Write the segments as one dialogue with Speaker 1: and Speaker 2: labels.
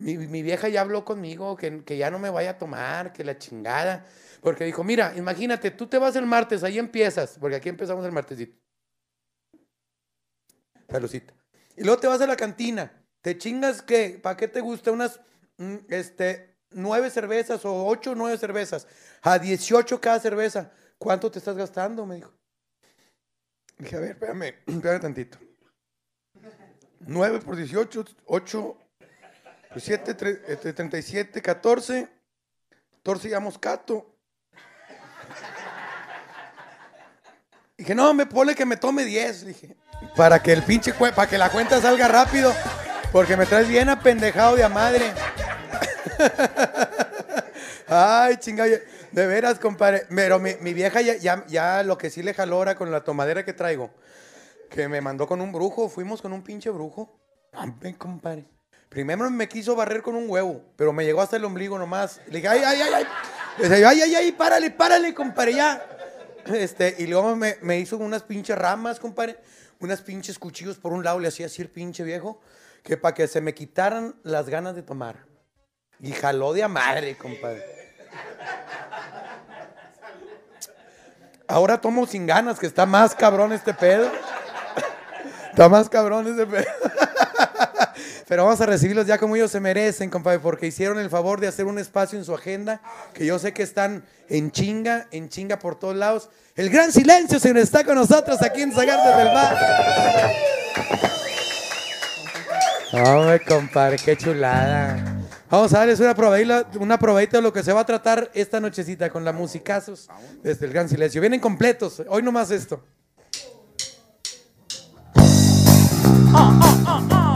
Speaker 1: mi, mi vieja ya habló conmigo que, que ya no me vaya a tomar, que la chingada. Porque dijo, mira, imagínate, tú te vas el martes, ahí empiezas, porque aquí empezamos el martesito. Saludcita. Y luego te vas a la cantina. Te chingas, ¿qué? ¿Para qué te gusta? Unas, mm, este, nueve cervezas o ocho o nueve cervezas. A 18 cada cerveza. ¿Cuánto te estás gastando? Me dijo. Dije, a ver, espérame, espérame tantito. 9 por 18, 8, 7, 37, 14. 14 ya moscato. Dije, no, me pone que me tome 10. Dije, para que el pinche, para que la cuenta salga rápido. Porque me traes bien apendejado de a madre. Ay, chinga, oye, de veras, compadre. Pero mi, mi vieja ya, ya, ya lo que sí le jaló ahora con la tomadera que traigo, que me mandó con un brujo, fuimos con un pinche brujo. Hombre, compadre. Primero me quiso barrer con un huevo, pero me llegó hasta el ombligo nomás. Le dije, ay, ay, ay, ay. Le dije, ay, ay, ay, párale, párale, compadre, ya. Este, y luego me, hizo unas pinches ramas, compadre. Unas pinches cuchillos por un lado, le hacía así pinche viejo, que para que se me quitaran las ganas de tomar. Y jaló de a madre, compadre. Ahora tomo sin ganas, que está más cabrón este pedo. Está más cabrón este pedo. Pero vamos a recibirlos ya como ellos se merecen, compadre, porque hicieron el favor de hacer un espacio en su agenda, que yo sé que están en chinga, en chinga por todos lados. El gran silencio, señor, está con nosotros aquí en Zagartes del Mar. Hombre, compadre, qué chulada. Vamos a darles una probadita, una probadita de lo que se va a tratar esta nochecita con la musicazos desde el gran silencio. Vienen completos, hoy nomás esto.
Speaker 2: Ah, ah, ah.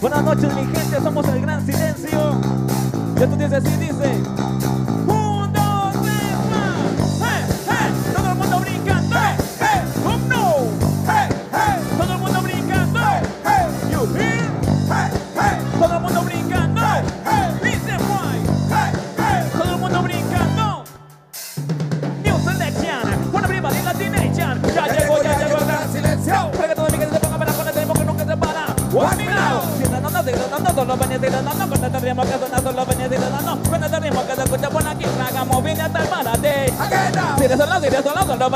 Speaker 2: Buenas noches, mi gente, somos el Gran Silencio. Ya tú dices así, dice. Solo venía si no, no, no, con este ritmo que suena, solo que se escucha por aquí, hagamos bien hasta el parate. Solo, solo, solo solo,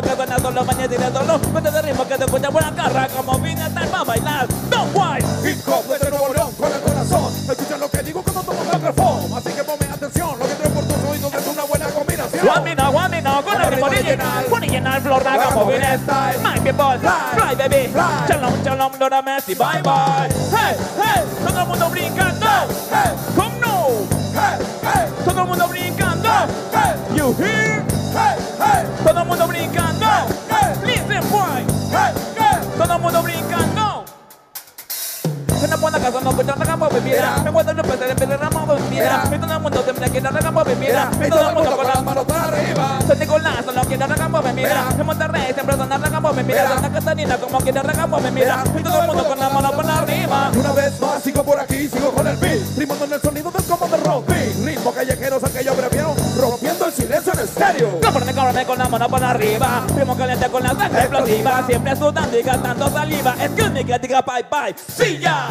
Speaker 2: que suena, solo venía si de solo, con ritmo que se escucha por acá, hagamos bien hasta el para bailar. Don't why.
Speaker 3: Hip hop desde Nuevo León con el corazón. Escucha lo que digo cuando tomo micrófono. Así que ponme atención. Lo que traigo por tus oídos es una buena combinación.
Speaker 2: Me now, con el ritmo original. Original, flow, hagamos bien style. My people, fly baby. Shalom, shalom, Lord of mercy, bye bye. Hey, hey, todo el mundo brincando. Hey, come no.
Speaker 3: Hey, hey,
Speaker 2: Todo el mundo brincando.
Speaker 3: hey,
Speaker 2: You hear?
Speaker 3: hey, hey,
Speaker 2: Todo el mundo brincando.
Speaker 3: hey,
Speaker 2: Listen, boy.
Speaker 3: hey, hey.
Speaker 2: Todo el mundo brincando. Me pone casa, no escuchan la cama, mira. Me muestran los peces, de ramo, mira. Y todo el mundo te mira que la cama, mira. Y todo el mundo con las manos
Speaker 3: para arriba.
Speaker 2: San Nicolás, solo quiere regamo, me mira. En Monterrey siempre son regamo, me mira. Santa Catarina, como quiere regamo, me mira. Y todo el mundo con la mano por arriba.
Speaker 3: Una vez más sigo por aquí, sigo con el beat Ritmo en el
Speaker 2: cómprame con la mano por arriba. Primo caliente con la sangre explosiva. Siempre sudando y gastando saliva. Me, que diga bye bye. ¡Sí ya!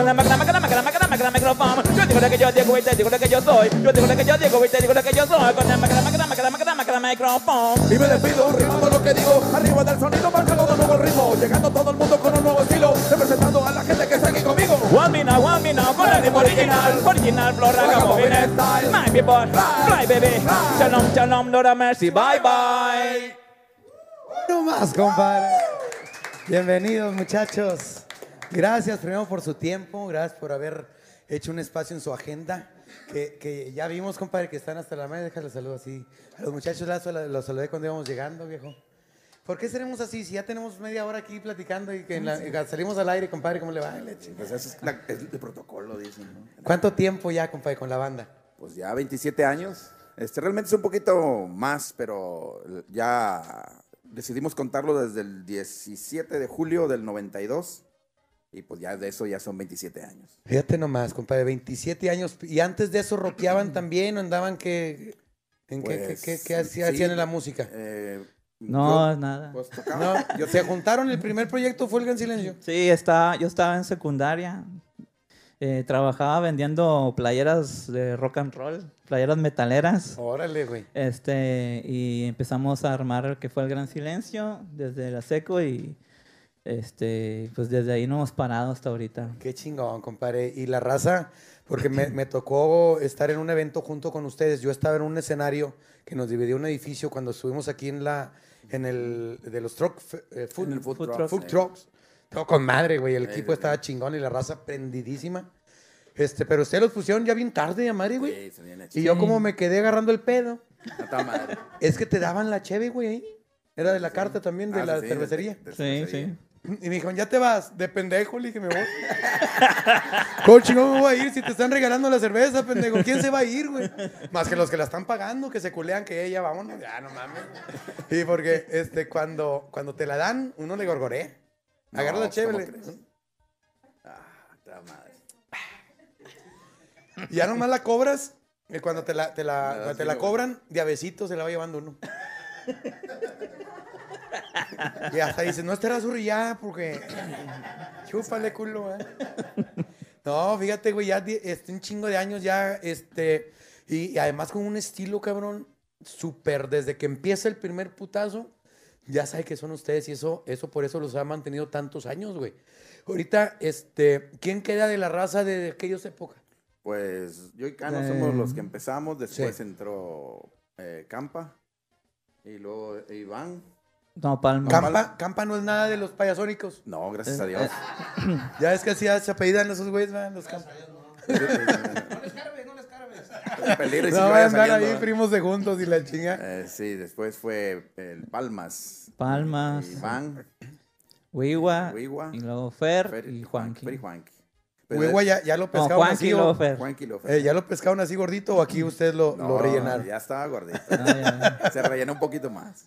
Speaker 2: Con la máquina, máquina, máquina, máquina, máquina, micrófono. Yo digo lo que yo digo y te digo lo que yo soy.
Speaker 3: Yo
Speaker 2: digo lo que yo digo y te digo lo que yo soy. Con la máquina, máquina, máquina, máquina, máquina, micrófono.
Speaker 3: Y me despido rimando lo que digo Arriba del sonido marcando de nuevo el ritmo Llegando todo el mundo con un nuevo estilo Representando a la gente que está aquí conmigo
Speaker 2: One now, one con el ritmo original. Original, flow, hagamos bien style. My people, fly baby. Shalom, shalom, Lord mercy, bye bye.
Speaker 1: No más, compadre. Bienvenidos, muchachos. Gracias primero por su tiempo, gracias por haber hecho un espacio en su agenda. Que, que ya vimos, compadre, que están hasta la madre. Déjale saludo así. A los muchachos los saludé cuando íbamos llegando, viejo. ¿Por qué seremos así? Si ya tenemos media hora aquí platicando y que en la- salimos al aire, compadre, ¿cómo le va?
Speaker 4: Pues es, la- es el protocolo, dicen. ¿no?
Speaker 1: ¿Cuánto tiempo ya, compadre, con la banda?
Speaker 4: Pues ya 27 años. Este, realmente es un poquito más, pero ya
Speaker 3: decidimos contarlo desde el 17 de julio del 92. Y pues ya de eso ya son 27 años.
Speaker 1: Fíjate nomás, compadre, 27 años. ¿Y antes de eso rockeaban también o andaban que... ¿En qué,
Speaker 3: Pues,
Speaker 1: qué, qué- qué hacía-
Speaker 3: sí.
Speaker 1: hacían en la música?
Speaker 3: Eh,
Speaker 2: No,
Speaker 3: yo,
Speaker 2: nada.
Speaker 3: Pues tocaba.
Speaker 1: No, se juntaron, el primer proyecto fue El Gran Silencio.
Speaker 2: Sí, estaba, yo estaba en secundaria. eh, trabajaba vendiendo playeras de rock and roll, playeras metaleras.
Speaker 1: Órale, güey.
Speaker 2: Este, y empezamos a armar el que fue el Gran Silencio desde la seco y este, pues desde ahí no hemos parado hasta ahorita.
Speaker 1: Qué chingón, compadre. Y la raza, porque me, me tocó estar en un evento junto con ustedes. Yo estaba en un escenario que nos dividió un edificio cuando estuvimos aquí en la en el de los truck eh, food,
Speaker 3: En el food
Speaker 2: Food
Speaker 3: truck,
Speaker 2: truck.
Speaker 1: food
Speaker 3: sí.
Speaker 1: trucks. Todo con madre, güey. El
Speaker 3: Sí,
Speaker 1: equipo
Speaker 3: sí,
Speaker 1: estaba
Speaker 3: sí.
Speaker 1: chingón y la raza prendidísima. Este, pero ustedes los pusieron ya bien tarde, a madre, güey.
Speaker 3: Sí,
Speaker 1: Y yo como me quedé agarrando el pedo.
Speaker 3: Madre.
Speaker 1: Es que te daban la cheve, güey, ahí. Era de la carta también, de
Speaker 3: Ah,
Speaker 1: la
Speaker 3: sí,
Speaker 1: cervecería.
Speaker 3: de- de
Speaker 2: Sí,
Speaker 3: cervecería.
Speaker 2: sí.
Speaker 1: Y me dijeron, ya te vas, de pendejo, le dije, me voy. ¿Cómo chingón me voy a ir si te están regalando la cerveza, pendejo? ¿Quién se va a ir, güey? Más que los que la están pagando, que se culean, que ella, vámonos, ya, no mames. Y porque este, cuando, cuando te la dan, uno le gorgorea. Agarra
Speaker 3: No,
Speaker 1: la chévere.
Speaker 3: Ah, madre.
Speaker 1: Y ya nomás la cobras. Y cuando te la, te la, te la cobran, de abecito se la va llevando uno. Y hasta dices, no estarás ya porque. Chúpale culo, ¿eh? No, fíjate, güey, ya este, un chingo de años ya, este. Y, y además con un estilo, cabrón, súper. Desde que empieza el primer putazo, ya sabe que son ustedes y eso, eso por eso los ha mantenido tantos años, güey. Ahorita, este, ¿quién queda de la raza de aquellas épocas?
Speaker 3: Pues yo y Cano
Speaker 2: Eh,
Speaker 3: somos los que empezamos, después
Speaker 1: sí.
Speaker 3: entró eh, Campa y luego Iván.
Speaker 2: No, Palma.
Speaker 1: Campa, Campa no es nada de los payasónicos.
Speaker 3: No, gracias a
Speaker 2: Eh,
Speaker 3: Dios.
Speaker 1: Ya es que así se apellidan esos güeyes, ¿verdad? Los Campa.
Speaker 3: El peligro y
Speaker 1: No
Speaker 3: sí
Speaker 1: van a
Speaker 3: vaya
Speaker 1: andar
Speaker 3: saliendo,
Speaker 1: ahí primos de juntos y la chinga.
Speaker 3: Eh, sí, después fue el Palmas.
Speaker 2: Palmas,
Speaker 3: Iván,
Speaker 2: Huigua,
Speaker 3: Huigua,
Speaker 2: y luego Fer,
Speaker 3: Fer
Speaker 2: y Juanqui.
Speaker 3: Fer y Juanqui. Pero
Speaker 1: Huehua ya, ya lo
Speaker 2: No,
Speaker 1: pescaron
Speaker 2: Juanqui
Speaker 1: así.
Speaker 2: y luego
Speaker 1: O,
Speaker 2: Fer.
Speaker 3: Juanqui lo
Speaker 1: eh, ¿Ya lo pescaron así gordito o aquí ustedes lo, lo
Speaker 3: No,
Speaker 1: rellenaron?
Speaker 3: Ya estaba gordito.
Speaker 2: Ah, ya, ya.
Speaker 3: Se rellenó un poquito más.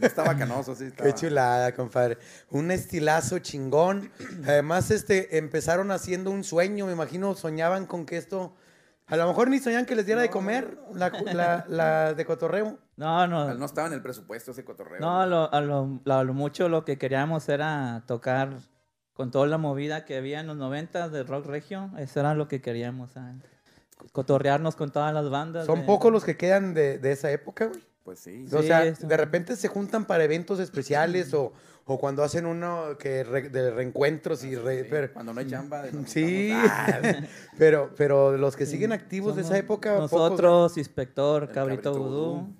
Speaker 3: Estaba canoso, sí. Estaba.
Speaker 1: Qué chulada, compadre. Un estilazo chingón. Además, este, empezaron haciendo un sueño. Me imagino soñaban con que esto. A lo mejor ni soñaban que les diera de comer la, la, la de cotorreo.
Speaker 2: No, no.
Speaker 3: No estaba en el presupuesto ese cotorreo.
Speaker 2: No, a lo, a lo, a lo mucho lo que queríamos era tocar con toda la movida que había en los 90 de rock regio. Eso era lo que queríamos. ah, Cotorrearnos con todas las bandas.
Speaker 1: Son
Speaker 2: de-
Speaker 1: pocos los que quedan de, de esa época, güey.
Speaker 3: Pues sí.
Speaker 1: O
Speaker 2: Sí,
Speaker 1: sea, de repente se juntan para eventos especiales o, o cuando hacen uno que re- de reencuentros y re- pero-
Speaker 3: Cuando no hay chamba.
Speaker 1: sí.
Speaker 3: Ah,
Speaker 1: pero pero los que siguen activos de esa época pocos,
Speaker 2: Nosotros, Inspector, Cabrito,
Speaker 3: Cabrito
Speaker 2: Vudú.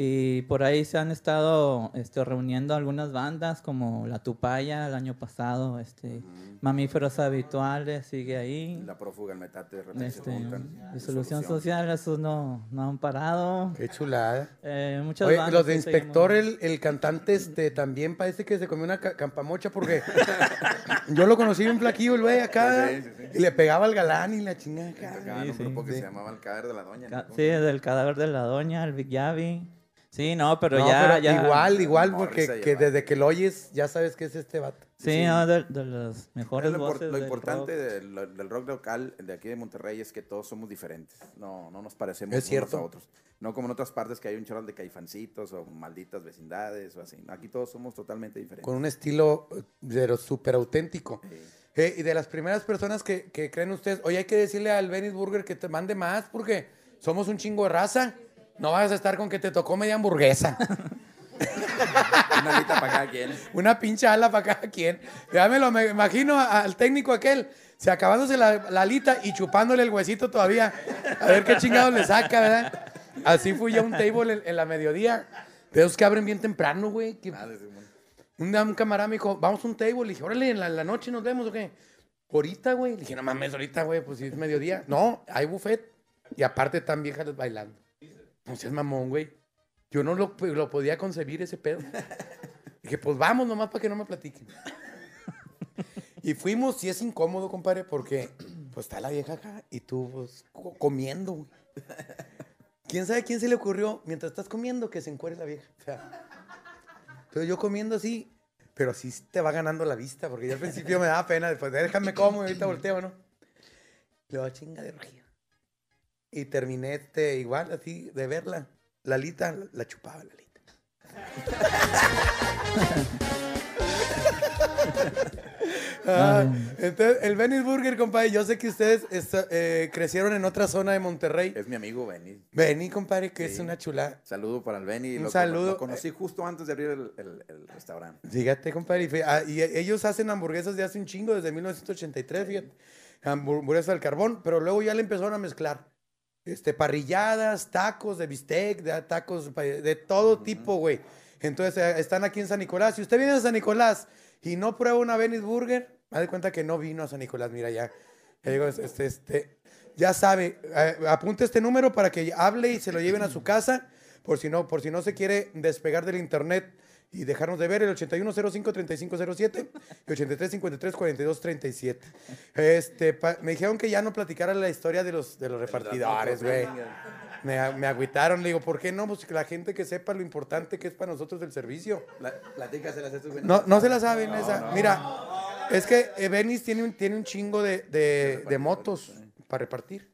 Speaker 2: Y por ahí se han estado este, reuniendo algunas bandas como La Tupaya el año pasado. Este, Mamíferos Habituales sigue ahí.
Speaker 3: La prófuga, el metate, de repente
Speaker 2: Este,
Speaker 3: se juntan.
Speaker 2: disolución social, esos no, no han parado.
Speaker 1: Qué chulada.
Speaker 2: Eh, muchas
Speaker 1: Oye,
Speaker 2: bandas
Speaker 1: los de Inspector,
Speaker 2: seguimos.
Speaker 1: el, el cantante, este, también parece que se comió una ca- campamocha porque yo lo conocí bien flaquillo, el güey, acá,
Speaker 3: Sí, sí, sí.
Speaker 1: y le pegaba al galán y la chingada. acá.
Speaker 3: Un
Speaker 2: sí,
Speaker 3: grupo que se llamaba El Cadáver de la Doña.
Speaker 2: Ca-
Speaker 3: ¿no?
Speaker 2: Sí, del cadáver de la doña, el Big Yavi. Sí, no, pero
Speaker 1: No,
Speaker 2: ya,
Speaker 1: pero
Speaker 2: ya.
Speaker 1: igual, igual, porque que desde que lo oyes ya sabes que es este vato.
Speaker 2: Sí,
Speaker 3: Sí.
Speaker 2: no, de, de las mejores
Speaker 3: Es lo, impor-
Speaker 2: voces
Speaker 3: lo
Speaker 2: del
Speaker 3: importante
Speaker 2: rock.
Speaker 3: del, del rock local de aquí de Monterrey es que todos somos diferentes. No, no nos parecemos
Speaker 1: Es
Speaker 3: unos
Speaker 1: cierto.
Speaker 3: a otros. No como en otras partes que hay un charal de caifancitos o malditas vecindades o así. Aquí todos somos totalmente diferentes.
Speaker 1: Con un estilo pero súper auténtico.
Speaker 3: Sí.
Speaker 1: Eh, y de las primeras personas que, que creen ustedes, oye, hay que decirle al Venice Burger que te mande más porque somos un chingo de raza. No vas a estar con que te tocó media hamburguesa.
Speaker 3: Una alita para cada quien.
Speaker 1: Una pinche ala para cada quien. Ya me lo me imagino al técnico aquel, se acabándose la, la alita y chupándole el huesito todavía. A ver qué chingados le saca, ¿verdad? Así fui yo a un table en, en la mediodía. De esos que abren bien temprano, güey. que- un, un camarada me dijo, vamos a un table. Le dije, órale, en la, la noche nos vemos, ¿o qué? Ahorita, güey. Le dije, no mames, ahorita, güey, pues si es mediodía. No, hay buffet. Y aparte están viejas bailando. No seas mamón, güey. Yo no lo, lo podía concebir ese pedo. Dije, pues vamos nomás para que no me platiquen. Y fuimos, y es incómodo, compadre, porque pues está la vieja acá y tú pues, co- comiendo, güey. ¿Quién sabe quién se le ocurrió mientras estás comiendo que se encuere la vieja? O sea, Entonces yo comiendo así, pero sí te va ganando la vista, porque yo al principio me daba pena, después déjame como y ahorita volteo, ¿no? Le va chinga de rojillo. Y terminé este, igual así de verla. Lalita la chupaba, Lalita. Ah, entonces, el Venice Burger, compadre, yo sé que ustedes eh, crecieron en otra zona de Monterrey.
Speaker 3: Es mi amigo Benny.
Speaker 1: Vení, compadre, que es
Speaker 3: Sí.
Speaker 1: una chula.
Speaker 3: Saludo para el Benny.
Speaker 1: Un
Speaker 3: lo,
Speaker 1: saludo.
Speaker 3: Lo conocí justo antes de abrir el, el- el restaurante.
Speaker 1: Fíjate, compadre. Y, ah, y ellos hacen hamburguesas de hace un chingo, desde 1983, fíjate. Hamburguesas al carbón, pero luego ya le empezaron a mezclar. Este, parrilladas, tacos de bistec, de tacos de todo tipo, güey. Entonces, eh, están aquí en San Nicolás. Si usted viene a San Nicolás y no prueba una Venice Burger, me de cuenta que no vino a San Nicolás. Mira, ya. ya digo, este, este, ya sabe, apunte este número para que hable y se lo lleven a su casa, por si no, por si no se quiere despegar del internet y dejarnos de ver el 8105-3507 y 8353-4237. Este, me dijeron que ya no platicara la historia de los, de los repartidores, güey. Me, me agüitaron, le digo, ¿por qué no? Pues que la gente que sepa lo importante que es para nosotros el servicio.
Speaker 3: La, platícaselas a.
Speaker 1: No, no se la saben esa. Mira, es que Venice tiene un, tiene un chingo de, de- de motos para repartir.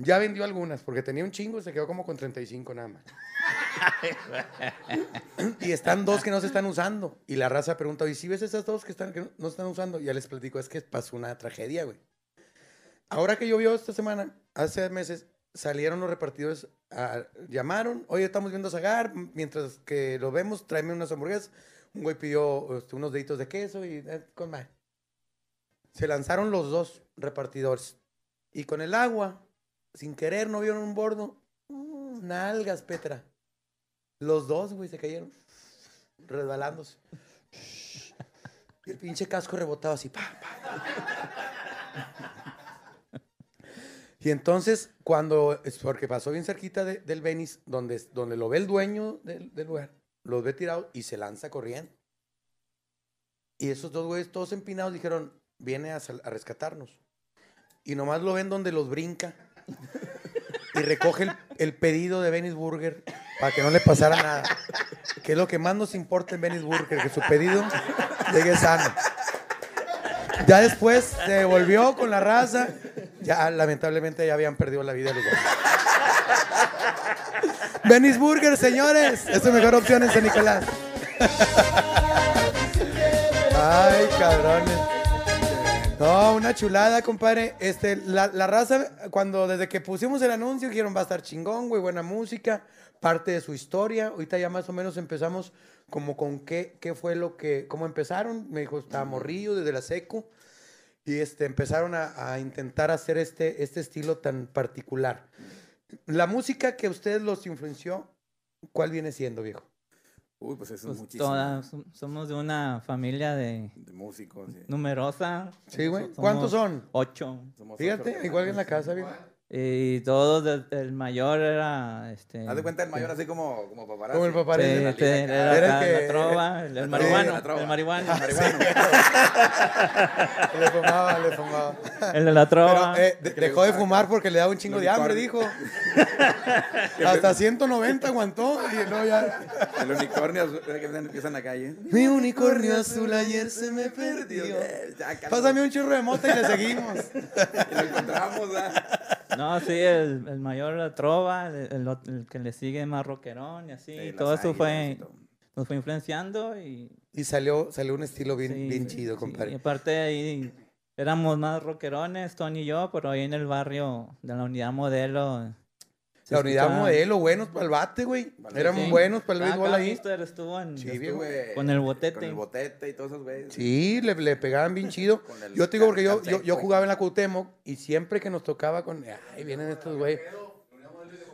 Speaker 1: Ya vendió algunas, porque tenía un chingo, se quedó como con 35 nada más. y están dos que no se están usando. Y la raza pregunta, ¿y si ves esas dos que, están, que no, no se están usando? Ya les platico, es que pasó una tragedia, güey. Ahora que llovió esta semana, hace meses, salieron los repartidores, a- llamaron, oye, estamos viendo Zagar, mientras que lo vemos, tráeme unas hamburguesas. Un güey pidió este, unos deditos de queso y eh, con más. Se lanzaron los dos repartidores. Y con el agua, sin querer, no vieron un bordo. Mm, nalgas, Petra. Los dos, güey, se cayeron. Resbalándose. Y el pinche casco rebotaba así. pa. Y entonces, cuando, porque pasó bien cerquita de- del Venice, donde, donde lo ve el dueño del, lugar, los ve tirados y se lanza corriendo. Y esos dos güeyes, todos empinados, dijeron, viene a, a rescatarnos. Y nomás lo ven donde los brinca. Y recoge el, pedido de Venice Burger para que no le pasara nada. Que es lo que más nos importa en Venice Burger, que su pedido llegue sano. Ya después se volvió con la raza. Ya lamentablemente ya habían perdido la vida los. Venice Burger, señores. Es su mejor opción en San Nicolás. Ay, cabrones. No, una chulada, compadre. Este, la, la raza, cuando desde que pusimos el anuncio, dijeron va a estar chingón, güey, buena música, parte de su historia. Ahorita ya más o menos empezamos como con qué, qué fue lo que, cómo empezaron. Me dijo, estaba morrillo desde la seco. Y este, empezaron a, a intentar hacer este, este estilo tan particular. La música que a ustedes los influenció, ¿cuál viene siendo, viejo?
Speaker 3: Uy, pues eso
Speaker 2: Pues
Speaker 3: es muchísimo.
Speaker 2: todas, som- somos de una familia de
Speaker 3: De músicos. sí.
Speaker 2: numerosa.
Speaker 1: Sí, güey. ¿Cuántos son?
Speaker 2: Ocho.
Speaker 3: Somos
Speaker 1: Fíjate,
Speaker 3: ocho.
Speaker 1: igual que en la casa, viejo.
Speaker 2: Y todos, el mayor era, este...
Speaker 3: Haz de cuenta el mayor así como, como paparazzi.
Speaker 1: Como el paparazzi.
Speaker 3: la
Speaker 2: este, era.
Speaker 1: Era el que-
Speaker 2: la trova, el, el
Speaker 3: la trova,
Speaker 2: marihuano,
Speaker 3: la trova.
Speaker 2: el marihuano,
Speaker 3: Marihuano.
Speaker 1: Le fumaba, le fumaba.
Speaker 2: el de la trova.
Speaker 1: Pero eh, de- dejó de fumar porque le daba un chingo de hambre, dijo. Hasta 190 aguantó y no ya.
Speaker 3: El unicornio azul, que empiezan acá calle.
Speaker 1: Mi unicornio azul ayer se me perdió. Pásame un churro de mota y le seguimos.
Speaker 3: Y lo encontramos, ¿ah?
Speaker 2: No, sí, el, el mayor la trova, el, el que le sigue más rockerón y así.
Speaker 3: Sí,
Speaker 2: todo eso
Speaker 3: y
Speaker 2: fue,
Speaker 3: todo.
Speaker 2: nos fue influenciando y...
Speaker 1: Y salió, salió un estilo bien,
Speaker 2: sí,
Speaker 1: bien chido,
Speaker 2: sí.
Speaker 1: compadre.
Speaker 2: Y aparte de ahí éramos más rockerones, Tony y yo, pero ahí en el barrio de la unidad modelo... se
Speaker 1: La unidad
Speaker 2: escuchaba-
Speaker 1: modelo, buenos para el bate, güey. Eran
Speaker 2: Sí.
Speaker 1: buenos para el
Speaker 2: Ah,
Speaker 1: béisbol ahí.
Speaker 2: Estuvo en...
Speaker 1: Sí.
Speaker 3: Estuve
Speaker 2: Con el botete.
Speaker 3: Con el botete y todos esos güeyes.
Speaker 1: Sí, le, le pegaban bien chido. Yo te digo porque yo, yo, yo jugaba en la Cuauhtémoc y siempre que nos tocaba con... Ay, vienen estos güey.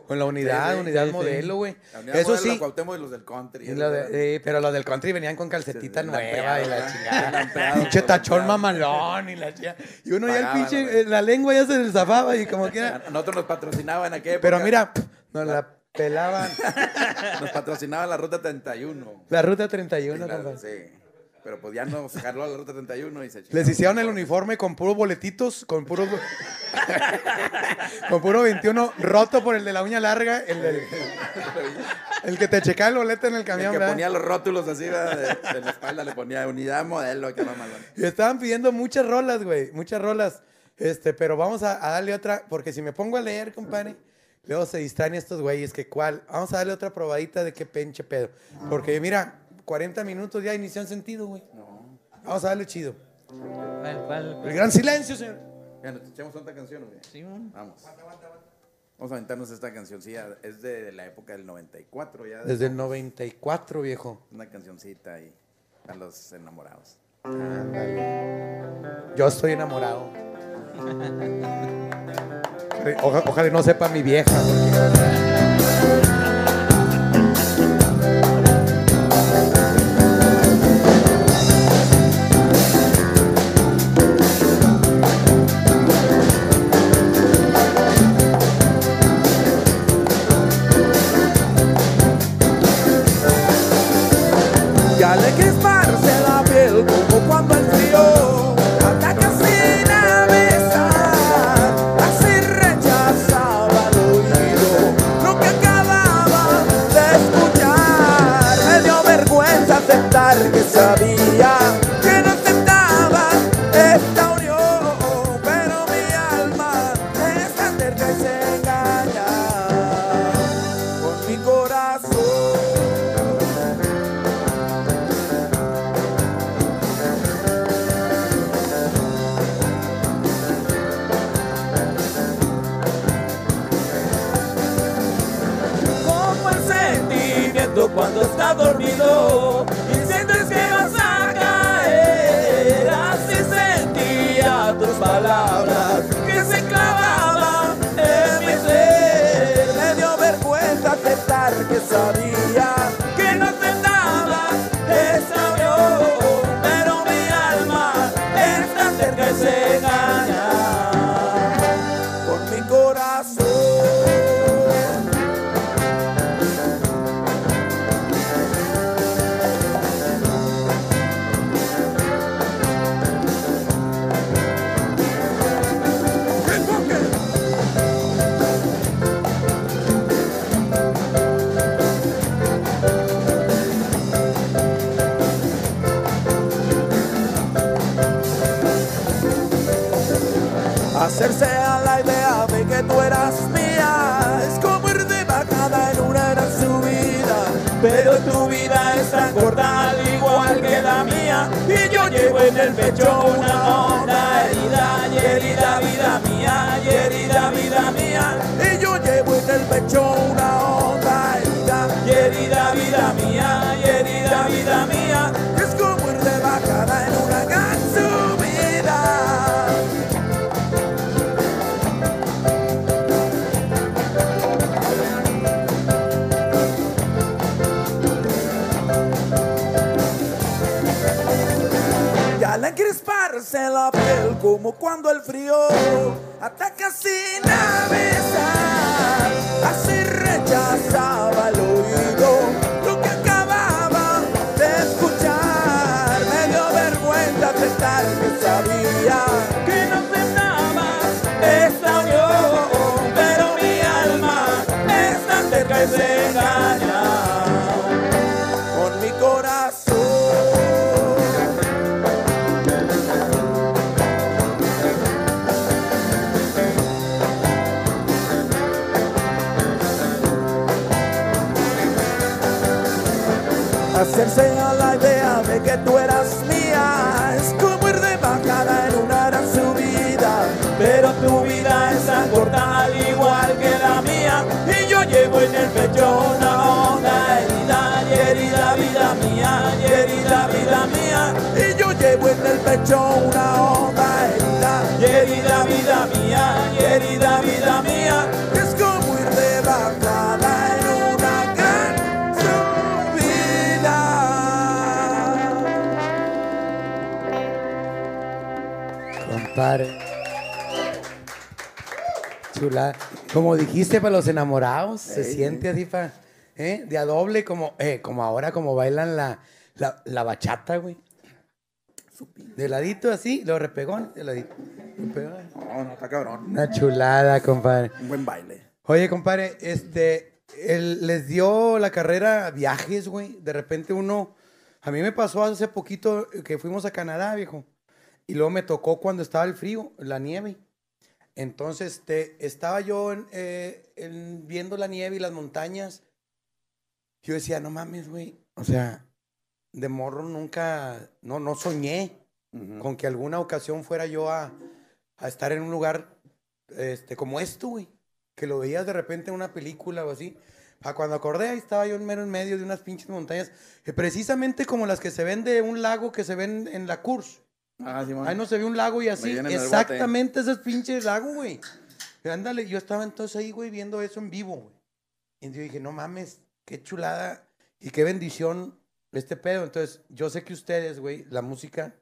Speaker 1: Con la unidad,
Speaker 3: Sí, sí,
Speaker 1: unidad
Speaker 2: sí,
Speaker 1: modelo, güey.
Speaker 3: La unidad
Speaker 1: Eso
Speaker 3: modelo,
Speaker 1: sí.
Speaker 3: La Cuauhtémoc y los del country.
Speaker 1: Lo de- eh, pero los del country venían con calcetita nueva y la chingada. Pinche tachón mamalón y la chingada. Y uno ya el pinche, la lengua ya se desafaba y como quiera.
Speaker 3: Nosotros nos patrocinaban aquella
Speaker 1: Pero mira, nos la pelaban.
Speaker 3: Nos patrocinaba la ruta 31.
Speaker 1: La ruta 31,
Speaker 3: Sí, claro,
Speaker 1: compadre.
Speaker 3: sí. Pero pues ya no se jaló a la ruta 31 y se chingó.
Speaker 1: Les hicieron el uniforme con puros boletitos, con puros. con puro 21 roto por el de la uña larga, el, del- el que te checaba el boleto en el
Speaker 3: El
Speaker 1: camión,
Speaker 3: que
Speaker 1: ¿verdad?
Speaker 3: ponía los rótulos así, ¿verdad? de, de la espalda le ponía unidad modelo, que mamalón.
Speaker 1: Y estaban pidiendo muchas rolas, güey, muchas rolas. Este, pero vamos a, a darle otra, porque si me pongo a leer, compadre, luego se distraen estos güeyes, que cuál. Vamos a darle otra probadita de qué pinche pedo. Porque mira, 40 minutos ya en sentido, güey. Vamos a darle chido.
Speaker 5: ¿Cuál, cuál,
Speaker 1: El gran silencio, señor.
Speaker 3: Ya, ¿nos echamos otra canción, güey?
Speaker 5: Sí, mon.
Speaker 3: Vamos. Vamos a aventarnos esta cancioncilla. Es de la época del 94 ya.
Speaker 1: Desde el 94, viejo.
Speaker 3: Una cancioncita ahí a los enamorados.
Speaker 1: Yo estoy enamorado. Oja- ojalá no sepa mi vieja. porque-
Speaker 2: Hacerse a la idea de que tú eras mía es como ir de bajada en una gran subida. Pero tu vida es tan corta, al igual que la mía. Y yo llevo en el pecho una honda herida, y herida vida mía, herida vida mía. Y yo llevo en el pecho una honda herida, y herida vida mía, herida vida mía. Como cuando el frío ataca sin avisar. Así Hacerse a la idea de que tú eras mía es como ir de bajada en una gran subida. Pero tu vida es tan corta, al igual que la mía. Y yo llevo en el pecho una honda herida, y herida vida mía, y herida vida mía. Y yo llevo en el pecho una honda herida, y herida vida mía, y herida
Speaker 1: Compadre. Chula. Como dijiste para los enamorados, se
Speaker 3: Ey,
Speaker 1: siente así pa, ¿eh? de a doble, como, eh, como ahora, como bailan la, la, la bachata, güey. De ladito así, lo repegón, de ladito. Repegón.
Speaker 3: No, no, está cabrón.
Speaker 1: Una chulada, compadre.
Speaker 3: Un buen baile.
Speaker 1: Oye, compadre, este, él les dio la carrera viajes, güey. De repente uno, a mí me pasó hace poquito que fuimos a Canadá, viejo. Y luego me tocó cuando estaba el frío, la nieve. Entonces, este, estaba yo en, eh, en- viendo la nieve y las montañas. Yo decía, no mames, güey. O sea, de morro nunca, no, no soñé con que alguna ocasión fuera yo a, a estar en un lugar este, como esto, güey. Que lo veías de repente en una película o así. A cuando acordé, ahí estaba yo en mero en medio de unas pinches montañas, eh, precisamente como las que se ven de un lago que se ven en la Curse.
Speaker 3: Ah, Simón.
Speaker 1: Ahí no se ve un lago y así. Exactamente esos pinches lagos, güey. Ándale, yo estaba entonces ahí, güey, viendo eso en vivo, güey. Y yo dije, no mames, qué chulada y qué bendición este pedo. Entonces, yo sé que ustedes, güey, la música,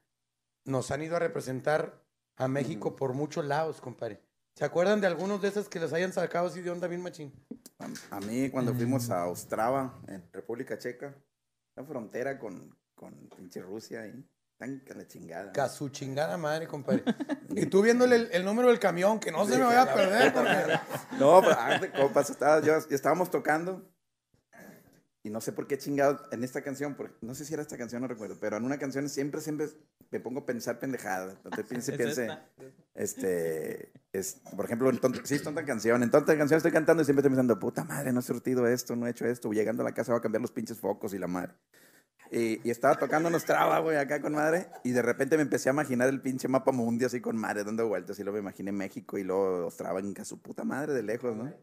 Speaker 1: nos han ido a representar a México por muchos lados, compadre. ¿Se acuerdan de algunos de esos que les hayan sacado así de onda bien machín?
Speaker 3: A, a mí, cuando fuimos a Ostrava, en República Checa, la frontera con, con pinche Rusia ahí, tan que la chingada.
Speaker 1: Su chingada madre, compadre. y tú viéndole el, el número del camión, que no se me vaya a perder, porque...
Speaker 3: No, pero ah, de compas, estaba, yo, estábamos tocando y no sé por qué chingados en esta canción, porque, no sé si era esta canción, no recuerdo, pero en una canción siempre, siempre me pongo a pensar pendejadas. Entonces piense, piense, este, es, por ejemplo, en tonta, sí, es tonta canción, en tonta canción estoy cantando y siempre estoy pensando, puta madre, no he surtido esto, no he hecho esto, llegando a la casa voy a cambiar los pinches focos y la madre. Y, y estaba tocando unos traba, güey, acá con madre. Y de repente me empecé a imaginar el pinche mapa mundi así con madre, dando vueltas. Y luego me imaginé México y luego Ostrava en su puta madre de lejos, ¿no?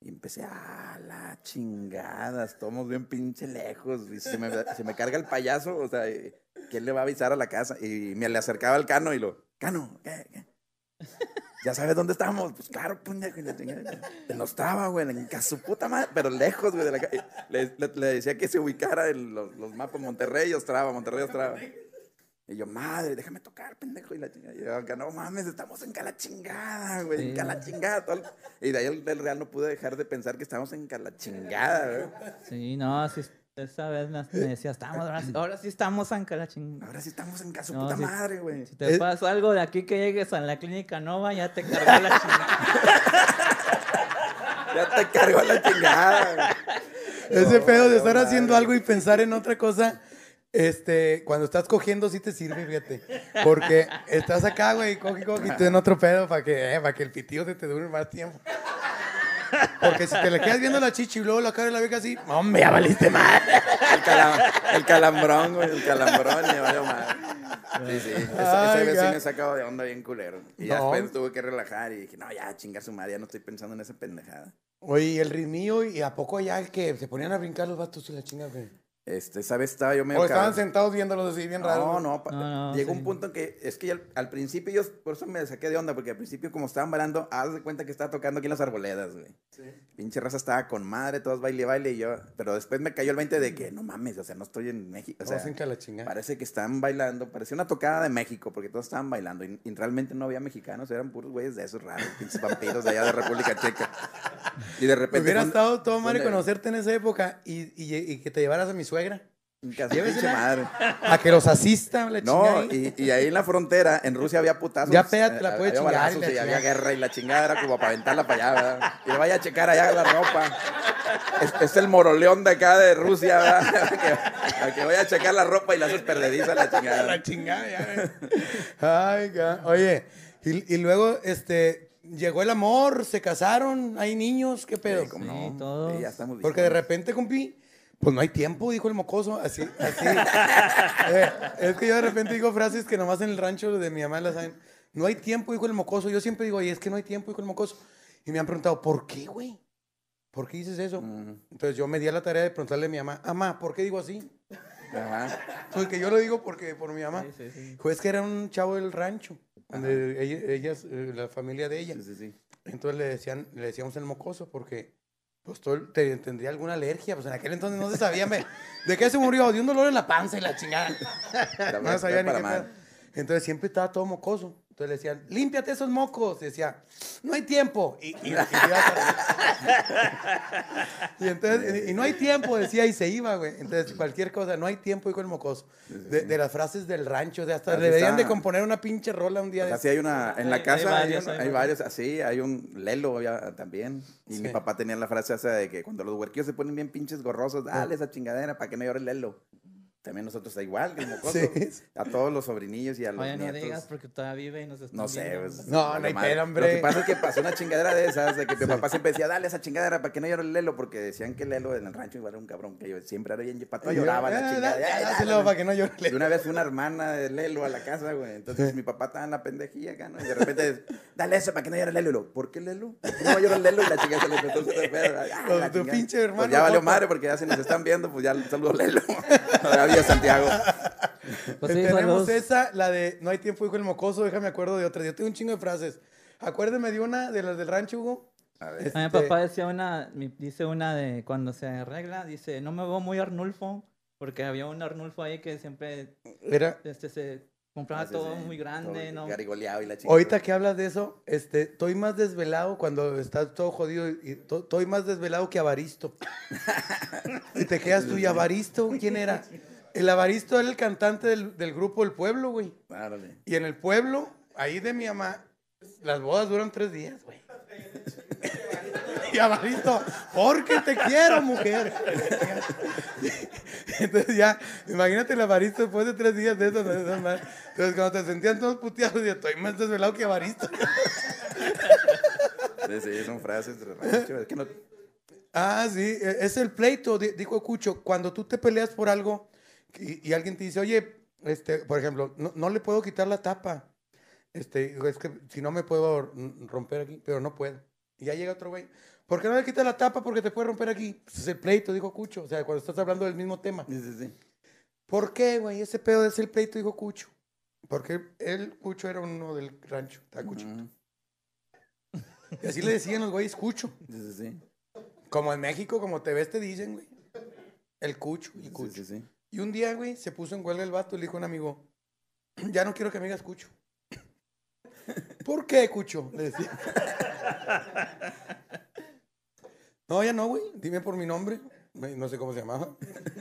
Speaker 3: Y empecé, ah, la chingada, estamos bien pinche lejos. Y se me, se me carga el payaso, o sea, ¿quién le va a avisar a la casa? Y me le acercaba al cano y lo, cano, ¿qué? qué? ¿Ya sabes dónde estamos? Pues claro, puñeta, y la chingada. En Ostrava, güey, en ca- su puta madre, pero lejos, güey, de la calle. Le, le- le decía que se ubicara en los, los mapas Monterrey, Ostrava, Monterrey, Ostrava. Y yo, madre, déjame tocar, pendejo. Y la chingada. Y yo, acá, no mames, estamos en cala chingada, güey, en
Speaker 2: Sí.
Speaker 3: cala chingada. todo el- Y de ahí el, real no pude dejar de pensar que estábamos en cala chingada, güey.
Speaker 2: Sí, no, sí, esa vez me, me decía, estamos, ahora, sí- ahora sí estamos en la chingada.
Speaker 3: Ahora sí estamos en casa
Speaker 2: No,
Speaker 3: puta madre, güey.
Speaker 2: Si te pasa algo de aquí que llegues a la clínica Nova, ya te cargó la chingada.
Speaker 3: Ya te cargó la chingada, güey.
Speaker 1: Ese pedo de estar
Speaker 3: no,
Speaker 1: haciendo algo y pensar en otra cosa, este, cuando estás cogiendo sí te sirve, fíjate. Porque estás acá, güey, coge, coge, y tú en otro pedo para que, eh, para que el pitío se te dure más tiempo. Porque si te le quedas viendo la chichi y luego la cara de la vieja así, hombre, ya valiste mal.
Speaker 3: El, calam- el calambrón, güey, el calambrón, y valió madre. Sí, sí. Ese,
Speaker 1: ga-
Speaker 3: me sacado de onda bien culero. Y ya
Speaker 1: No.
Speaker 3: después tuve que relajar y dije, no, ya, chingar su madre, ya no estoy pensando en esa pendejada.
Speaker 1: Oye, y el ritmillo, ¿y a poco ya que se ponían a brincar los vatos y la chingada? güey?
Speaker 3: Este, esa vez estaba yo medio
Speaker 1: O estaban sentados viéndolos así bien raro.
Speaker 3: No, no,
Speaker 2: No, no,
Speaker 3: llegó
Speaker 2: sí.
Speaker 3: un punto en que es que al, al principio yo por eso me saqué de onda porque al principio como estaban bailando, haz de cuenta que estaba tocando aquí en las arboledas, güey. Pinche raza estaba con madre, todos baile y baile y yo, pero después me cayó el 20 de que no mames, o sea, no estoy en México, o sea,
Speaker 1: en que la chingada.
Speaker 3: parece que estaban bailando, parecía una tocada de México porque todos estaban bailando y, y realmente no había mexicanos, eran puros güeyes de esos raros, pinches vampiros de allá de República Checa. Y de repente
Speaker 1: Hubiera estado todo
Speaker 3: ¿dónde?
Speaker 1: conocerte en esa época y, y- y que te llevaras a mi suegra.
Speaker 3: madre.
Speaker 1: A que los asista, la
Speaker 3: No, y, y ahí en la frontera, en Rusia había putazos.
Speaker 1: Ya pégate, la
Speaker 3: eh,
Speaker 1: puede
Speaker 3: había
Speaker 1: chingar y la
Speaker 3: y había
Speaker 1: chingada.
Speaker 3: guerra y la chingada era como para aventarla para allá, ¿verdad? Y le vaya a checar allá la ropa. Es, es el moroleón de acá de Rusia, ¿verdad? que, a que vaya a checar la ropa y la haces perdediza la chingada.
Speaker 1: La chingada, ya. Ay, ga- oye, y, y luego, este, llegó el amor, se casaron, hay niños, ¿qué pedo?
Speaker 3: Sí, como
Speaker 2: Sí,
Speaker 3: no.
Speaker 2: todos.
Speaker 3: Sí, ya estamos
Speaker 1: Porque de repente, compi, pues no hay tiempo, dijo el mocoso, así, así. Eh, es que yo de repente digo frases que nomás en el rancho de mi mamá las saben. No hay tiempo, dijo el mocoso. Yo siempre digo, y es que no hay tiempo, dijo el mocoso. Y me han preguntado, ¿por qué, güey? ¿Por qué dices eso? Entonces yo me di a la tarea de preguntarle a mi mamá, mamá, ¿por qué digo así?
Speaker 3: Ajá.
Speaker 1: Porque yo lo digo porque por mi mamá.
Speaker 2: Sí, sí, sí.
Speaker 1: Pues que era un chavo del rancho, donde ellas, eh, la familia de ella.
Speaker 3: Sí, sí, sí.
Speaker 1: Entonces le decían, le decíamos el mocoso porque pues todo te- tendría alguna alergia, pues en aquel entonces no se sabía me- de qué se murió, de un dolor en la panza y la chingada.
Speaker 3: La
Speaker 1: no sabía ni qué. Entonces siempre estaba todo mocoso. Entonces le decían, límpiate esos mocos. Y decía, no hay tiempo. Y, y- y iba a- y entonces, y, no hay tiempo, decía, y se iba, güey. Entonces, cualquier cosa, no hay tiempo, dijo el mocoso. De, de las frases del rancho, de hasta
Speaker 3: Así
Speaker 1: deberían
Speaker 3: está.
Speaker 1: de componer una pinche rola un día. de-
Speaker 3: Así hay una, en la
Speaker 2: Hay-
Speaker 3: casa
Speaker 2: hay
Speaker 3: hay,
Speaker 2: varios,
Speaker 3: uno-
Speaker 2: hay
Speaker 3: hay varios, así, hay un Lelo había también. Y mi
Speaker 1: Sí.
Speaker 3: papá tenía la frase esa de que cuando los huerquillos se ponen bien pinches gorrosos, dale esa chingadera para que no llore el Lelo. También nosotros igual, que el mocoso.
Speaker 1: Sí.
Speaker 3: A todos los sobrinillos y a los
Speaker 2: Oye, no
Speaker 3: nietos.
Speaker 2: digas porque todavía vive y nos está
Speaker 3: No sé,
Speaker 2: viendo.
Speaker 3: pues,
Speaker 1: No, no hay pedo, hombre.
Speaker 3: Lo que pasa es que pasó una chingadera de esas, de que mi papá siempre decía, dale esa chingadera para que no llore el Lelo, porque decían que el Lelo en el rancho igual era un cabrón, que yo siempre era bien pato, lloraba
Speaker 1: "Eh,
Speaker 3: la
Speaker 1: da-
Speaker 3: chingadera.
Speaker 1: da- para que no llore.
Speaker 3: Y una vez fue una hermana de Lelo a la casa, güey. Entonces mi papá estaba en la pendejilla acá, ¿no? Y de repente, dale eso para que no llore el Lelo. Y lo, ¿por qué Lelo? ¿Por qué no va a llorar el Lelo? Y la chica se le metió todo la
Speaker 1: tu
Speaker 3: chingada.
Speaker 1: pinche hermano
Speaker 3: Pues ya valió madre porque ya se nos están viendo, pues ya saludo Lelo. Todavía Santiago.
Speaker 2: Pues sí,
Speaker 1: Tenemos
Speaker 2: saludos.
Speaker 1: esa, la de no hay tiempo, dijo el mocoso, déjame acuerdo de otra. Yo tengo un chingo de frases. Acuérdeme de una de las del rancho, Hugo.
Speaker 3: A ver.
Speaker 2: A mi
Speaker 1: Este,
Speaker 2: papá decía una, dice una de cuando se arregla, dice, no me veo muy Arnulfo, porque había un Arnulfo ahí que siempre
Speaker 1: Era,
Speaker 2: este, se compraba
Speaker 3: sí,
Speaker 2: todo
Speaker 3: sí.
Speaker 2: muy grande,
Speaker 3: Todo
Speaker 2: ¿no?
Speaker 3: Garigoleado y la chica.
Speaker 1: ahorita que hablas de eso, este, estoy más desvelado cuando estás todo jodido y to- estoy más desvelado que Avaristo. y te quedas tú, ¿y Avaristo? ¿Quién era? El Avaristo era el cantante del, del grupo El Pueblo, güey.
Speaker 3: Árale.
Speaker 1: Y en el pueblo, ahí de mi mamá, las bodas duran tres días, güey. y Avaristo, porque te quiero, mujer. Entonces ya, imagínate el Avaristo después de tres días de eso. madres. Entonces cuando te sentían todos puteados, yo estoy más desvelado que Avaristo.
Speaker 3: Sí, sí, son frases de rancho. Es que no...
Speaker 1: Ah, sí, e- es el pleito, di- dijo Cucho. Cuando tú te peleas por algo y, y alguien te dice, oye, este, por ejemplo, no, no le puedo quitar la tapa. Este, es que si no me puedo romper aquí, pero no puedo. Y ya llega otro güey. ¿Por qué no le quitas la tapa? Porque te puede romper aquí. Pues es el pleito, dijo Cucho. O sea, cuando estás hablando del mismo tema.
Speaker 3: Sí, sí, sí.
Speaker 1: ¿Por qué, güey? Ese pedo es el pleito, dijo Cucho. Porque él, Cucho, era uno del rancho. Está Cucho.
Speaker 3: Ujú.
Speaker 1: Y así le decían los güeyes Cucho.
Speaker 3: Sí, sí, sí.
Speaker 1: Como en México, como te ves, te dicen, güey. El Cucho y
Speaker 3: Sí,
Speaker 1: Cucho.
Speaker 3: sí, sí.
Speaker 1: Y un día, güey, se puso en huelga el vato y le dijo a un amigo, ya no quiero que me digas Cucho. ¿Por qué, Cucho? Le decía. No, ya no, güey. Dime por mi nombre. No sé cómo se llamaba.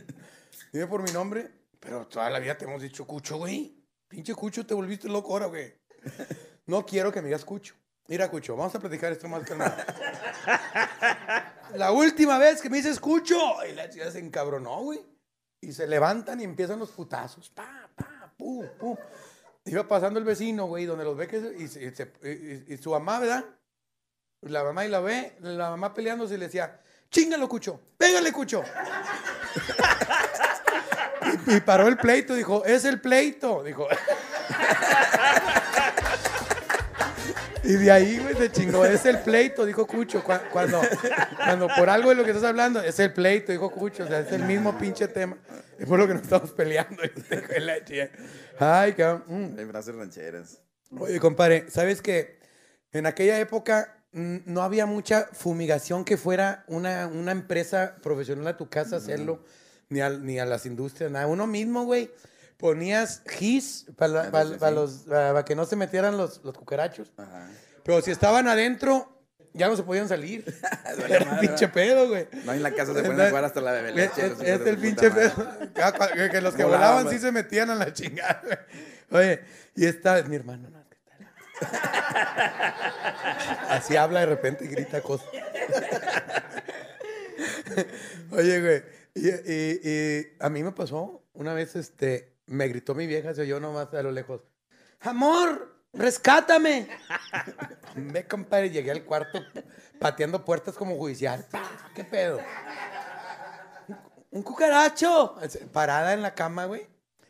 Speaker 1: Dime por mi nombre. Pero toda la vida te hemos dicho Cucho, güey. Pinche Cucho, te volviste loco ahora, güey. No quiero que me digas Cucho. Mira, Cucho, vamos a platicar esto más calmado. La última vez que me dices Cucho. Y la chica se encabronó, güey. Y se levantan y empiezan los putazos. Pa, pa, pum, pum. Iba pasando el vecino, güey, donde los ve que... Y, su mamá, ¿verdad? La mamá y la ve, la mamá peleándose y le decía, chingalo, Cucho, pégale, Cucho. y paró el pleito, dijo, es el pleito. Dijo. y de ahí, güey, se chingó, es el pleito, dijo Cucho. Cu- Cuando, cuando por algo de lo que estás hablando, es el pleito, dijo Cucho. O sea, es el mismo pinche tema. Es por lo que nos estamos peleando. Ay, cabrón. mm.
Speaker 3: Hay frases rancheras.
Speaker 1: Oye, compadre, ¿sabes que en aquella época mm, no había mucha fumigación que fuera una, una empresa profesional a tu casa a hacerlo, ni, al- ni a las industrias, nada? Uno mismo, güey, ponías gis para
Speaker 3: Ah, sí, sí.
Speaker 1: los para que no se metieran los, los cucarachos.
Speaker 3: Ajá.
Speaker 1: Pero si estaban adentro, ya no se podían salir. Era
Speaker 3: madre,
Speaker 1: pinche pedo, güey.
Speaker 3: No, en la casa se ponen a jugar hasta la bebé leche.
Speaker 1: es- es el pinche pedo. Ah, que, que los que
Speaker 3: Volaban,
Speaker 1: sí se metían a la chingada. güey. Oye, y esta es mi hermano. ¿no? ¿Qué tal? Así habla de repente y grita cosas. Oye, güey. Y, y- y a mí me pasó una vez, este, me gritó mi vieja, se oyó nomás a lo lejos. Amor, rescátame. Me compadre, llegué al cuarto pateando puertas como judicial. ¿Qué pedo? Un cucaracho. Parada en la cama, güey.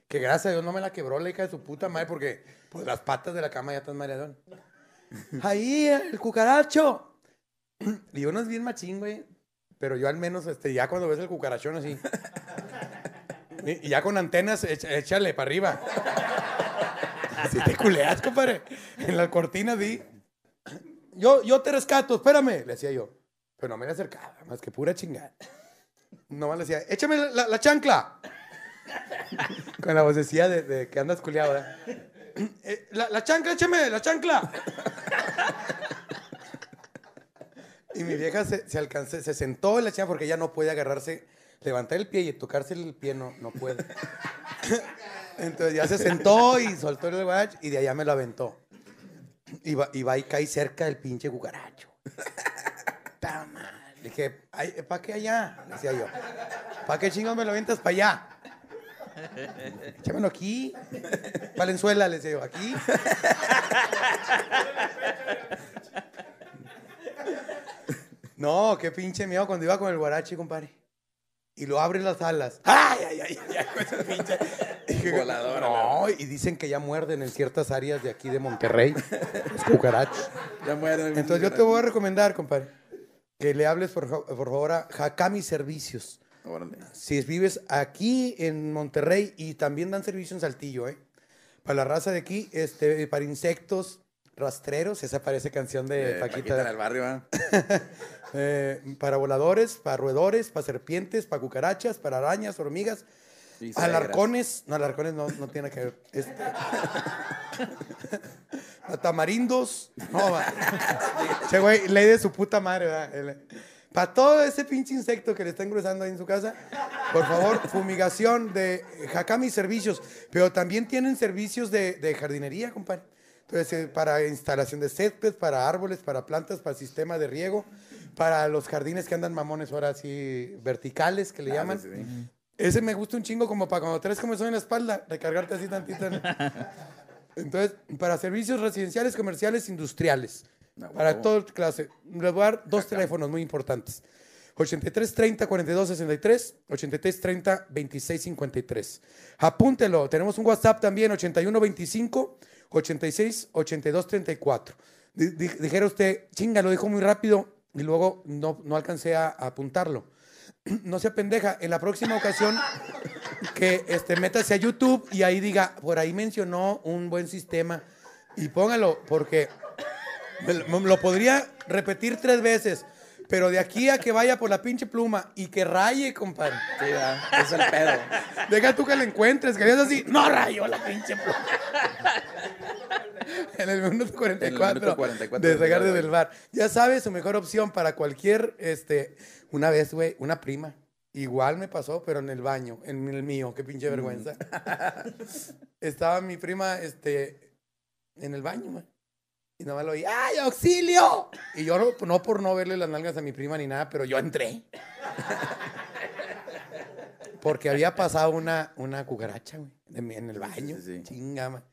Speaker 1: Que gracias a Dios no me la quebró la hija de su puta madre porque pues las patas de la cama ya están mareadón. Ahí, el cucaracho. Y uno es bien machín, güey. Pero yo al menos, este, ya cuando ves el cucarachón así. Y ya con antenas, échale para arriba. Así te culeas, compadre. En la cortina, di. Yo, yo te rescato, espérame, le decía yo. Pero no me le acercaba, más que pura chingada. Nomás le decía, échame la, la- la chancla. Con la vocecilla de, de que andas culeado, eh, la, la chancla, échame, la chancla. y mi vieja se, se alcanzó, se sentó en la chancla porque ella no puede agarrarse, levantar el pie y tocarse el pie no, no puede. Entonces ya se sentó y soltó el guaracho y de allá me lo aventó. Y va, y va y cae cerca del pinche cucaracho. Ta madre. Le dije, ¿para qué allá? Decía yo. ¿Para qué chingón me lo aventas para allá? Échamelo aquí. Valenzuela, le decía yo, aquí. No, qué pinche miedo cuando iba con el guarachi, compadre. Y lo abren las alas. ¡Ay, ay, ay! ay, ay, ese pinche-
Speaker 3: Voladora,
Speaker 1: No, y dicen que ya muerden en ciertas áreas de aquí de Monterrey. Los cucarachos.
Speaker 3: Ya mueren.
Speaker 1: Entonces yo te voy a recomendar, compadre, que le hables por, fa- por favor a Hakami Servicios.
Speaker 3: Órale.
Speaker 1: Si vives aquí en Monterrey y también dan servicio en Saltillo, ¿eh? Para la raza de aquí, este, para insectos rastreros, esa parece canción de
Speaker 3: Eh,
Speaker 1: Paquita.
Speaker 3: Paquita en el barrio, ¿ah?
Speaker 1: Eh, para voladores, para roedores, para serpientes, para cucarachas, para arañas, hormigas, alarcones. No, alarcones no, no tiene que ver. Este, tamarindos. No, va. Che, güey, ley de su puta madre, ¿verdad? Para todo ese pinche insecto que le está engrosando ahí en su casa, por favor, fumigación de Hakami Servicios. Pero también tienen servicios de, de jardinería, compadre. Entonces, eh, para instalación de césped, para árboles, para plantas, para sistema de riego, para los jardines que andan mamones ahora así verticales, que le
Speaker 3: Ah,
Speaker 1: llaman.
Speaker 3: sí.
Speaker 1: Ese me gusta un chingo como para cuando traes comezón en la espalda, recargarte así tantito. ¿no? Entonces, para servicios residenciales, comerciales, industriales.
Speaker 3: Ah,
Speaker 1: para toda clase. Les voy a dar dos teléfonos muy importantes. 83 30 42 63, 83 30 26 53. Apúntelo. Tenemos un WhatsApp también, 81 25 86 82 34. Di- di- Dijera usted, chinga, lo dijo muy rápido y luego no, no alcancé a, a apuntarlo. No sea pendeja. En la próxima ocasión que este, métase a YouTube y ahí diga, por ahí mencionó un buen sistema y póngalo, porque me lo- me lo podría repetir tres veces, pero de aquí a que vaya por la pinche pluma y que raye, compadre.
Speaker 3: Sí, es el pedo.
Speaker 1: Deja tú que la encuentres, que veas así, no rayó la pinche pluma. en el minuto 44,
Speaker 3: minuto 44
Speaker 1: de regarde del bar. Ya sabes, su mejor opción para cualquier, este, una vez, güey, una prima. Igual me pasó, pero en el baño, en el mío, qué pinche vergüenza. Estaba mi prima, este, en el baño, güey. Y nomás lo oí, ¡ay, auxilio! Y yo no, no por no verle las nalgas a mi prima ni nada, pero yo entré. Porque había pasado una, una cucaracha, güey, en, el baño.
Speaker 3: sí, sí.
Speaker 1: Chinga, ma.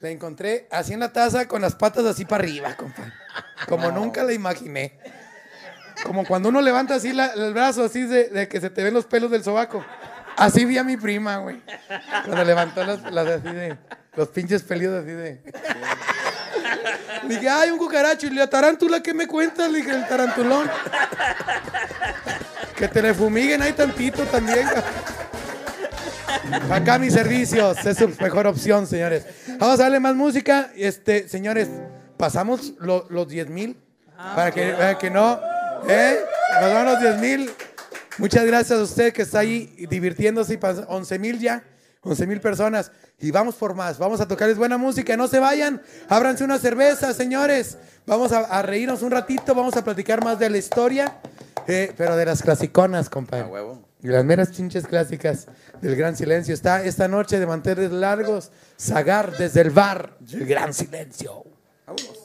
Speaker 1: La encontré así en la taza con las patas así para arriba, compadre. Como nunca la imaginé. Como cuando uno levanta así la- el brazo, así de, de que se te ven los pelos del sobaco. Así vi a mi prima, güey. Cuando levantó las, las así de. Los pinches pelidos así de. Le dije, ay, un cucaracho. Y dije, tarántula, ¿qué me cuentas? Le dije, el tarantulón. Que te le fumiguen ahí tantito también. Acá mis servicios, es su mejor opción, señores. Vamos a darle más música. Este, señores, pasamos lo- los 10 mil. Para que, para que no. ¿Eh? Nos van los 10 mil. Muchas gracias a usted que está ahí divirtiéndose. y pas- 11 mil ya. 11 mil personas. Y vamos por más. Vamos a tocarles buena música. No se vayan. Ábranse una cerveza, señores. Vamos a, a reírnos un ratito. Vamos a platicar más de la historia. eh, pero de las clasiconas, compadre.
Speaker 3: A huevo.
Speaker 1: Y las meras chinches clásicas del Gran Silencio. Está esta noche de manteles largos, Zagar desde el bar del Gran Silencio.
Speaker 3: Vámonos.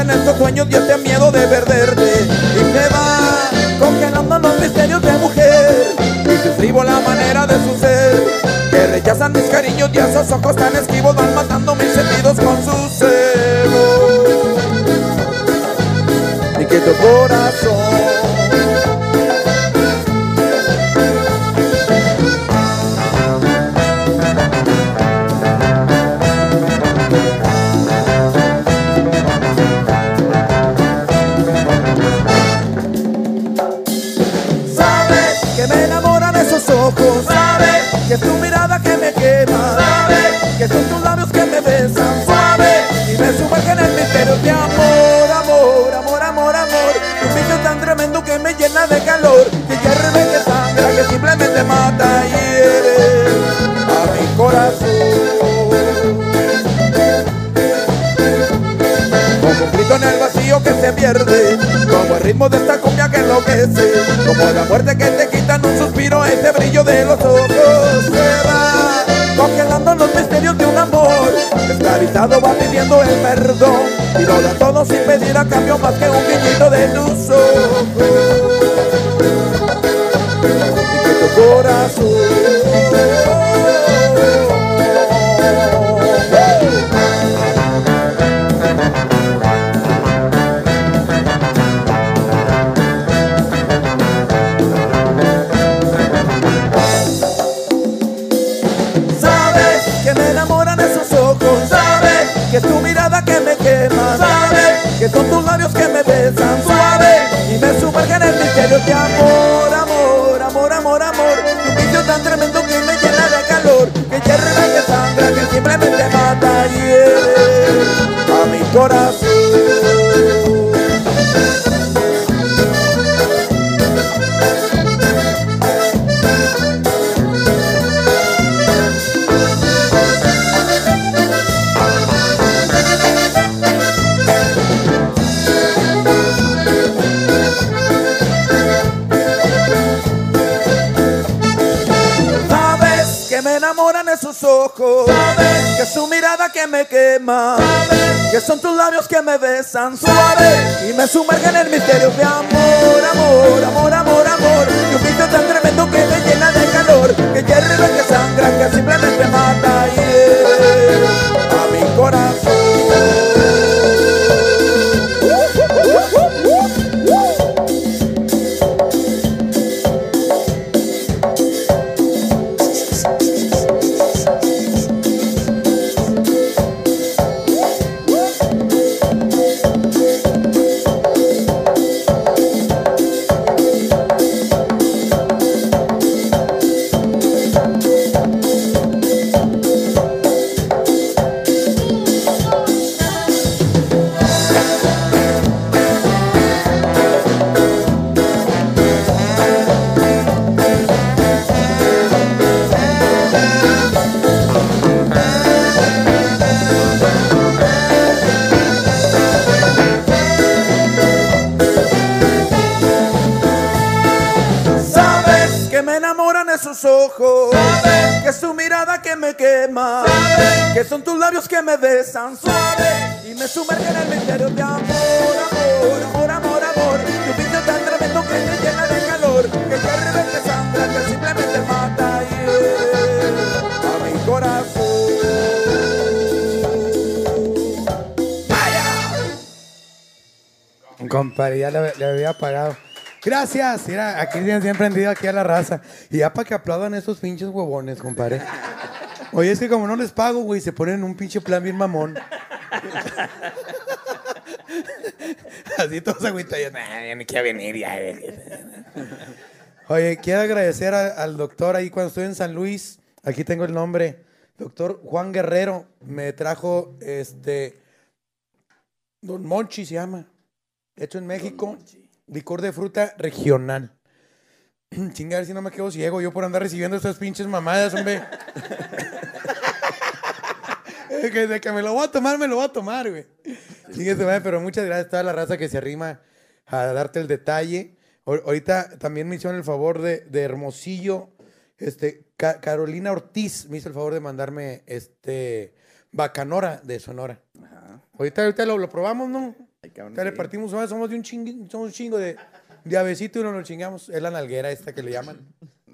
Speaker 6: en estos sueños y este miedo de perderte. Y se va congelando los misterios de mujer. Y suscribo la manera de su ser.
Speaker 3: Que rechazan mis cariños y esos ojos tan esquivos Van matando mis sentidos con su cebo. Y que tu corazón los ojos se va Congelando los misterios de un amor. Esclavizado va pidiendo el perdón Y lo da todo sin pedir a cambio Más que un guiñito de tus besan suave. Y me sumergen en el misterio de amor,
Speaker 1: Gracias. Mira, aquí tienen siempre prendido aquí a la raza. Y ya para que aplaudan esos pinches huevones, compadre. Oye, es que como no les pago, güey, se ponen en un pinche plan bien mamón. Así todos agüitados. Nah, ya me quiero venir ya. Oye, quiero agradecer a- al doctor ahí cuando estoy en San Luis. Aquí tengo el nombre. Doctor Juan Guerrero me trajo este. Don Monchi se llama. Hecho en México. Licor de fruta regional. Chinga, a ver si no me quedo ciego yo por andar recibiendo estas pinches mamadas, hombre. Que de que me lo voy a tomar, me lo voy a tomar, güey. Chingue pero muchas gracias a toda la raza que se arrima a darte el detalle. Ahor- Ahorita también me hicieron el favor de, de Hermosillo. Este, Ca- Carolina Ortiz me hizo el favor de mandarme este Bacanora de Sonora. Ahorita, ahorita lo, lo probamos, ¿no?
Speaker 7: Ay, cabrón,
Speaker 1: partimos, somos somos de un chingo, somos un chingo de, de avecito y nos lo chingamos. Es la nalguera esta que le llaman.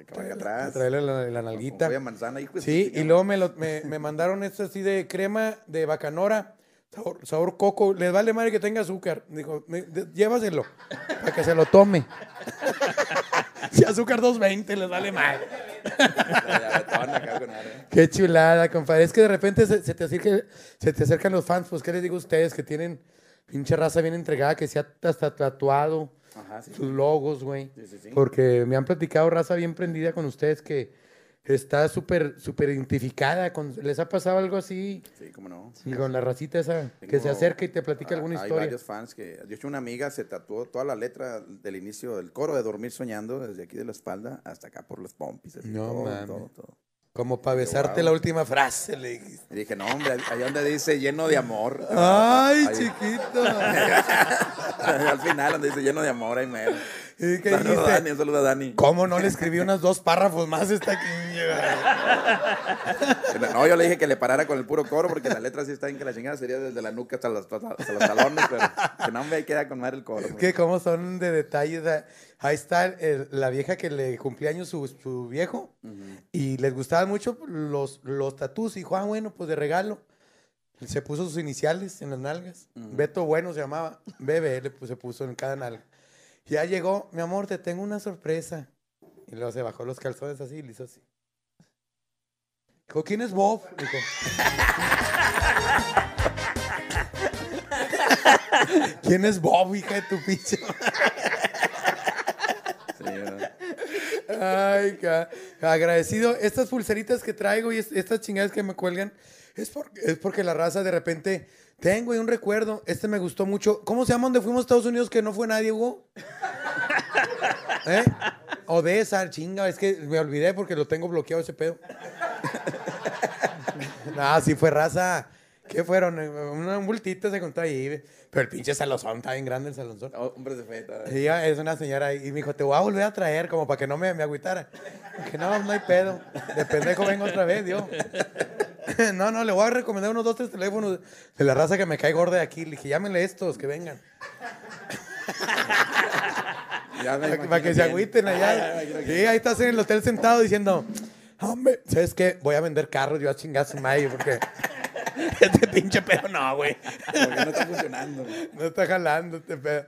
Speaker 3: Que vaya atrás.
Speaker 1: Traerle la, la nalguita.
Speaker 3: Manzana, hijo de
Speaker 1: Sí, y luego me, lo- me, me mandaron esto así de crema de bacanora, sabor, sabor coco. Les vale madre que tenga azúcar. Dijo, me- de- llévaselo para que se lo tome. si azúcar 220, les vale madre. Qué chulada, compadre. Es que de repente se, se te acerca- se te acercan los fans. Pues, ¿qué les digo a ustedes? Que tienen pinche raza bien entregada, que se ha hasta tatuado
Speaker 3: Ajá, sí.
Speaker 1: sus logos, güey.
Speaker 3: Sí, sí, sí.
Speaker 1: Porque me han platicado raza bien prendida con ustedes que está súper, súper identificada. Con, ¿Les ha pasado algo así?
Speaker 3: Sí, cómo no.
Speaker 1: Y con la racita esa que se acerca y te platica alguna
Speaker 3: Hay
Speaker 1: historia.
Speaker 3: varios fans que. De hecho, una amiga se tatuó toda la letra del inicio del coro de Dormir Soñando, desde aquí de la espalda hasta acá por los pompis. así,
Speaker 1: No
Speaker 3: todo, todo.
Speaker 1: Como para besarte
Speaker 3: Wow.
Speaker 1: la última frase, le dijiste.
Speaker 3: Y dije, no, hombre, ahí donde dice lleno de amor.
Speaker 1: ¡Ay,
Speaker 3: Ahí-
Speaker 1: chiquito!
Speaker 3: Al final, donde dice lleno de amor, ahí mero.
Speaker 1: ¿Y qué
Speaker 3: Saludos a Dani, saludo a Dani.
Speaker 1: ¿Cómo no le escribí unos dos párrafos más esta quiña?
Speaker 3: No, yo le dije que le parara con el puro coro, porque la letra sí está en que la chingada sería desde la nuca hasta los, hasta los talones, pero que no, ahí queda con madre el coro. pues.
Speaker 1: que cómo son de detalles. ah, Ahí está el- la vieja que le cumplía años su, su viejo y les gustaban mucho los, los tatús. Y dijo, ah, bueno, pues de regalo. Se puso sus iniciales en las nalgas. Beto Bueno se llamaba. Bebe, le pu- se puso en cada nalga. Ya llegó, mi amor, te tengo una sorpresa. Y luego se bajó los calzones así y le hizo así. Dijo, ¿quién es Bob? Dijo. ¿Quién es Bob, hija de tu pinche? Ay, agradecido. Estas pulseritas que traigo y es- estas chingadas que me cuelgan es, por- es porque la raza de repente tengo un recuerdo. Este me gustó mucho. ¿Cómo se llama donde fuimos a Estados Unidos que no fue nadie, Hugo? ¿Eh? Odessa, chinga, es que me olvidé porque lo tengo bloqueado ese pedo. no, sí fue raza. ¿Qué fueron? Una- Un bultito se encontró ahí. Pero el pinche salonzón, está bien grande el salonzón.
Speaker 3: Oh, Hombres de fe.
Speaker 1: Ella es una señora y me dijo, te voy a volver a traer como para que no me, me agüitara. Que no, no hay pedo. De pendejo vengo otra vez, yo. No, no, le voy a recomendar unos dos, tres teléfonos de la raza que me cae gorda de aquí. Le dije, llámenle estos, que vengan. Para para que se agüiten
Speaker 3: Ah,
Speaker 1: allá.
Speaker 3: quién.
Speaker 1: Sí, ahí estás en el hotel sentado diciendo, hombre, ¿sabes qué? Voy a vender carros yo a chingar a su madre porque este pinche pedo no, güey.
Speaker 3: Porque no está funcionando.
Speaker 1: No está jalando este pedo.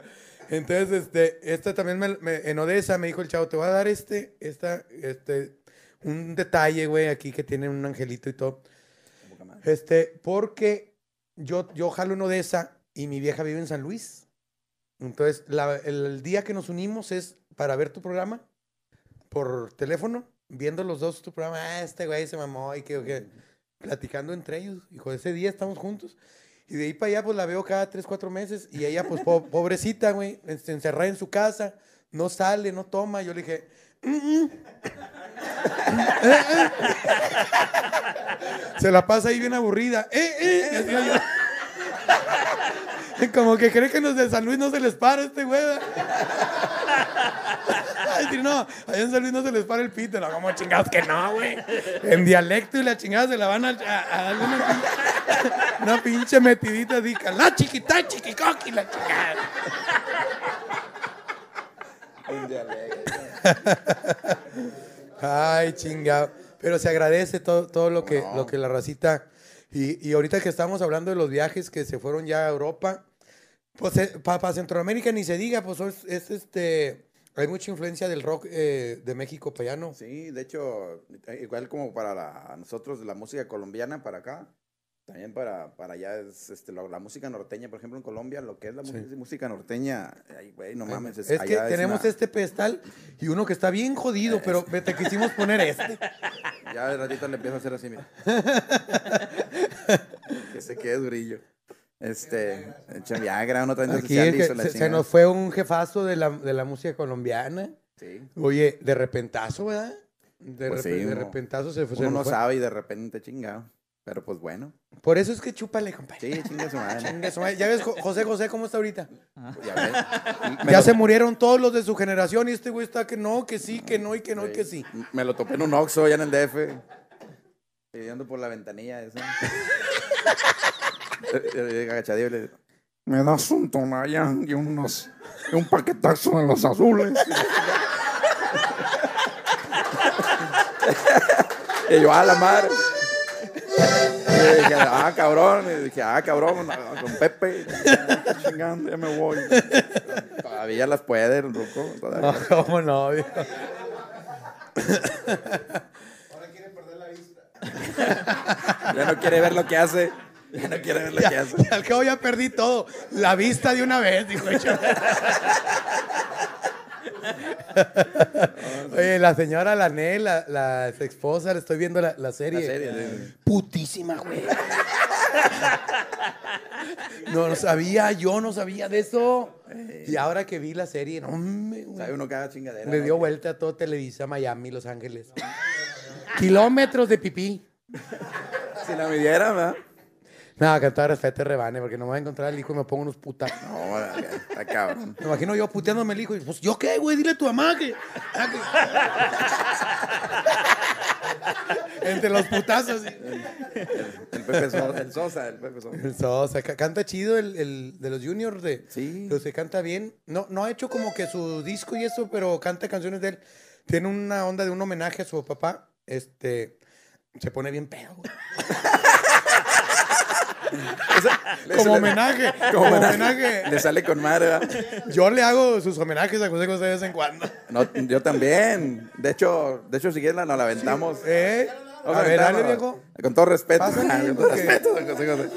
Speaker 1: Entonces, este, esta también me, me- en Odessa me dijo el chavo, te voy a dar este, esta, este, un detalle, güey, aquí que tiene un angelito y todo. Este, porque yo, yo jalo en Odessa y mi vieja vive en San Luis. Entonces, la- el, el día que nos unimos es para ver tu programa por teléfono, viendo los dos tu programa. Ah, este güey se mamó y que, que platicando entre ellos. Hijo, ese día estamos juntos. Y de ahí para allá, pues la veo cada tres, cuatro meses. Y ella, pues po- pobrecita, güey, en- encerrada en su casa, no sale, no toma. Yo le dije. Se la pasa ahí bien aburrida. Eh, eh. Como que cree que los de San Luis no se les para este güey. sí, no, allá en San Luis no se les para el pito. No, como chingados que no, güey. En dialecto y la chingada se la van a, a, una, pin- una pinche metidita dica. La chiquita, chiquicoqui, la chingada.
Speaker 3: Dialecto.
Speaker 1: Ay, chingado. Pero se agradece todo, todo lo, que, lo que la racita. Y, y ahorita que estamos hablando de los viajes que se fueron ya a Europa, pues para Centroamérica ni se diga, pues es, es, este. Hay mucha influencia del rock eh, de México para allá, ¿no?
Speaker 3: Sí, de hecho, eh, igual como para la- nosotros la música colombiana para acá, también para, para allá es este, la música norteña, por ejemplo, en Colombia, lo que es la música norteña, ay, güey, no mames.
Speaker 1: Es, que tenemos
Speaker 3: una-
Speaker 1: este pedestal y uno que está bien jodido, pero te quisimos poner este.
Speaker 3: Ya de ratito le empiezo a hacer así, mira. que se quede durillo. Este, echa Viagra, uno también
Speaker 1: Aquí
Speaker 3: hizo la
Speaker 1: se, nos fue un jefazo de la, de la música colombiana.
Speaker 3: Sí.
Speaker 1: Oye, de repentazo, ¿verdad? De,
Speaker 3: Pues sí,
Speaker 1: de repentazo se
Speaker 3: Uno
Speaker 1: nos
Speaker 3: no
Speaker 1: fue.
Speaker 3: sabe y de repente chingado. Pero pues bueno.
Speaker 1: Por eso es que chúpale, compadre.
Speaker 3: Sí, chinga su madre.
Speaker 1: Chingue su madre. Ya ves, Jo- José José, ¿cómo está ahorita?
Speaker 3: Ya ves.
Speaker 1: Ya
Speaker 3: lo-
Speaker 1: se murieron todos los de su generación y este güey está que no, que sí, que no y que no y que sí.
Speaker 3: Me lo topé en un Oxxo allá en el DF. Pidiendo por la ventanilla esa. Eh, eh, Agachadillo y le
Speaker 8: Me das un tonalla y, unos, y un paquetazo de los azules.
Speaker 6: Y yo, a la madre. Y dije, ah, cabrón. Y dije, ah, cabrón, con Pepe. Chingando, ya me voy. Todavía las puede, el ruco. Todavía.
Speaker 1: No, ¿Cómo no? viejo?
Speaker 6: Ya no quiere ver lo que hace. Ya no quiere ver lo que hace.
Speaker 1: Al cabo ya perdí todo. La vista de una vez, dijo el chavo. Oye, la señora Lané, la, la esposa, le estoy viendo la, la serie.
Speaker 6: La serie, sí.
Speaker 1: Putísima, güey. No, no sabía, yo no sabía de eso. Y ahora que vi la serie, no, me.
Speaker 6: Sabe uno que haga chingadera.
Speaker 1: le
Speaker 6: ¿no?
Speaker 1: dio vuelta a todo Televisa, Miami, Los Ángeles. Kilómetros de pipí.
Speaker 6: Si la midiera, ¿verdad?
Speaker 1: Nada, que todo respeto rebane, porque no me voy a encontrar el hijo y me pongo unos putas.
Speaker 6: No, está cabrón.
Speaker 1: Me imagino yo puteándome el hijo y pues, ¿yo qué, güey? Dile a tu mamá que... ah, Entre los putazos.
Speaker 6: El Pepe Sosa, el Sosa, el Pepe Sosa.
Speaker 1: El Sosa, ca- canta chido el, el de los juniors de...
Speaker 6: Sí.
Speaker 1: Los que canta bien. No, no ha hecho como que su disco y eso, pero canta canciones de él. Tiene una onda de un homenaje a su papá. Este... Se pone bien pedo, güey. Como homenaje. Como homenaje.
Speaker 6: Le sale con madre, ¿verdad?
Speaker 1: Yo le hago sus homenajes a José José de vez en cuando.
Speaker 6: No, yo también. De hecho, de hecho si quieres la, nos la aventamos.
Speaker 1: ¿Eh?
Speaker 6: Vamos
Speaker 1: A ver, dale,
Speaker 6: aventarnos.
Speaker 1: viejo.
Speaker 6: Con todo respeto.
Speaker 1: Pásale,
Speaker 6: con todo respeto, José José.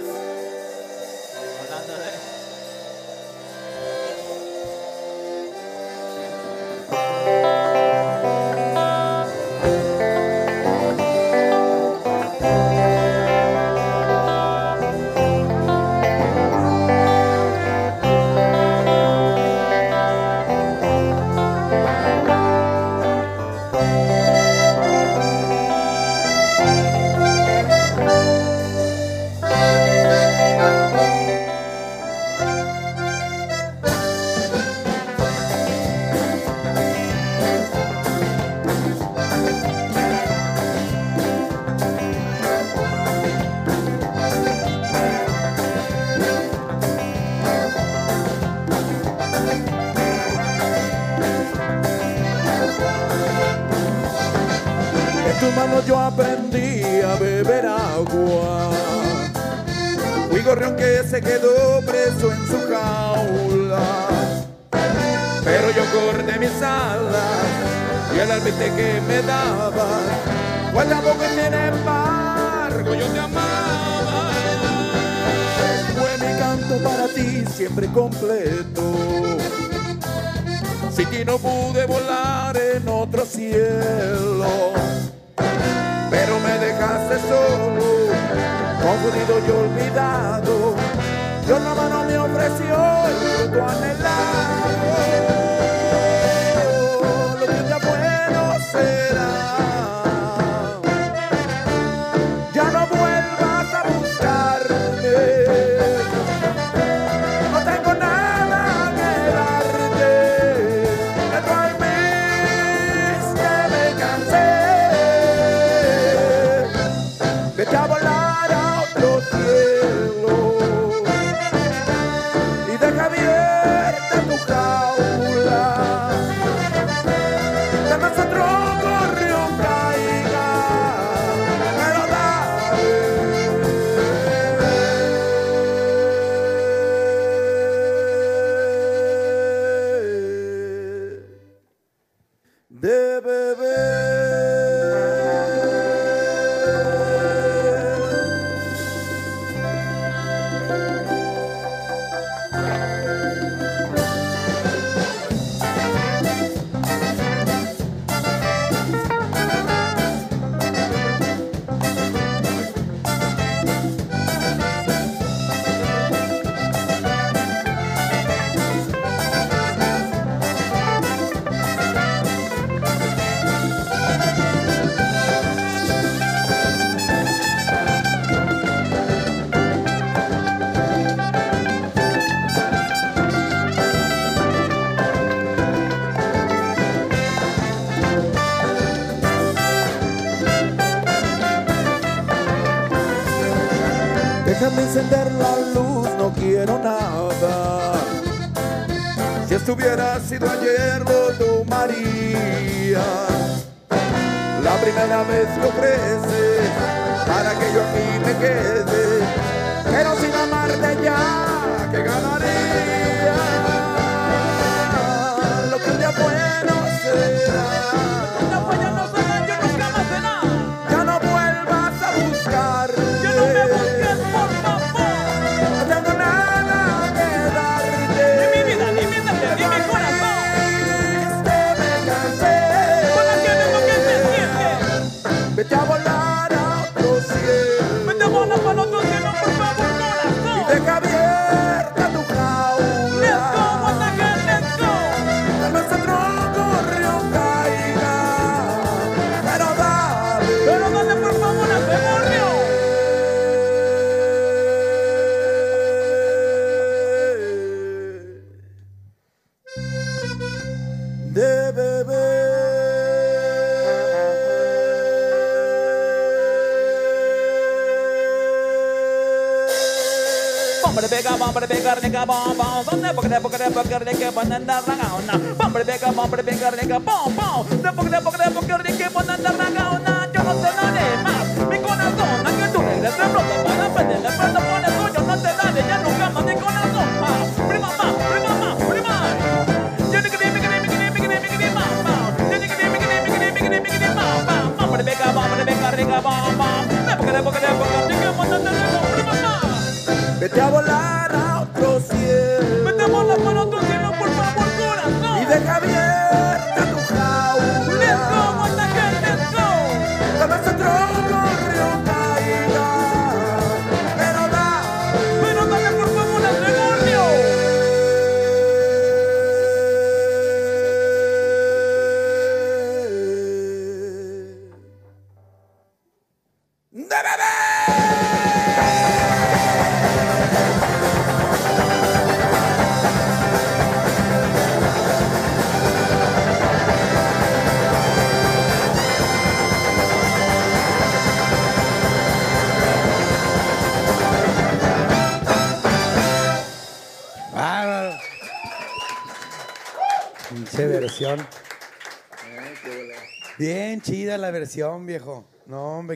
Speaker 9: Encender la luz, no quiero nada. Si estuviera sido ayer lo tomaría. La
Speaker 2: primera vez que ofreces para que yo aquí me quede. Pero sin amarte ya, que ganaría.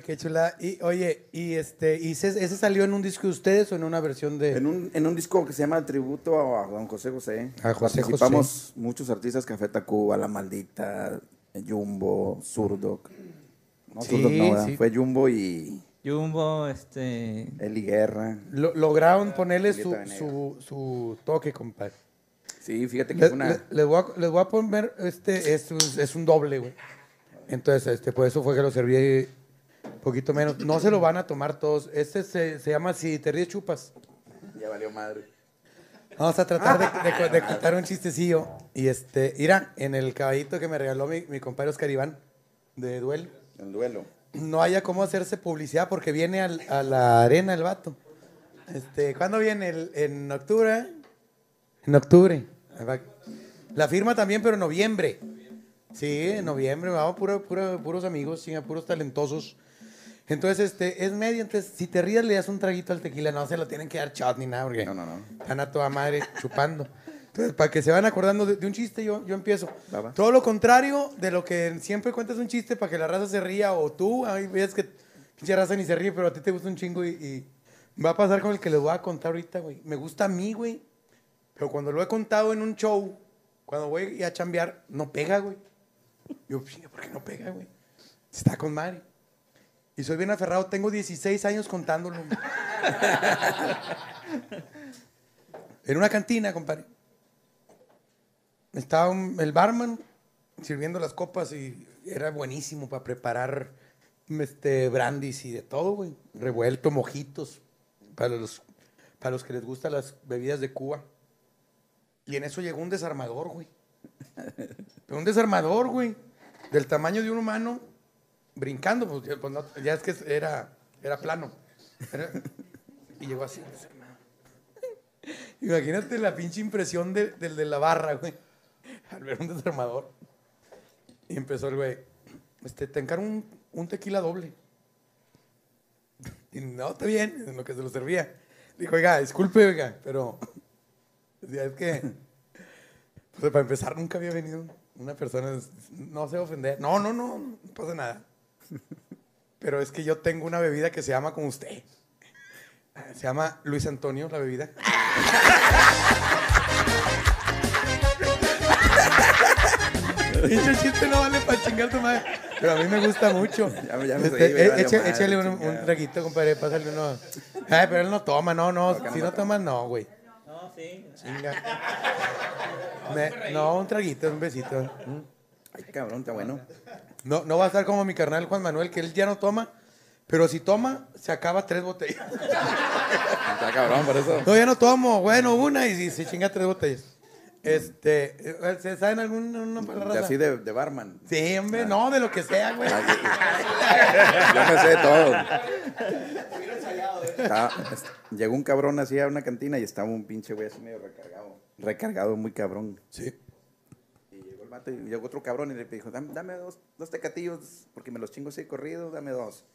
Speaker 1: Qué chula. Y oye, y este, ¿y ese, ese salió en un disco de ustedes o en una versión de
Speaker 3: En un, en un disco que se llama Tributo a don José José.
Speaker 1: A José
Speaker 3: Participamos muchos artistas, Café Tacuba, La Maldita, Jumbo, Zurdo. No,
Speaker 1: Sí,
Speaker 3: no, ¿verdad?
Speaker 1: sí.
Speaker 3: Fue Jumbo y
Speaker 10: Jumbo, este.
Speaker 3: Eli Guerra.
Speaker 1: Lo- lograron ponerle su, su, su toque, compadre.
Speaker 3: Sí, fíjate que
Speaker 1: Le-
Speaker 3: fue una...
Speaker 1: le- les, voy a, les voy a poner, este, es, un- es un doble, güey. Entonces, este, por eso fue que lo serví poquito menos. No se lo van a tomar todos. Este se, se llama Si te ríes chupas.
Speaker 3: Ya valió madre.
Speaker 1: Vamos a tratar de, de co- de contar un chistecillo. Y este, mira, en el caballito que me regaló mi, mi compadre Oscar Iván de duelo,
Speaker 3: El duelo.
Speaker 1: no haya cómo hacerse publicidad porque viene al- a la arena el vato. Este, ¿Cuándo viene? El- ¿En octubre? En octubre. La firma también, pero en noviembre. Sí, en noviembre, vamos, puro, puro- puros amigos, sí, puros talentosos. Entonces, este, es medio, entonces, si te ríes, le das un traguito al tequila, no se lo tienen que dar shot ni nada, porque
Speaker 3: No, no, no.
Speaker 1: están a toda madre chupando. Entonces, para que se van acordando de, de un chiste, yo, yo empiezo.
Speaker 3: Va, va.
Speaker 1: Todo lo contrario de lo que siempre cuentas un chiste para que la raza se ría, o tú, ahí ves que pinche raza ni se ríe, pero a ti te gusta un chingo y, y va a pasar con el que les voy a contar ahorita, güey. Me gusta a mí, güey, pero cuando lo he contado en un show, cuando voy a chambear, no pega, güey. Yo, ¿por qué no pega, güey? Está con madre. Y soy bien aferrado, tengo 16 años contándolo. en una cantina, compadre. Estaba un- el barman sirviendo las copas y era buenísimo para preparar este, brandis y de todo, güey. Revuelto, mojitos, para los, para los que les gustan las bebidas de Cuba. Y en eso llegó un desarmador, güey. Pero un desarmador, güey. Del tamaño de un humano, brincando, pues, ya, pues, no- ya es que era, era plano. Y llegó así. Imagínate la pinche impresión de- del de la barra, güey. Al ver un desarmador. Y empezó el güey. Este, te encargo un, un tequila doble. Y no, está bien, en lo que se lo servía. Dijo, oiga, disculpe, oiga, pero. decía, es que. Pues para empezar, nunca había venido una persona. No se ofender. No, no, no, no pasa nada. Pero es que yo tengo una bebida que se llama como usted. Se llama Luis Antonio, la bebida. Pinche chiste no vale para chingar tu madre. Pero a mí me gusta mucho.
Speaker 3: Ya me- ya me
Speaker 1: Este, eh, échale un, traguito, compadre, pásale uno. Ay, pero él no toma, no, no.
Speaker 3: que no
Speaker 1: si no
Speaker 3: toma.
Speaker 1: tomas, no, güey.
Speaker 2: No, sí.
Speaker 1: Chinga. Me- no, un traguito, un besito.
Speaker 3: Ay, cabrón, está bueno.
Speaker 1: No, no va a estar como mi carnal Juan Manuel, que él ya no toma, pero si toma, se acaba tres botellas.
Speaker 3: Está cabrón, por eso.
Speaker 1: No, ya no tomo, bueno, una y, se chinga tres botellas. Este, ¿se saben alguna para la
Speaker 3: De así de, de barman.
Speaker 1: Sí, hombre, no, de lo que sea, güey.
Speaker 3: Yo me sé de todo. Estaba- es- llegó un cabrón así a una cantina y estaba un pinche güey así medio recargado. Recargado muy cabrón.
Speaker 1: Sí.
Speaker 3: Y llegó el vato y llegó otro cabrón y le dijo, dame, dame dos, dos tecatillos porque me los chingo así corrido, dame dos.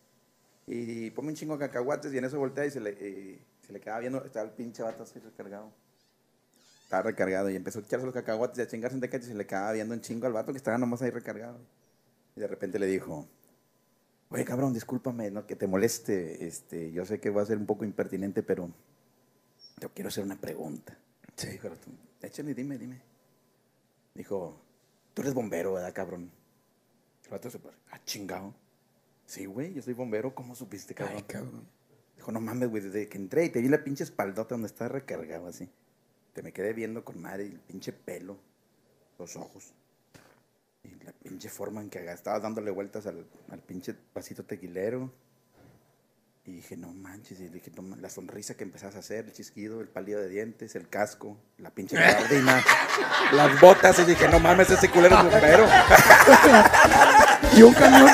Speaker 3: Y ponme un chingo de cacahuates y en eso voltea y se le, y se le quedaba viendo, estaba el pinche vato así recargado. Estaba recargado y empezó a echarse los cacahuates y a chingarse en tecates y se le quedaba viendo un chingo al vato que estaba nomás ahí recargado. Y de repente le dijo, oye cabrón, discúlpame, no que te moleste, este, yo sé que va a ser un poco impertinente, pero te quiero hacer una pregunta. Sí. El vato, échale, dime, dime. Dijo, tú eres bombero, ¿verdad, cabrón? El vato se paró, ah, chingado. Sí, güey, yo soy bombero, ¿cómo supiste, cabrón?
Speaker 1: Ay, cabrón.
Speaker 3: Dijo, no mames, güey, desde que entré y te vi la pinche espaldota donde estaba recargado así. Te me quedé viendo con madre el pinche pelo, los ojos. Y la pinche forma en que estabas dándole vueltas al, al pinche pasito tequilero. Y dije, no manches, y dije, no la sonrisa que empezabas a hacer, el chisquido, el palillo de dientes, el casco, la pinche gabardina, las botas, y dije, no mames, ese culero es bombero.
Speaker 1: Y un camión.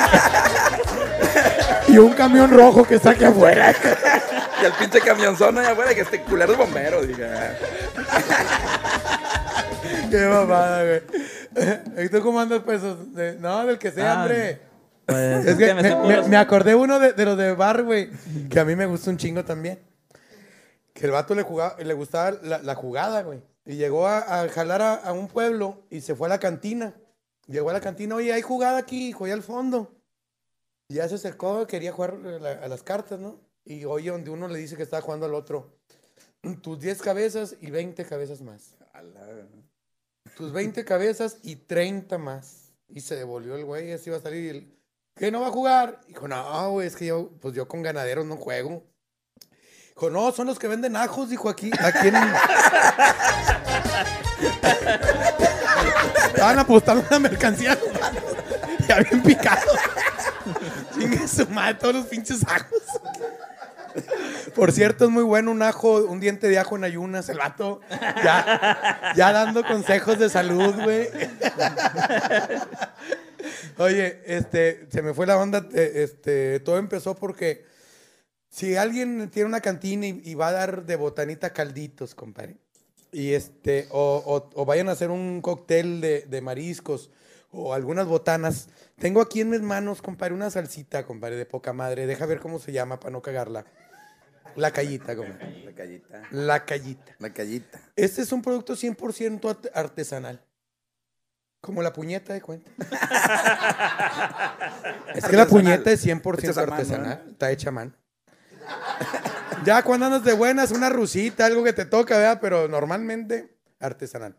Speaker 1: y un camión rojo que está aquí afuera.
Speaker 3: Y el pinche camionzón allá afuera, que este culero es bombero, dije.
Speaker 1: Qué mamada, güey. ¿Y tú cómo andas, pues? De- no, del que sea,
Speaker 2: Ah,
Speaker 1: hombre.
Speaker 2: Pues,
Speaker 1: Es que
Speaker 2: me
Speaker 1: acordé uno de, de los de bar, güey, que a mí me gusta un chingo también. Que el vato le, jugaba, le gustaba la, la jugada, güey. Y llegó a, a jalar a, a un pueblo y se fue a la cantina. Llegó a la cantina, oye, hay jugada aquí, hijo, allá al fondo. Y ya se acercó, quería jugar a, la- a las cartas, ¿no? Y oye, donde uno le dice que está jugando al otro. Tus 10 cabezas y 20 cabezas más. Tus 20 cabezas y 30 más. Y se devolvió el güey, así va a salir. y el, ¿Qué no va a jugar? Dijo, no, es que yo, pues yo con ganaderos no juego. Dijo, no, son los que venden ajos, dijo aquí. Aquí en. Estaban apostando una mercancía. Ya bien picado. Chingue su madre, todos los pinches ajos. Por cierto, es muy bueno un ajo, un diente de ajo en ayunas, el vato. Ya, ya dando consejos de salud, güey. Oye, este, se me fue la onda. Este, todo empezó porque si alguien tiene una cantina y, y va a dar de botanita calditos, compadre, y este, o, o- o vayan a hacer un cóctel de, de mariscos o algunas botanas, tengo aquí en mis manos, compadre, una salsita, compadre, de poca madre. Deja ver cómo se llama para no cagarla. La callita, compadre.
Speaker 3: La callita.
Speaker 1: La callita.
Speaker 3: La callita.
Speaker 1: Este es un producto 100% art- artesanal. Como la puñeta de cuenta. es que la puñeta es 100%
Speaker 3: Hecha a mano,
Speaker 1: artesanal. Está hecha a mano. ya cuando andas de buenas, una rusita, algo que te toca, ¿verdad? Pero normalmente artesanal.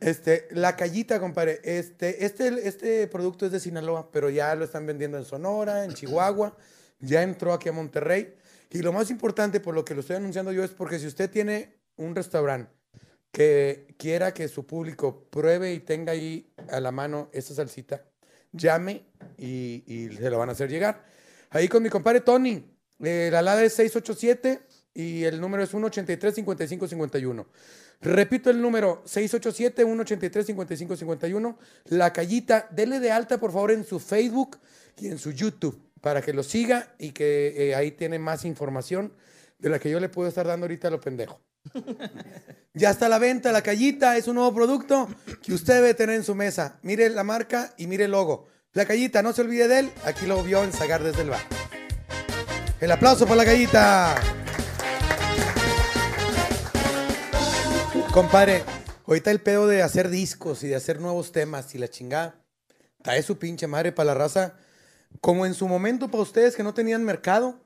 Speaker 1: Este, la callita, compadre. Este, este, este producto es de Sinaloa, pero ya lo están vendiendo en Sonora, en Chihuahua. Ya entró aquí a Monterrey. Y lo más importante, por lo que lo estoy anunciando yo, es porque si usted tiene un restaurante que quiera que su público pruebe y tenga ahí a la mano esa salsita, llame y, se lo van a hacer llegar. Ahí con mi compadre Tony. eh, la alada es 687 y el número es 183 55 51. Repito el número 687 183 55 51. La callita, dele de alta por favor en su Facebook y en su YouTube para que lo siga y que eh, ahí tiene más información de la que yo le puedo estar dando ahorita a lo pendejo. Ya está a la venta, la callita es un nuevo producto que usted debe tener en su mesa. Mire la marca y mire el logo. La callita, no se olvide de él. Aquí lo vio en Sagar desde el bar. El aplauso para la callita. Compadre, ahorita el pedo de hacer discos y de hacer nuevos temas y la chingada. Trae su pinche madre para la raza. Como en su momento para ustedes que no tenían mercado,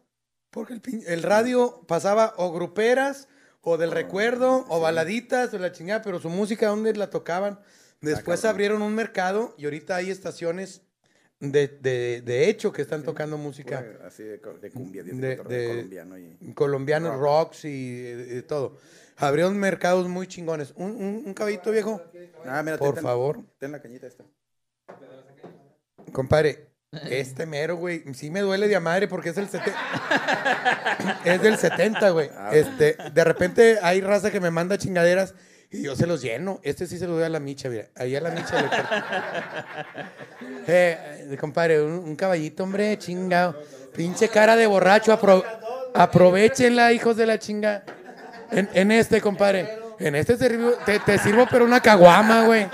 Speaker 1: porque el, radio pasaba o gruperas, o del recuerdo, o baladitas, o la chingada, pero su música, ¿dónde la tocaban? Después abrieron un mercado y ahorita hay estaciones de, de, de hecho que están tocando música
Speaker 3: Pura Así de, cumbia, de, colombiano. Y,
Speaker 1: colombianos,
Speaker 3: Rock.
Speaker 1: rocks y, todo. Abrieron mercados muy chingones. Un, un, un caballito viejo,
Speaker 3: ah, mira,
Speaker 1: por
Speaker 3: ten-
Speaker 1: favor.
Speaker 3: Ten la cañita esta.
Speaker 1: Compadre, este mero, güey, sí me duele de a madre porque es el 70. es del 70, güey.
Speaker 3: Ah,
Speaker 1: Este, de repente hay raza que me manda chingaderas y yo se los lleno. Este sí se lo doy a la micha, mira. Ahí a la micha le corto. eh, eh, compadre, un, un caballito, hombre, chingado. Pinche cara de borracho, apro- aprovechenla, hijos de la chinga. En, en este, compadre. En este te, sirvo- te, te sirvo, pero una caguama, güey.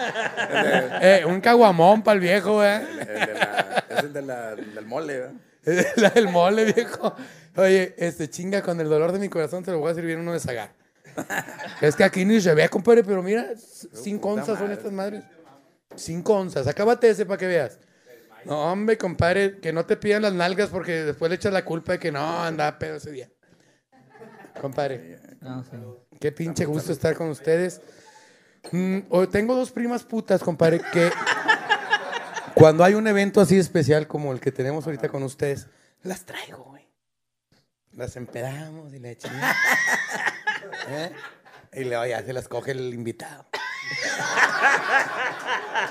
Speaker 1: Eh, un caguamón para el viejo, güey.
Speaker 3: El es el de la- del mole, ¿verdad?
Speaker 1: Es la del mole, viejo. Oye, este chinga, con el dolor de mi corazón te lo voy a servir uno de sagar. es que aquí ni se ve, compadre, pero mira, c- cinco onzas son estas madres. Cinco onzas. Acábate ese para que veas. No, hombre, compadre, que no te pidan las nalgas porque después le echas la culpa de que no, andaba pedo ese día. Compadre,
Speaker 2: No, sí.
Speaker 1: Qué pinche gusto estar con ustedes. Mm, hoy tengo dos primas putas, compadre, que cuando hay un evento así especial como el que tenemos ahorita con ustedes, las traigo, güey. Las empedamos y la chingada. ¿Eh? Y luego ya se las coge el invitado.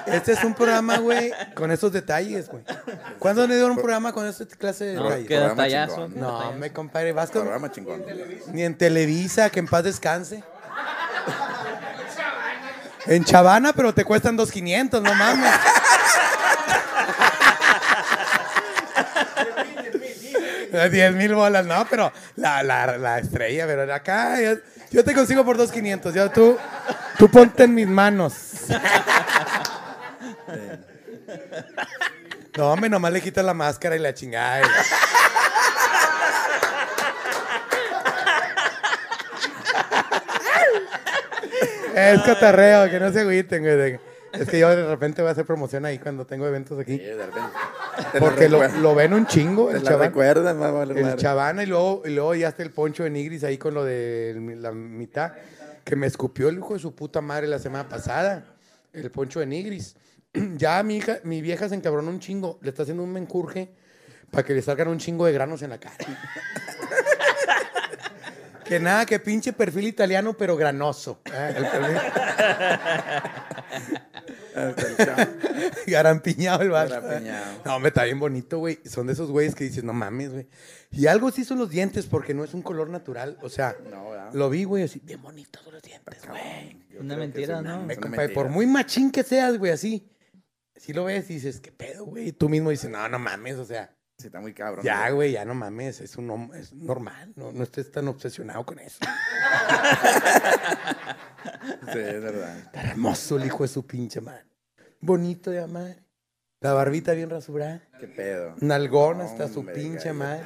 Speaker 1: Este es un programa, güey, con esos detalles, güey. ¿Cuándo le dieron un programa con esta clase de
Speaker 2: No,
Speaker 1: detalles?
Speaker 2: qué
Speaker 3: programa
Speaker 2: detallazo.
Speaker 3: chingón.
Speaker 2: qué
Speaker 1: No,
Speaker 2: detallazo.
Speaker 1: me compadre, vas con...
Speaker 3: Programa chingón.
Speaker 1: Ni en Televisa, que en paz descanse. En Chavana, pero te cuestan 2.500, no mames. 10 mil bolas, no, pero la, la, la estrella, pero acá yo te consigo por 2.500. Yo, tú, tú ponte en mis manos. No, hombre, nomás le quitas la máscara y la chingada. Es cotarreo, que no se agüiten, güey. Es que yo de repente voy a hacer promoción ahí cuando tengo eventos
Speaker 3: Sí,
Speaker 1: aquí.
Speaker 3: de repente. Te
Speaker 1: Porque lo, lo ven un chingo, el
Speaker 3: la
Speaker 1: chaval.
Speaker 3: recuerdan, va a valer
Speaker 1: El
Speaker 3: madre.
Speaker 1: chavana y luego, y luego ya está el poncho de Nigris ahí con lo de la mitad. Que me escupió el hijo de su puta madre la semana pasada. El poncho de Nigris. Ya mi hija, mi vieja se encabronó un chingo. Le está haciendo un mencurje para que le salgan un chingo de granos en la cara. que nada, que pinche perfil italiano, pero granoso. ¿eh? El perfil-. Garampiñado el vato.
Speaker 3: Garampiñado.
Speaker 1: No, hombre, está bien bonito, güey. Son de esos güeyes que dices, no mames, güey. Y algo sí son los dientes, porque no es un color natural. O sea, lo vi, güey, así, bien bonitos son los dientes, güey.
Speaker 2: Una mentira, ¿no?
Speaker 1: Me
Speaker 3: mentira.
Speaker 1: Por muy machín que seas, güey, así. Si lo ves y dices, ¿qué pedo, güey? Y tú mismo dices, no, no mames, o sea,
Speaker 3: Sí, está muy cabrón.
Speaker 1: ya,
Speaker 3: güey.
Speaker 1: ya no mames, es, un, es normal, no, no estés tan obsesionado con eso.
Speaker 3: Sí, es verdad.
Speaker 1: Está hermoso el hijo de su pinche madre. Bonito de madre. La barbita bien rasurada.
Speaker 3: Qué pedo.
Speaker 1: Nalgón hasta su pinche madre.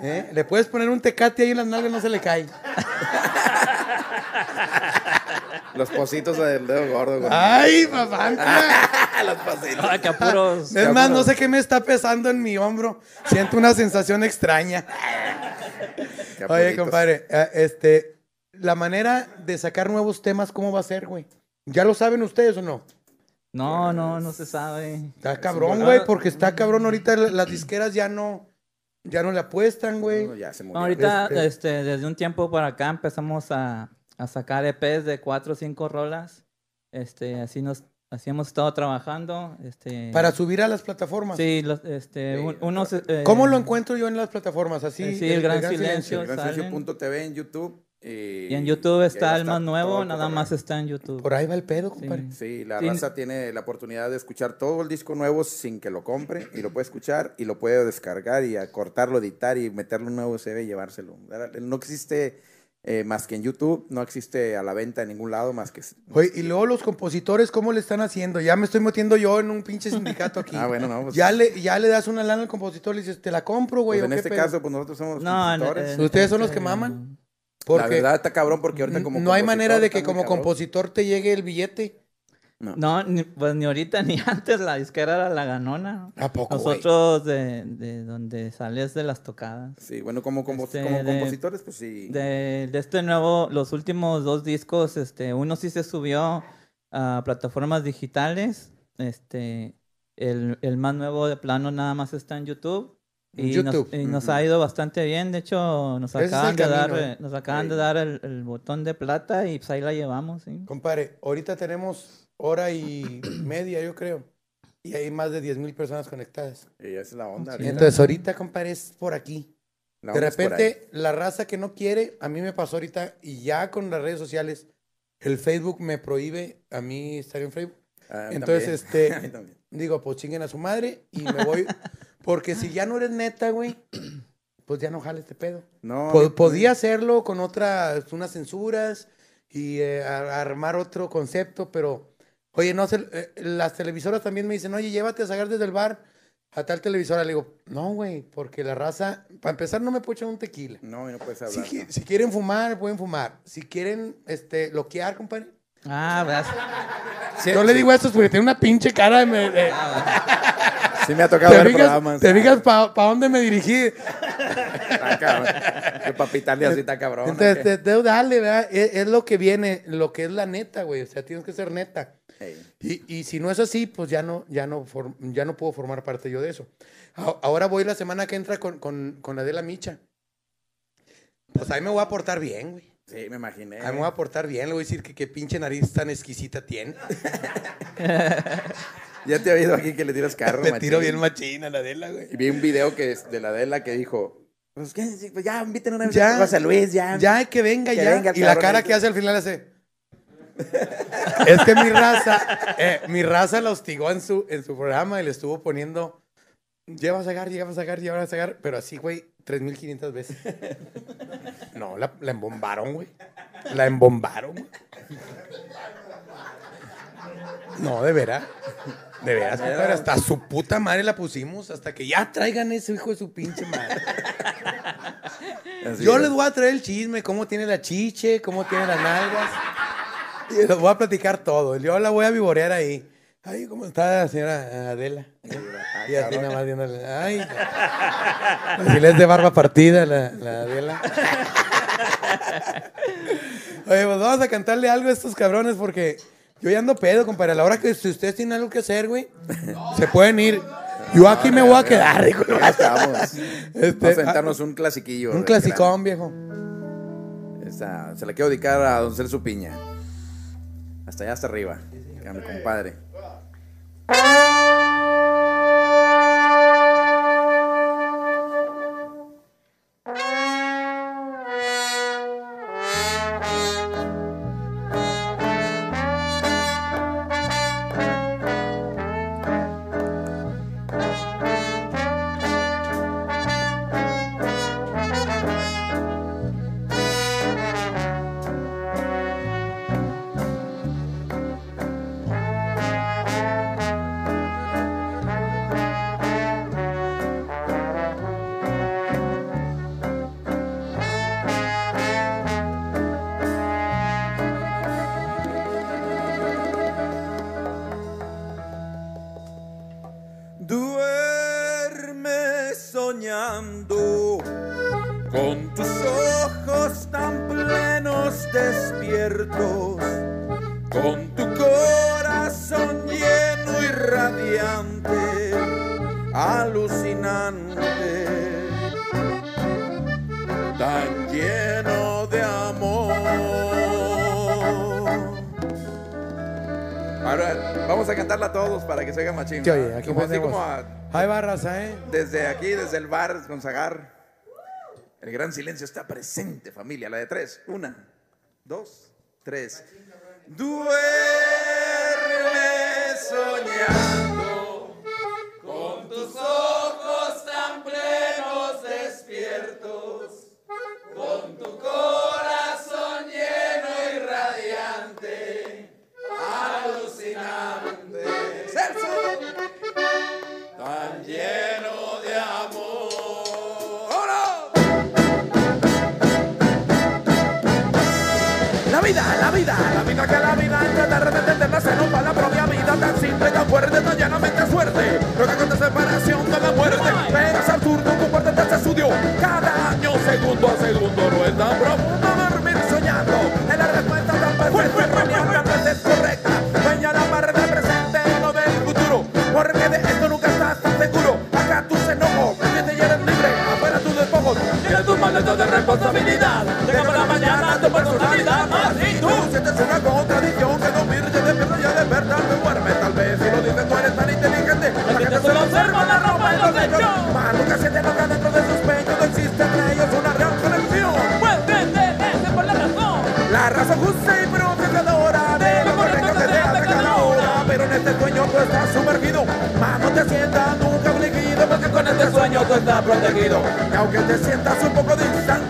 Speaker 1: ¿Eh? Le puedes poner un tecate ahí en las nalgas, no se le cae.
Speaker 3: Los positos del dedo gordo, güey.
Speaker 1: ¡Ay, papá!
Speaker 3: Los positos.
Speaker 2: Ah, que apuros.
Speaker 1: Es más, no sé qué me está pesando en mi hombro. Siento una sensación extraña.
Speaker 3: Qué
Speaker 1: Oye, compadre, eh, este, la manera de sacar nuevos temas, ¿cómo va a ser, güey? ¿Ya lo saben ustedes o no?
Speaker 2: No, no, no se sabe.
Speaker 1: Está cabrón, güey, porque está cabrón ahorita la- las disqueras ya no, ya no le apuestan, güey.
Speaker 3: No, ya se murió.
Speaker 2: No, ahorita,
Speaker 1: Este-
Speaker 2: este, desde un tiempo para acá empezamos a, a sacar EPs de cuatro o cinco rolas. Este, así nos, así hemos estado trabajando. Este,
Speaker 1: Para subir a las plataformas.
Speaker 2: Sí, los, este, un- unos. eh,
Speaker 1: ¿Cómo lo encuentro yo en las plataformas? Así,
Speaker 2: Eh, sí, el Gran Silencio.
Speaker 3: El Gran
Speaker 2: salen.
Speaker 3: Silencio.tv en YouTube. Y,
Speaker 2: Y en YouTube está el más nuevo,
Speaker 3: el
Speaker 2: nada más está en YouTube.
Speaker 1: Por ahí va el pedo, compadre.
Speaker 3: Sí, la
Speaker 2: Sí.
Speaker 3: raza tiene la oportunidad de escuchar todo el disco nuevo sin que lo compre y lo puede escuchar y lo puede descargar y acortarlo, editar y meterlo en un nuevo USB y llevárselo. No existe eh, más que en YouTube, no existe a la venta en ningún lado más que...
Speaker 1: Oye, y luego los compositores, ¿cómo le están haciendo? Ya me estoy metiendo yo en un pinche sindicato aquí.
Speaker 3: Ah, bueno, no, pues-
Speaker 1: ya, le, ya le das una lana al compositor y le dices, te la compro, güey.
Speaker 3: Pues
Speaker 1: ¿o
Speaker 3: en este
Speaker 1: pedo?
Speaker 3: caso, pues nosotros somos
Speaker 2: No, en-
Speaker 3: compositores.
Speaker 2: en-
Speaker 1: ¿Ustedes son los que maman?
Speaker 3: la
Speaker 1: Porque
Speaker 3: verdad está cabrón porque ahorita como
Speaker 1: no hay manera de que como compositor te llegue el billete.
Speaker 2: No, ni, pues ni ahorita ni antes la disquera era la ganona.
Speaker 1: ¿A poco?
Speaker 2: Nosotros de, de donde sales de las tocadas.
Speaker 3: Sí, bueno, como, como,
Speaker 2: Este,
Speaker 3: como
Speaker 2: de-
Speaker 3: compositores, pues sí.
Speaker 2: De, de este nuevo, los últimos dos discos, este, uno sí se subió a plataformas digitales. Este, el, el más nuevo de plano nada más está en YouTube. Y, nos,
Speaker 1: YouTube.
Speaker 2: y nos ha ido bastante bien. De hecho, nos acaban de dar,
Speaker 1: camino, ¿eh?
Speaker 2: eh, nos acaban de dar el, el botón de plata y pues ahí la llevamos. ¿sí?
Speaker 1: Compadre, ahorita tenemos hora y media, yo creo. Y hay más de 10 mil personas conectadas.
Speaker 3: Y esa es la onda. Ahorita.
Speaker 1: Entonces, ahorita, compadre, es por aquí.
Speaker 3: La
Speaker 1: De repente, la raza que no quiere, a mí me pasó ahorita, y ya con las redes sociales, el Facebook me prohíbe a mí estar en Facebook.
Speaker 3: Ah,
Speaker 1: Entonces,
Speaker 3: también.
Speaker 1: este. Digo, pues chinguen a su madre y me voy. Porque si ya no eres neta, güey, pues ya no jale este pedo.
Speaker 3: No,
Speaker 1: podía hacerlo con otras, unas censuras y eh, armar otro concepto, pero, oye, no sé, eh, las televisoras también me dicen, oye, llévate a sacar desde el bar a tal televisora. Le digo, no, güey, porque la raza, para empezar, no me puedo echar un tequila.
Speaker 3: No, y no puedes
Speaker 1: Si,
Speaker 3: hablar.
Speaker 1: si quieren fumar, pueden fumar. Si quieren, este, bloquear, compadre.
Speaker 2: Ah, ¿verdad?
Speaker 3: Sí,
Speaker 1: Yo le digo esto porque tiene una pinche cara de... me- de-
Speaker 3: Sí me ha tocado
Speaker 1: ¿Te
Speaker 3: ver
Speaker 1: fijas,
Speaker 3: programas.
Speaker 1: te fijas para dónde me dirigí?
Speaker 3: Está cabrón. Que pa' pitarle así está cabrón.
Speaker 1: Entonces,
Speaker 3: ¿o
Speaker 1: te, te- dale, ¿verdad? Es, es lo que viene, lo que es la neta, güey. O sea, tienes que ser neta. Y, y si no es así, pues ya no, ya no, for- ya no puedo formar parte yo de eso. A- Ahora voy la semana que entra con, con, con Adela Micha. Pues ahí me voy a portar bien, güey.
Speaker 3: Sí, me imaginé.
Speaker 1: Ahí me voy a portar bien. Le voy a decir que qué pinche nariz tan exquisita tiene.
Speaker 3: Ya te he oído aquí que le tiras carro,
Speaker 1: Me
Speaker 3: machín.
Speaker 1: tiro bien machina a la Adela, güey.
Speaker 3: Y vi un video que es de la Adela que dijo, pues, pues ya, inviten una vez
Speaker 1: Ya.
Speaker 3: a Luis, ya.
Speaker 1: Ya, que venga,
Speaker 3: Que
Speaker 1: ya.
Speaker 3: venga
Speaker 1: y la cara que hace al final hace. Es que mi raza, eh, mi raza la hostigó en su, en su programa y le estuvo poniendo. Lleva a sacar, lleva a sacar, lleva a sacar. Pero así, güey, 3.500 veces. No, la, la embombaron, güey. La embombaron, güey. No, de veras. De veras, compadre, hasta su puta madre la pusimos. Hasta que ya traigan ese hijo de su pinche madre.
Speaker 3: Así
Speaker 1: Yo
Speaker 3: es.
Speaker 1: les voy a traer el chisme, cómo tiene la chiche, cómo tiene las nalgas. Y les voy a platicar todo. Yo la voy a vivorear ahí. Ay, ¿cómo está la señora Adela? Y así nada más viéndole. Ay, así les de barba partida la, la Adela. Oye, pues vamos a cantarle algo a estos cabrones porque yo ya ando pedo, compadre. A la hora que si ustedes tienen algo que hacer, güey, se pueden ir. Yo aquí me voy a quedar, hijo.
Speaker 3: Ya estamos.
Speaker 1: Este,
Speaker 3: Vamos a sentarnos un clasiquillo.
Speaker 1: Un clasicón, viejo.
Speaker 3: Esta, se la quiero dedicar a Don Celso Piña. Hasta allá, hasta arriba. A mi compadre.
Speaker 1: Hay barras, ¿eh?
Speaker 3: desde aquí, desde el bar con Zagar. El gran silencio está presente, familia. La de tres. Una, dos, tres. Duerme soñando con tus ojos tan plenos despiertos, con tu corazón
Speaker 6: La vida, la vida, la vida que la vida entra de repente te nace en un palabra
Speaker 3: Muerte no llanamente suerte. Lo que cuenta separación de la muerte. Pero es absurdo comportarte este estudio. Cada año, segundo a segundo, no es tan profundo dormir soñando. En la respuesta tan perfecta, vez es correcta. Sueña la parte del presente, no del futuro. Porque de esto nunca estás tan seguro. Acá tus enojos, y eres libre. Afuera tus despojos, tienes tus maletas de responsabilidad. Personalidad. Así tú sientes una contradicción que dormirte despierta y a despertar te duerme. Tal vez si lo dices tú eres tan inteligente. La gente solo observa la ropa y los hechos. Más nunca siente lo que dentro de sus pechos no existe entre ellos una real conexión.
Speaker 2: Pues detenerte por la razón.
Speaker 3: La razón justa y provocadora de lo correcto que te hace cada hora. Pero en este sueño tú estás sumergido. Más no te sientas nunca afligido porque con este sueño tú estás protegido. Y aunque te sientas un poco distante,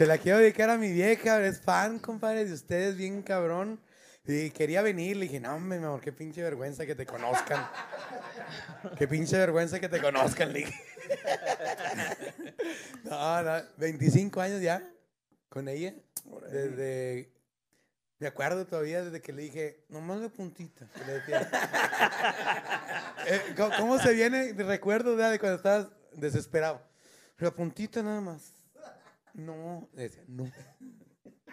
Speaker 3: Se la
Speaker 1: quiero dedicar a mi vieja. Es fan, compadre, de ustedes, bien cabrón. Y quería venir. Le dije, no, mi amor, qué pinche vergüenza que te conozcan. Qué pinche vergüenza que te conozcan, le dije. No, no, 25 años ya con ella. Desde. Me acuerdo todavía desde que le dije, nomás de puntita. que le decía. Eh, ¿cómo, cómo se viene? Recuerdo de cuando estabas desesperado. La puntita nada más. No, le decía, no.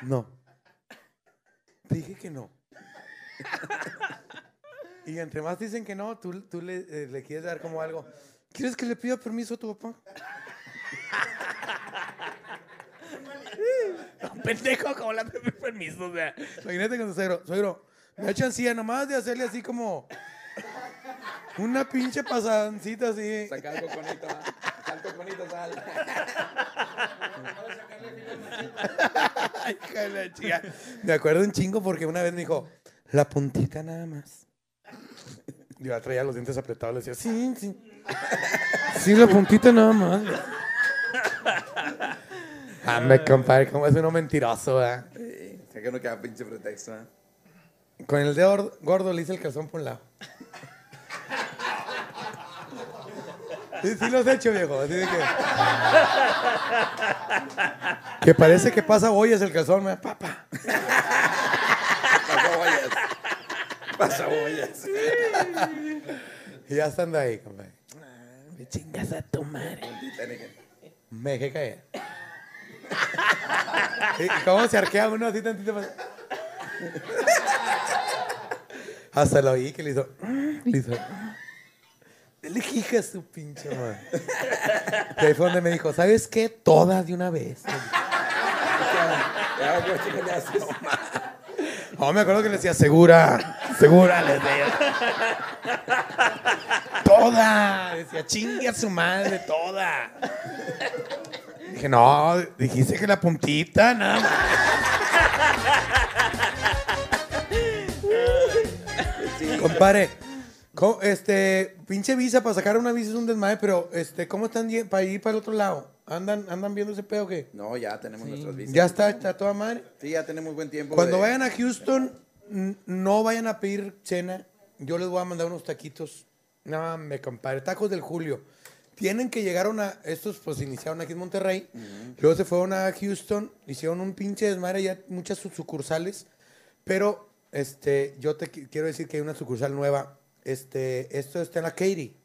Speaker 1: No. Te dije que no. Y entre más dicen que no, tú, tú le, eh, le quieres dar como algo. ¿Quieres que le pida permiso a tu papá? No, pendejo, como le doy permiso. O sea, imagínate con tu suegro. Suegro, me da chancilla nomás de hacerle así como una pinche pasancita así.
Speaker 11: Saca algo con ¿va?
Speaker 3: sal.
Speaker 1: Me acuerdo un chingo porque una vez me dijo, la puntita nada más. Yo ya traía los dientes apretados, le decía, sí, sí. Sí, la puntita nada más. Ah, me compadre, como es uno mentiroso, ¿verdad?
Speaker 3: Sí, sé que no queda pinche pretexto, ¿eh?
Speaker 1: Con el dedo or- gordo le hice el calzón por un lado. Sí, sí lo has hecho, viejo. Así de que... que parece que pasa ollas el calzón, ¿verdad? papá.
Speaker 3: Pasa bollas. Pasa bollas.
Speaker 1: Y ya estando ahí, compadre. Ah, Me chingas a tu madre. Me dejé caer. ¿Y cómo se arquea uno así tantito? más? Hasta lo oí que le hizo. Le hizo. Dele hija a su pinche madre. Y ahí fue donde me dijo, ¿sabes qué? Todas de una vez.
Speaker 3: Ya, ¿cómo chingas le haces?
Speaker 1: No, me acuerdo que le decía, segura, segura, le decía. Toda. Decía, chingue a su madre, toda. Dije, no, dijiste que la puntita, nada más. Compare, ¿cómo- este, pinche visa para sacar una visa es un desmadre, pero este, ¿cómo están para ir para el otro lado? ¿Andan, andan viendo ese pedo o qué?
Speaker 3: No, ya tenemos nuestras visas.
Speaker 1: Ya está, está toda madre.
Speaker 3: Sí, ya tenemos buen tiempo.
Speaker 1: Cuando
Speaker 3: de-
Speaker 1: vayan a Houston, no vayan a pedir cena. Yo les voy a mandar unos taquitos. No, me compadre. Tacos del Julio. Tienen que llegar a una. Estos pues iniciaron aquí en Monterrey. Luego se fueron a Houston. Hicieron un pinche desmadre. Ya muchas sucursales. Pero este, yo te qui- quiero decir que hay una sucursal nueva. Este, esto está en la Katy.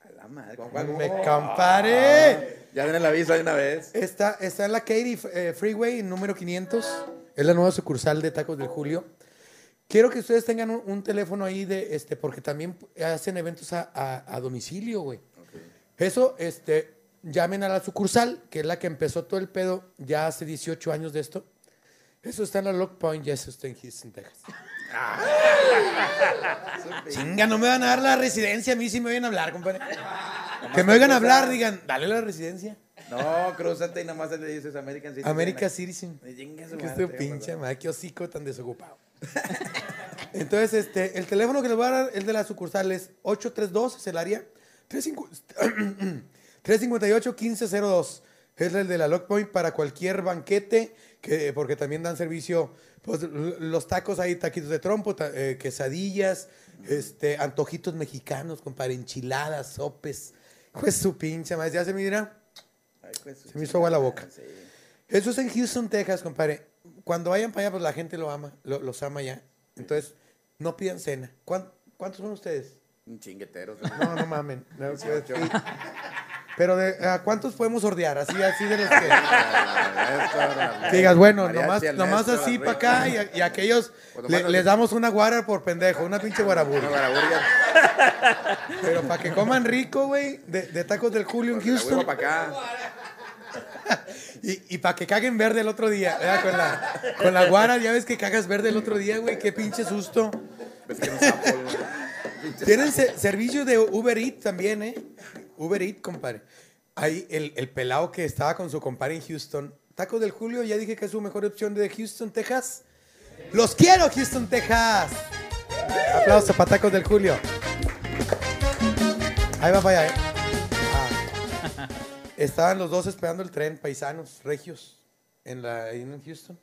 Speaker 3: A la madre.
Speaker 1: Me compare.
Speaker 3: Ya den la visa de una vez.
Speaker 1: Está, está en la Katy eh, Freeway, número 500. Es la nueva sucursal de Tacos del Julio. Quiero que ustedes tengan un, un teléfono ahí de este, porque también hacen eventos a, a- a domicilio, güey. Eso, este, llamen a la sucursal, que es la que empezó todo el pedo ya hace 18 años de esto. Eso está en la Lock Point, ya eso está en Houston, Texas. Chinga, no me van a dar la residencia, a mí sí me oyen hablar, compadre. Que me oigan hablar, digan, dale la residencia.
Speaker 3: No, cruzate y nomás le dices American Citizen.
Speaker 1: America Citizen. Que este pinche madre, qué hocico tan desocupado. Entonces, este, el teléfono que les voy a dar, el de la sucursal, es 832, es el área, 358-1502. Es el de la Lock Point para cualquier banquete, que, porque también dan servicio, pues, los tacos ahí, taquitos de trompo, ta- eh, quesadillas, este, antojitos mexicanos, compadre, enchiladas, sopes. Pues su pinche madre, ya se me dirá.
Speaker 3: Ay, pues,
Speaker 1: Se me hizo agua la boca.
Speaker 3: Sí.
Speaker 1: Eso es en Houston, Texas, compadre. Cuando vayan para allá, pues la gente lo ama, lo- los ama ya. Entonces, no pidan cena. ¿Cuán- ¿Cuántos son ustedes?
Speaker 3: Un chinguetero.
Speaker 1: No, no mamen. No. Pero de, ¿a cuántos podemos sordear? Así, así de los que... que digas, bueno, nomás, nomás así para acá y, a- y a aquellos
Speaker 3: Pues
Speaker 1: le- les damos una guara por pendejo, una pinche guarabura. Pero para que coman rico, güey, de, de tacos del Julio en Houston.
Speaker 3: para acá.
Speaker 1: Y, y para que caguen verde el otro día, ¿verdad? Con la, con la guara, ya ves que cagas verde el otro día, güey, qué pinche susto. Tienen se- servicio de Uber Eats también, ¿eh? Uber Eats, compadre. Ahí el, el pelado que estaba con su compadre en Houston. Tacos del Julio, ya dije que es su mejor opción de Houston, Texas. ¡Los quiero, Houston, Texas! Aplausos para Tacos del Julio. Ahí va para allá, ¿eh? Ah. Estaban los dos esperando el tren, paisanos, regios, en, la, en Houston.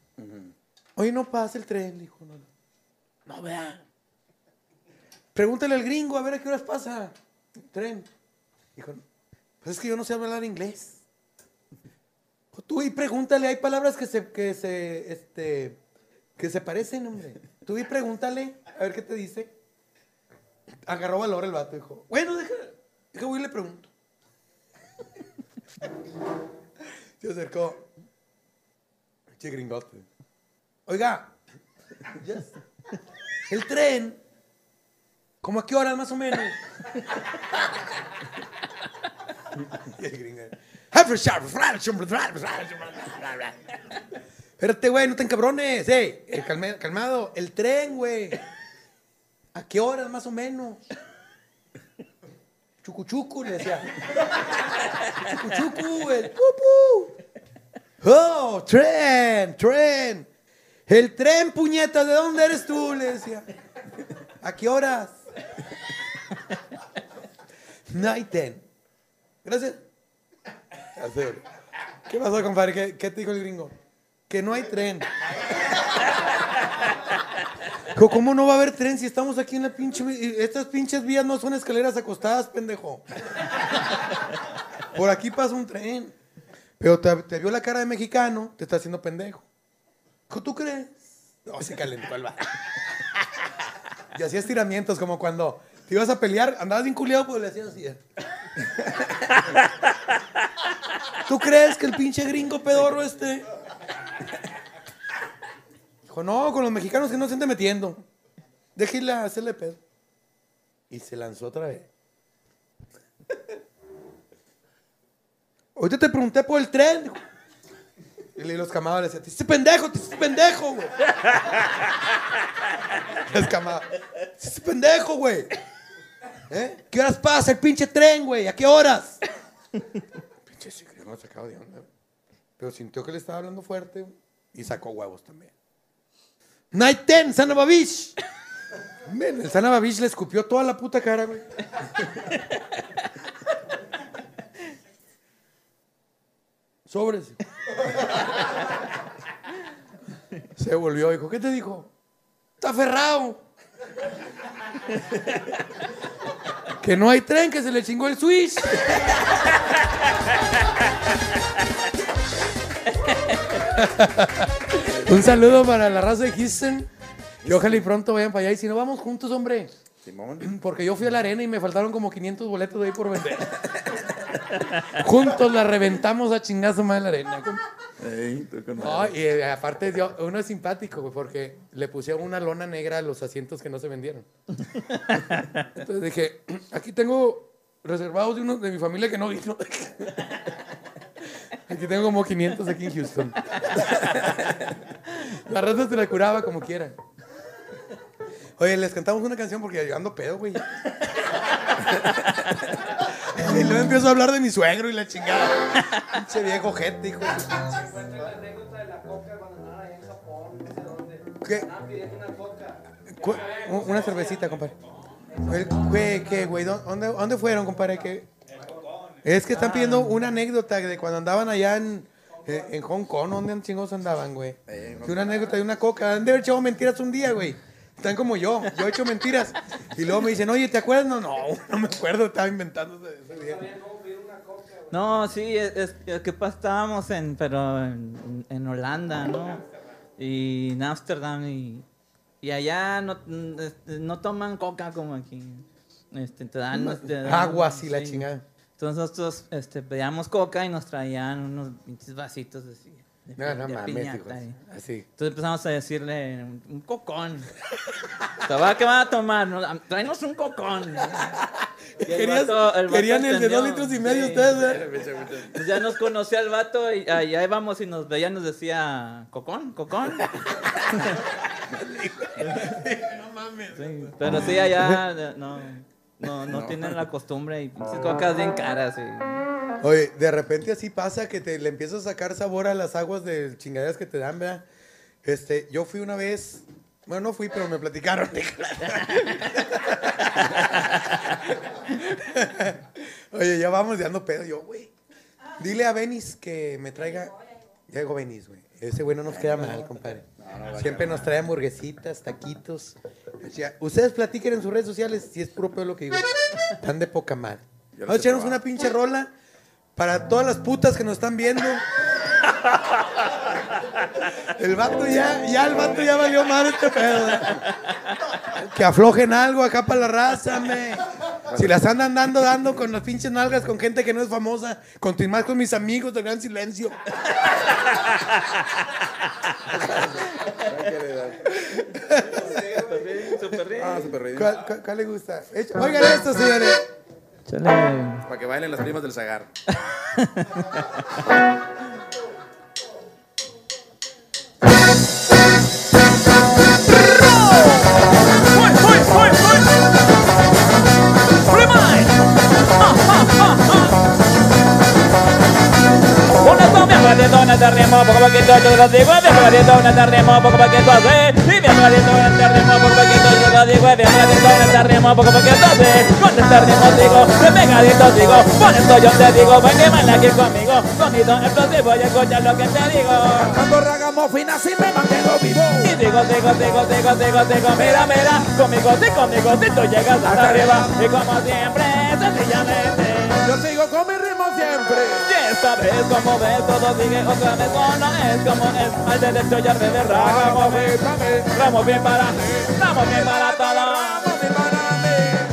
Speaker 1: Hoy no pasa el tren, dijo. No, no. no vea. Pregúntale al gringo a ver a qué horas pasa el tren. Dijo, pues es que yo no sé hablar inglés. Pues tú y pregúntale, hay palabras que se, que se, este, que se parecen, hombre. Tú y pregúntale, a ver qué te dice. Agarró valor el vato, dijo, bueno, deja, deja voy y le pregunto. Se acercó. Che gringote. Oiga, el tren, ¿cómo a qué horas más o menos? Espérate, güey, no te encabrones. Ey, el calme- calmado. El tren, güey. ¿A qué horas más o menos? Chucuchucu, le decía. Chucuchucu, el pupu. Oh, tren, tren. El tren, puñeta, ¿de dónde eres tú? Le decía. ¿A qué horas? Night ten. Gracias. ¿Qué pasó, compadre? ¿Qué, qué te dijo el gringo? Que no hay tren. ¿Cómo no va a haber tren si estamos aquí en la pinche... Estas pinches vías no son escaleras acostadas, pendejo. Por aquí pasa un tren. Pero te, te vio la cara de mexicano, te está haciendo pendejo. ¿tú crees? No, se calentó el vato. Y hacía estiramientos como cuando te ibas a pelear, andabas bien culiado, pues le hacías así. eh. ¿Tú crees que el pinche gringo pedorro este? Dijo, no, con los mexicanos que no se ande metiendo. Déjale hacerle pedo. Y se lanzó otra vez. Ahorita te pregunté por el tren. Y los camados le decían, te hiciste pendejo, te hiciste pendejo, güey. Los camados, te hiciste pendejo, güey. ¿Eh? ¿Qué horas pasa el pinche tren, güey? ¿A qué horas? pinche chico, no sacado de onda. Pero sintió que le estaba hablando fuerte y sacó huevos también. Night 10, San Beach. Men, el San Beach le escupió toda la puta cara, güey. Sobres. Se volvió y dijo, ¿qué te dijo? Está aferrado. que no hay tren, que se le chingó el switch. Un saludo para la raza de Houston. Y ojalá y pronto vayan para allá. Y si no, vamos juntos, hombre.
Speaker 3: Simón.
Speaker 1: Porque yo fui a la arena y me faltaron como 500 boletos de ahí por vender. Juntos la reventamos a chingazo más en la arena.
Speaker 3: Ey,
Speaker 1: No, y eh, aparte dio- uno es simpático, güey, porque le pusieron una lona negra a los asientos que no se vendieron. Entonces dije, aquí tengo reservados de uno de mi familia que no vino. Aquí tengo como 500 aquí en Houston. La raza se la curaba como quieran. Oye, les cantamos una canción porque yo ando pedo, güey. Y luego empiezo a hablar de mi suegro y la chingada. Pinche viejo gente, hijo. ¿Qué? Una cervecita, compadre. El- ¿Qué, qué, güey? ¿Dó- ¿Dónde, ¿Dónde fueron, compadre? ¿Qué? Es que están pidiendo una anécdota de cuando andaban allá en, eh, en Hong Kong. ¿Dónde chingos andaban, güey?
Speaker 3: Eh,
Speaker 1: Que una anécdota de una coca. Han de haber echado mentiras un día, güey. Están como yo. Yo he hecho mentiras. Y luego me dicen, oye, ¿te acuerdas? No, no, no me acuerdo. Estaba inventando ese, día.
Speaker 2: No, sí, es, es- es que estábamos en, pero en, en Holanda, ¿no? Y en Ámsterdam y, y allá no, este, no toman coca como aquí. Este, te dan, te dan-
Speaker 1: Aguas y la chingada.
Speaker 2: Entonces nosotros este, pedíamos coca y nos traían unos pinches vasitos así. De
Speaker 1: No, no
Speaker 2: de
Speaker 1: mames. Así.
Speaker 2: Entonces empezamos a decirle un, cocón. ¿Qué va ¿Qué van a tomar? No, Tráenos un cocón. El
Speaker 1: Querías-
Speaker 2: vato- el vato
Speaker 1: querían el de dos litros y medio
Speaker 2: Sí.
Speaker 1: ustedes, ¿eh?
Speaker 2: Pues ya nos conocía el vato y allá íbamos y nos veía y nos decía, cocón, cocón.
Speaker 1: No mames.
Speaker 2: Sí, pero sí, allá eh, no, no, no tienen la costumbre y pinches cocas bien caras. y-
Speaker 1: Oye, de repente así pasa que te le empiezas a sacar sabor a las aguas de chingaderas que te dan, ¿verdad? Este, yo fui una vez, bueno, no fui, pero me platicaron. Oye, ya vamos de ando pedo. Yo, güey, dile a Benis que me traiga. Ya llegó Benis, güey. Ese güey no nos queda mal, compadre. Siempre nos trae hamburguesitas, taquitos. Ustedes platiquen en sus redes sociales si es puro pedo lo que digo. Están de poca madre. Vamos a echarnos una pinche rola para todas las putas que nos están viendo. El vato ya, ya el vato ya valió mal este pedo. Que aflojen algo acá para la raza, me. Si las andan dando, dando con las pinches nalgas con gente que no es famosa, continuar con mis amigos del gran silencio.
Speaker 3: Ah.
Speaker 1: ¿Cuál, cuál- cuál le gusta? Echa- Oigan esto, señores.
Speaker 2: Chale.
Speaker 3: Para que bailen las primas del Zagar.
Speaker 2: remo, poco poquito, yo te lo digo, bien pegadito, una te remo, poco poquito así. Y bien pegadito, una te remo, poco poquito, yo te lo digo, bien pegadito, una te remo, poco poquito así. Con este ritmo digo, bien pegadito digo, por eso yo te digo, ven que baila aquí conmigo. Sonido explosivo y escucha lo que te digo.
Speaker 3: Cuando ragamuffin así me mantengo vivo.
Speaker 2: Y digo, digo, digo, digo, digo, digo, mira, mira, conmigo, sí, conmigo, si tú llegas hasta arriba. Y como siempre, sencillamente.
Speaker 3: Yo sigo con mi ritmo siempre.
Speaker 2: Vez, como ves, todo sigue otra vez, solo es como es. Al derecho y al revés, ramo bien, ramo bien para, ramo bien para todo.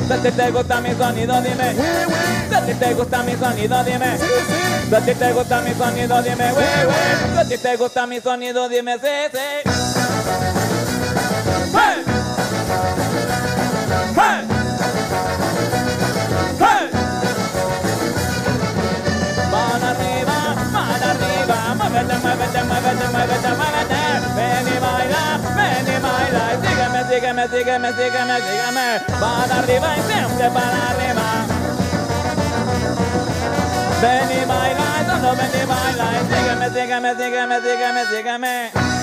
Speaker 2: Si a ti te gusta mi sonido, dime. Si a ti te gusta mi sonido, dime. Si a ti te gusta mi sonido, dime. Si a ti te gusta mi sonido, dime, sí, sí. Muévete, muévete. Ven y baila, ven y baila. Y sígueme, sígueme, sígueme, sígueme, sígueme. Van arriba y siempre para arriba. Ven y baila, solo ven y baila. Y sígueme, sígueme, sígueme, sígueme, sígueme.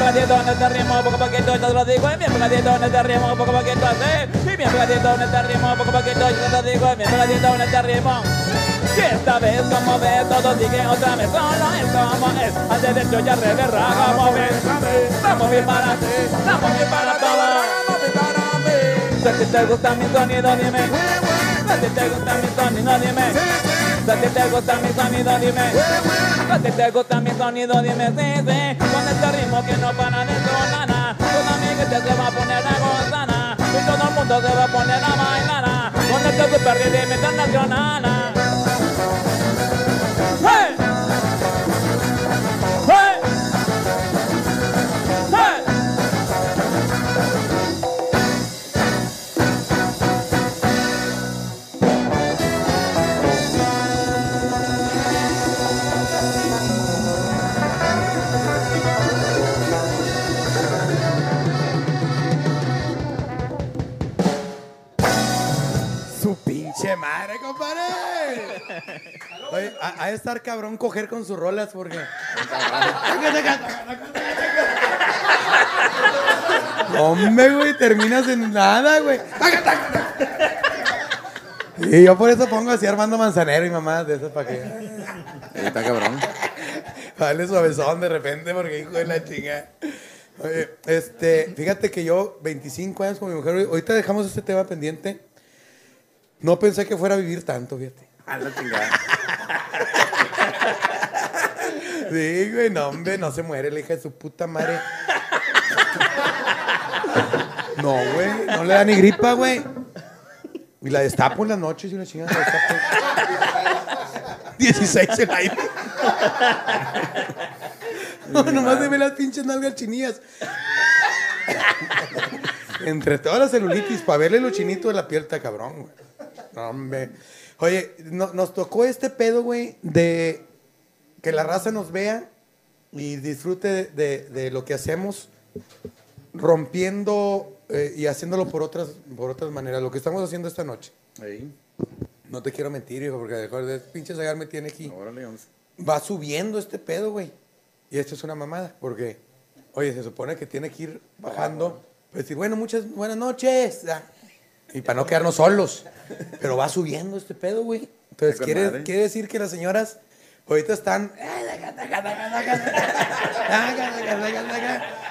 Speaker 2: Pegadito en este poco poquito yo te lo digo, pegadito en este ritmo, poco. Y pegadito en este ritmo, poco yo te lo digo, pegadito en este esta vez, como ves, todo sigue otra vez, solo es como es. Al derecho y al revés, ragamos bien, vamos bien para vamos bien para todos. Si te gusta mi sonido, dime. Si te gusta mi sonido, dime. Si te gusta mi sonido, dime. A ti te gusta mi sonido, dime. Sí, sí. Con este ritmo que no para de sonar. Toda mi se va a poner a gozar. Y todo el mundo se va a poner a bailar. Con este super ritmo internacional.
Speaker 1: De estar cabrón coger con sus rolas porque. Hombre, güey, terminas en nada, güey. Y yo por eso pongo así Armando Manzanero y mamá de esas para que.
Speaker 12: Ahí está cabrón.
Speaker 1: Dale suavezón de repente porque hijo de la chinga. Oye, este, fíjate que yo, 25 años con mi mujer, ahorita dejamos este tema pendiente. No pensé que fuera a vivir tanto, fíjate.
Speaker 12: A la chingada.
Speaker 1: Sí, güey, no, hombre, no se muere la hija de su puta madre. No, güey, no le da ni gripa, güey. Y la destapo en las noches y una chingada la destapo. 16 el aire. No, nomás se ve las pinches nalgas chinillas. Entre todas las celulitis, para verle los chinitos de la está cabrón, güey. No, hombre. Oye, no- nos tocó este pedo, güey, de que la raza nos vea y disfrute de, de- de lo que hacemos, rompiendo eh, y haciéndolo por otras, por otras maneras. Lo que estamos haciendo esta noche.
Speaker 12: Ahí.
Speaker 1: No te quiero mentir, hijo, porque mejor de pinche Zagar me tiene aquí.
Speaker 12: Órale, vamos.
Speaker 1: Va subiendo este pedo, güey. Y esto es una mamada, porque, oye, se supone que tiene que ir bajando. Pues decir, bueno, muchas buenas noches. ah, Y para no quedarnos solos. Pero va subiendo este pedo, güey. Entonces, quiere, quiere decir que las señoras ahorita están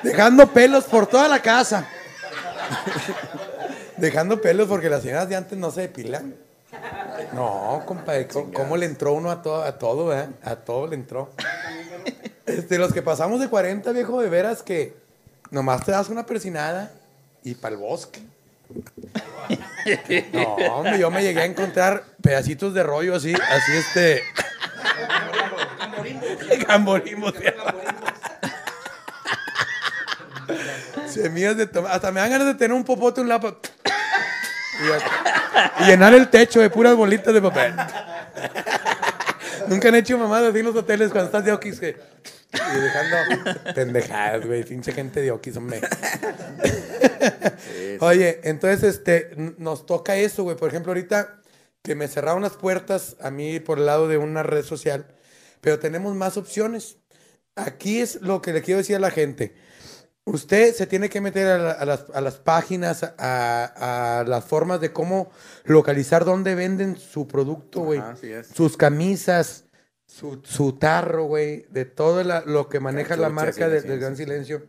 Speaker 1: dejando pelos por toda la casa. Dejando pelos porque las señoras de antes no se depilan. No, compadre, ¿cómo, cómo le entró uno a todo, a todo, eh? A todo le entró. Este, los que pasamos de 40, viejo, de veras que nomás te das una persinada y para el bosque. No, hombre, yo me llegué a encontrar pedacitos de rollo así, así este, Gamborimbo. Semillas de tomate. Hasta me dan ganas de tener un popote, un lapa. Y, y llenar el techo de puras bolitas de papel. Nunca han hecho mamadas así en los hoteles cuando estás de okis que... Y dejando pendejadas, güey. Pinche gente de okis, hombre. Oye, entonces, este, nos toca eso, güey. Por ejemplo, ahorita que me cerraron las puertas a mí por el lado de una red social, pero tenemos más opciones. Aquí es lo que le quiero decir a la gente. Usted se tiene que meter a, la- a las, a las páginas, a, a las formas de cómo localizar dónde venden su producto, güey. Sus camisas, su, su tarro, güey, de todo la- lo que maneja la marca
Speaker 3: sí,
Speaker 1: de-
Speaker 3: sí,
Speaker 1: del
Speaker 3: sí.
Speaker 1: Gran Silencio.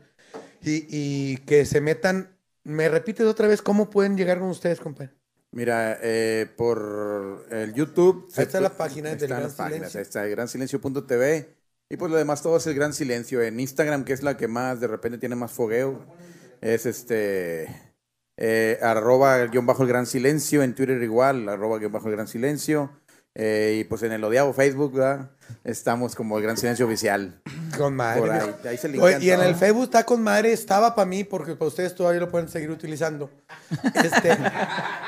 Speaker 1: Y, y que se metan. ¿Me repites otra vez cómo pueden llegar con ustedes, compadre?
Speaker 3: Mira, eh, por el YouTube.
Speaker 1: Ahí está la página del Gran Silencio.
Speaker 3: ahí está gransilencio.tv. Y pues lo demás todo es el Gran Silencio. En Instagram, que es la que más de repente tiene más fogueo, es este. eh, arroba guion bajo el Gran Silencio. En Twitter igual, arroba guion bajo el Gran Silencio. Eh, y pues en el odiado Facebook, ¿verdad? Estamos como el Gran Silencio Oficial.
Speaker 1: Con madre.
Speaker 3: Por ahí, ahí se
Speaker 1: Oye, y en el Facebook está con madre, estaba para mí, porque para ustedes todavía lo pueden seguir utilizando. Este,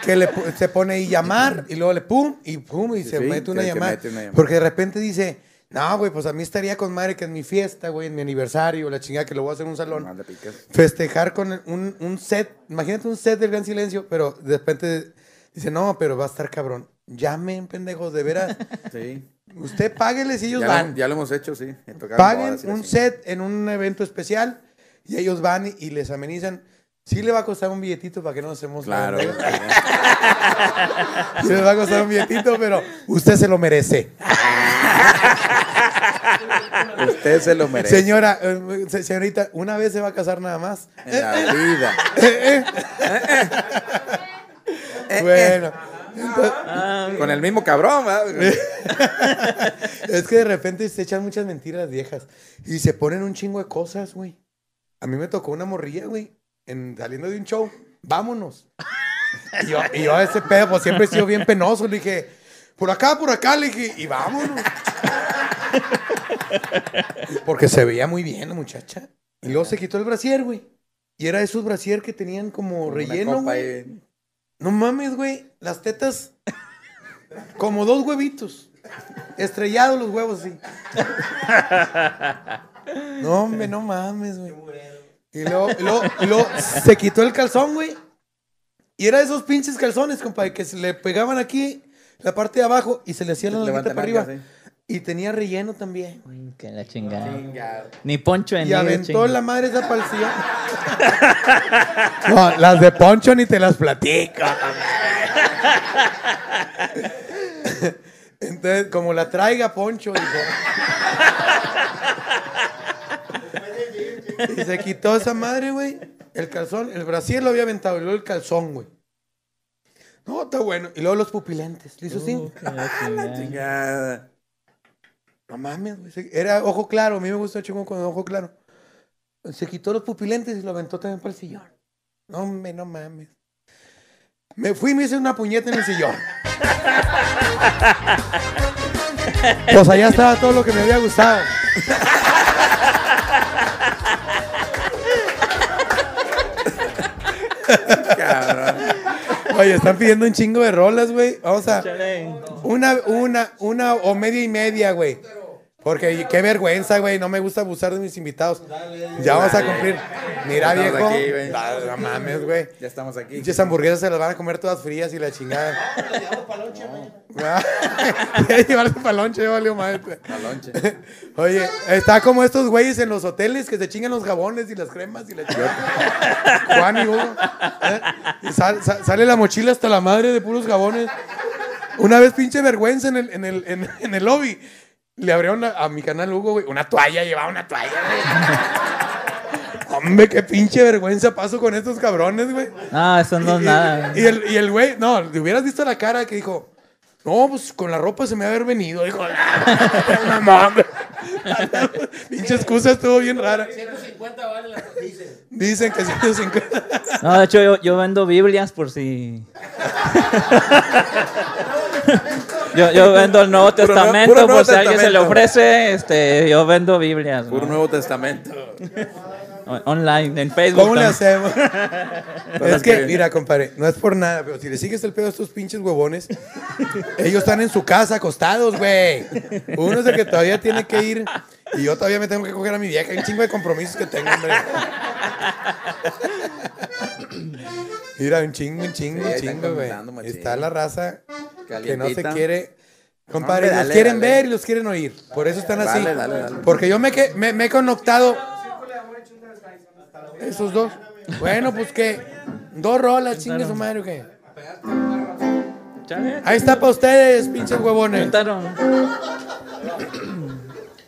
Speaker 1: que le, se pone ahí llamar y luego le pum y pum y se
Speaker 3: Sí,
Speaker 1: mete una
Speaker 3: que- que
Speaker 1: llamada.
Speaker 3: mete una llamada.
Speaker 1: Porque de repente dice, no, güey, pues a mí estaría con madre que en mi fiesta, güey, en mi aniversario, la chingada que lo voy a hacer en un salón.
Speaker 3: Picas.
Speaker 1: Festejar con un, un set, imagínate un set del Gran Silencio, pero de repente dice, no, pero va a estar cabrón. Llamen, pendejos, de veras.
Speaker 3: Sí.
Speaker 1: Usted págueles y ellos
Speaker 3: Ya,
Speaker 1: van.
Speaker 3: lo, ya lo hemos hecho, sí.
Speaker 1: Paguen un set en un evento especial y ellos van y, y les amenizan. Sí le va a costar un billetito para que no nos hacemos la
Speaker 3: Claro.
Speaker 1: Sí les va a costar un billetito, pero usted se lo merece.
Speaker 3: Usted se lo merece.
Speaker 1: Señora, eh, se- señorita, una vez se va a casar nada más.
Speaker 3: En la vida.
Speaker 1: Bueno,
Speaker 3: Con el mismo cabrón, ¿verdad?
Speaker 1: es que de repente se echan muchas mentiras viejas y se ponen un chingo de cosas, güey. A mí me tocó una morrilla, güey, en, saliendo de un show. Vámonos. Y yo, y yo a ese pedo, pues siempre he sido bien penoso. Le dije, por acá, por acá, le dije, y vámonos. Porque se veía muy bien la muchacha. Y luego se quitó el brasier, güey. Y era esos brasier que tenían como relleno,
Speaker 3: copa
Speaker 1: güey. No mames, güey. Las tetas. Como dos huevitos. Estrellados los huevos, sí. No, hombre, no mames, güey. Y luego, y luego, y luego se quitó el calzón, güey. Y era esos pinches calzones, compadre, que se le pegaban aquí, la parte de abajo, y se le hacía la
Speaker 3: Levanta
Speaker 1: para arriba. Y tenía relleno también.
Speaker 2: Mm, Que la chingada. Ni Poncho en
Speaker 1: Y aventó la madre esa palcilla. No, las de Poncho ni te las platico. Entonces, como la traiga Poncho, dijo. Y se quitó esa madre, güey. El calzón, el brasier lo había aventado y luego el calzón, güey. No, está bueno. Y luego los pupilentes. ¿Le hizo así?
Speaker 3: Chingada.
Speaker 1: No mames, güey. Era ojo claro. A mí me gusta el chingo con ojo claro. Se quitó los pupilentes y lo aventó también para el sillón. No, hombre, no mames. Me fui y me hice una puñeta en el sillón. Pues allá estaba todo lo que me había gustado.
Speaker 3: Cabrón.
Speaker 1: Oye, están pidiendo un chingo de rolas, güey. Vamos a. Una, una, una o media y media, güey. Porque qué vergüenza, güey. No me gusta abusar de mis invitados. Ya vamos a cumplir. Mira,
Speaker 3: Estamos
Speaker 1: viejo.
Speaker 3: aquí, güey.
Speaker 1: No mames, güey.
Speaker 3: Ya estamos aquí.
Speaker 1: Pinches hamburguesas se las van a comer todas frías y la chingada. Ah, Llevarse para lonche, ya valió madre.
Speaker 3: La lonche.
Speaker 1: Oye, está como estos güeyes en los hoteles que se chingan los jabones y las cremas y la chingada. Juan y Hugo. ¿eh? Y sal- sa- sale la mochila hasta la madre de puros jabones. Una vez pinche vergüenza en el, en el, en, en el lobby. Le abrieron a, a mi canal Hugo, güey, una toalla, llevaba una toalla, güey. Hombre, qué pinche vergüenza paso con estos cabrones, güey.
Speaker 2: No, eso no es
Speaker 1: Y-
Speaker 2: nada.
Speaker 1: Y, el, y el güey, no, le hubieras visto la cara que dijo, no, pues con la ropa se me va a haber venido. Dijo, no mames. Pinche excusa estuvo bien rara. 150 vale la dicen. Dicen que 150.
Speaker 2: No, de hecho, yo, yo vendo Biblias por si. Yo, yo vendo el Nuevo Testamento,
Speaker 3: puro Nuevo
Speaker 2: por si a alguien se le ofrece, este, yo vendo Biblias.
Speaker 3: Puro
Speaker 2: ¿no?
Speaker 3: Nuevo Testamento.
Speaker 2: Online, en Facebook.
Speaker 1: ¿Cómo le hacemos? es que, mira, compadre, no es por nada, pero si le sigues el pedo a estos pinches huevones, ellos están en su casa acostados, güey. Uno es el que todavía tiene que ir y yo todavía me tengo que coger a mi vieja. Hay un chingo de compromisos que tengo, hombre. Mira, un chingo, un chingo,
Speaker 3: Sí,
Speaker 1: un chingo, güey. Está la raza que no se quiere. Compadre,
Speaker 3: Hombre,
Speaker 1: los quieren
Speaker 3: dale.
Speaker 1: ver y los quieren oír. Por eso están así.
Speaker 3: Dale, dale, dale.
Speaker 1: Porque yo me, que- me, me he conectado. Esos dos. Bueno, pues que. Dos rolas, chingue su madre, ¿o qué? Ahí está para ustedes, pinches huevones.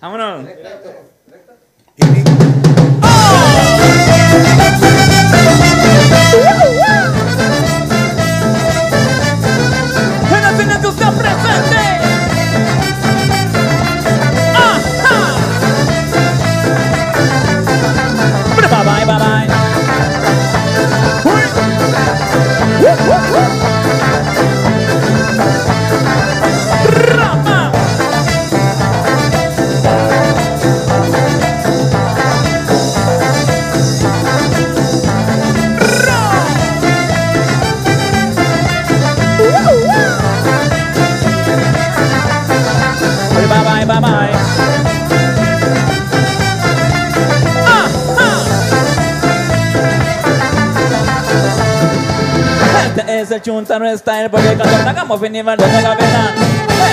Speaker 2: Vámonos. Ah. Este es el Chuntaro Style porque cuando hagamos finimos de la vena.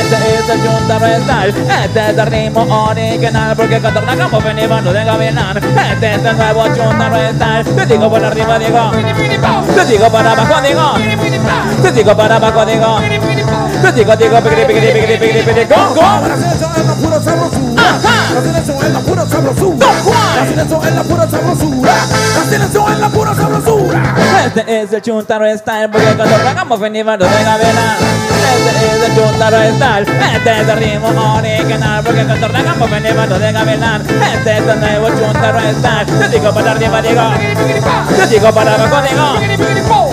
Speaker 2: Este es el Chuntaro Style. Este es el ritmo original porque cuando hagamos finimos de la vena. Este es el nuevo Chuntaro Style. Te digo por arriba, digo. Te digo para abajo, digo. Te digo para abajo, digo. Te digo, digo, pigri, pigri, pigri, pigri, pigri, go, go.
Speaker 6: La selección es la pura sabrosura. La selección es la pura sabrosura. La selección es la pura sabrosura.
Speaker 2: Este es el Chuntaro Style porque cuando hagamos venimos de la. Este es el Chuntaro Style. Este es el ritmo original porque cuando hagamos venimos de vena. Este es el nuevo Chuntaro Style. Te digo para arriba, digo. Te digo para abajo, digo.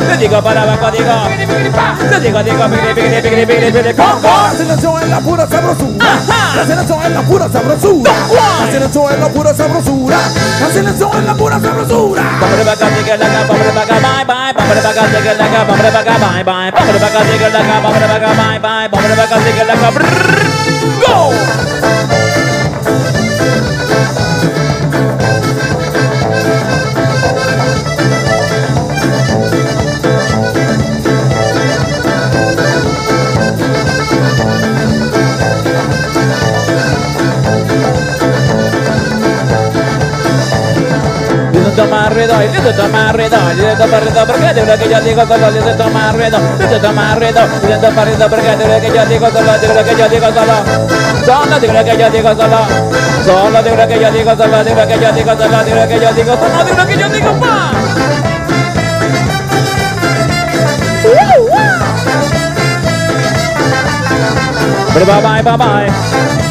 Speaker 2: Aceleração é
Speaker 6: la pura sabrosura. Aceleração é la pura sabrosura. Aceleração é la pura sabrosura. Aceleração é la pura sabrosura.
Speaker 2: Bye bye, bye bye, bye bye, go! Ruido, y tomar y porque de lo que yo digo solo tomar y tomar ruido, porque de lo que yo digo solo, de lo que yo digo solo, solo de lo que yo digo solo, solo de lo que yo digo solo, de lo que yo digo solo, de lo que yo digo solo, de lo que yo digo más. Bye bye bye bye.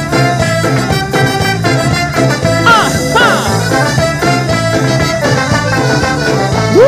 Speaker 2: En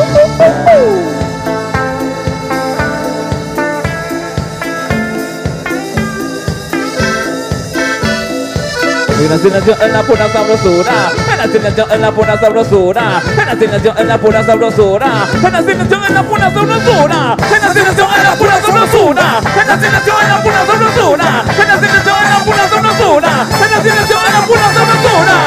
Speaker 2: la silencio en la pura sabrosura, en la silencio en la pura sabrosura, en la silencio en la pura sabrosura, en la silencio en la pura sabrosura, en la silencio en la pura sabrosura, en la silencio en la pura sabrosura, en la silencio en la pura sabrosura, en la silencio en la pura sabrosura.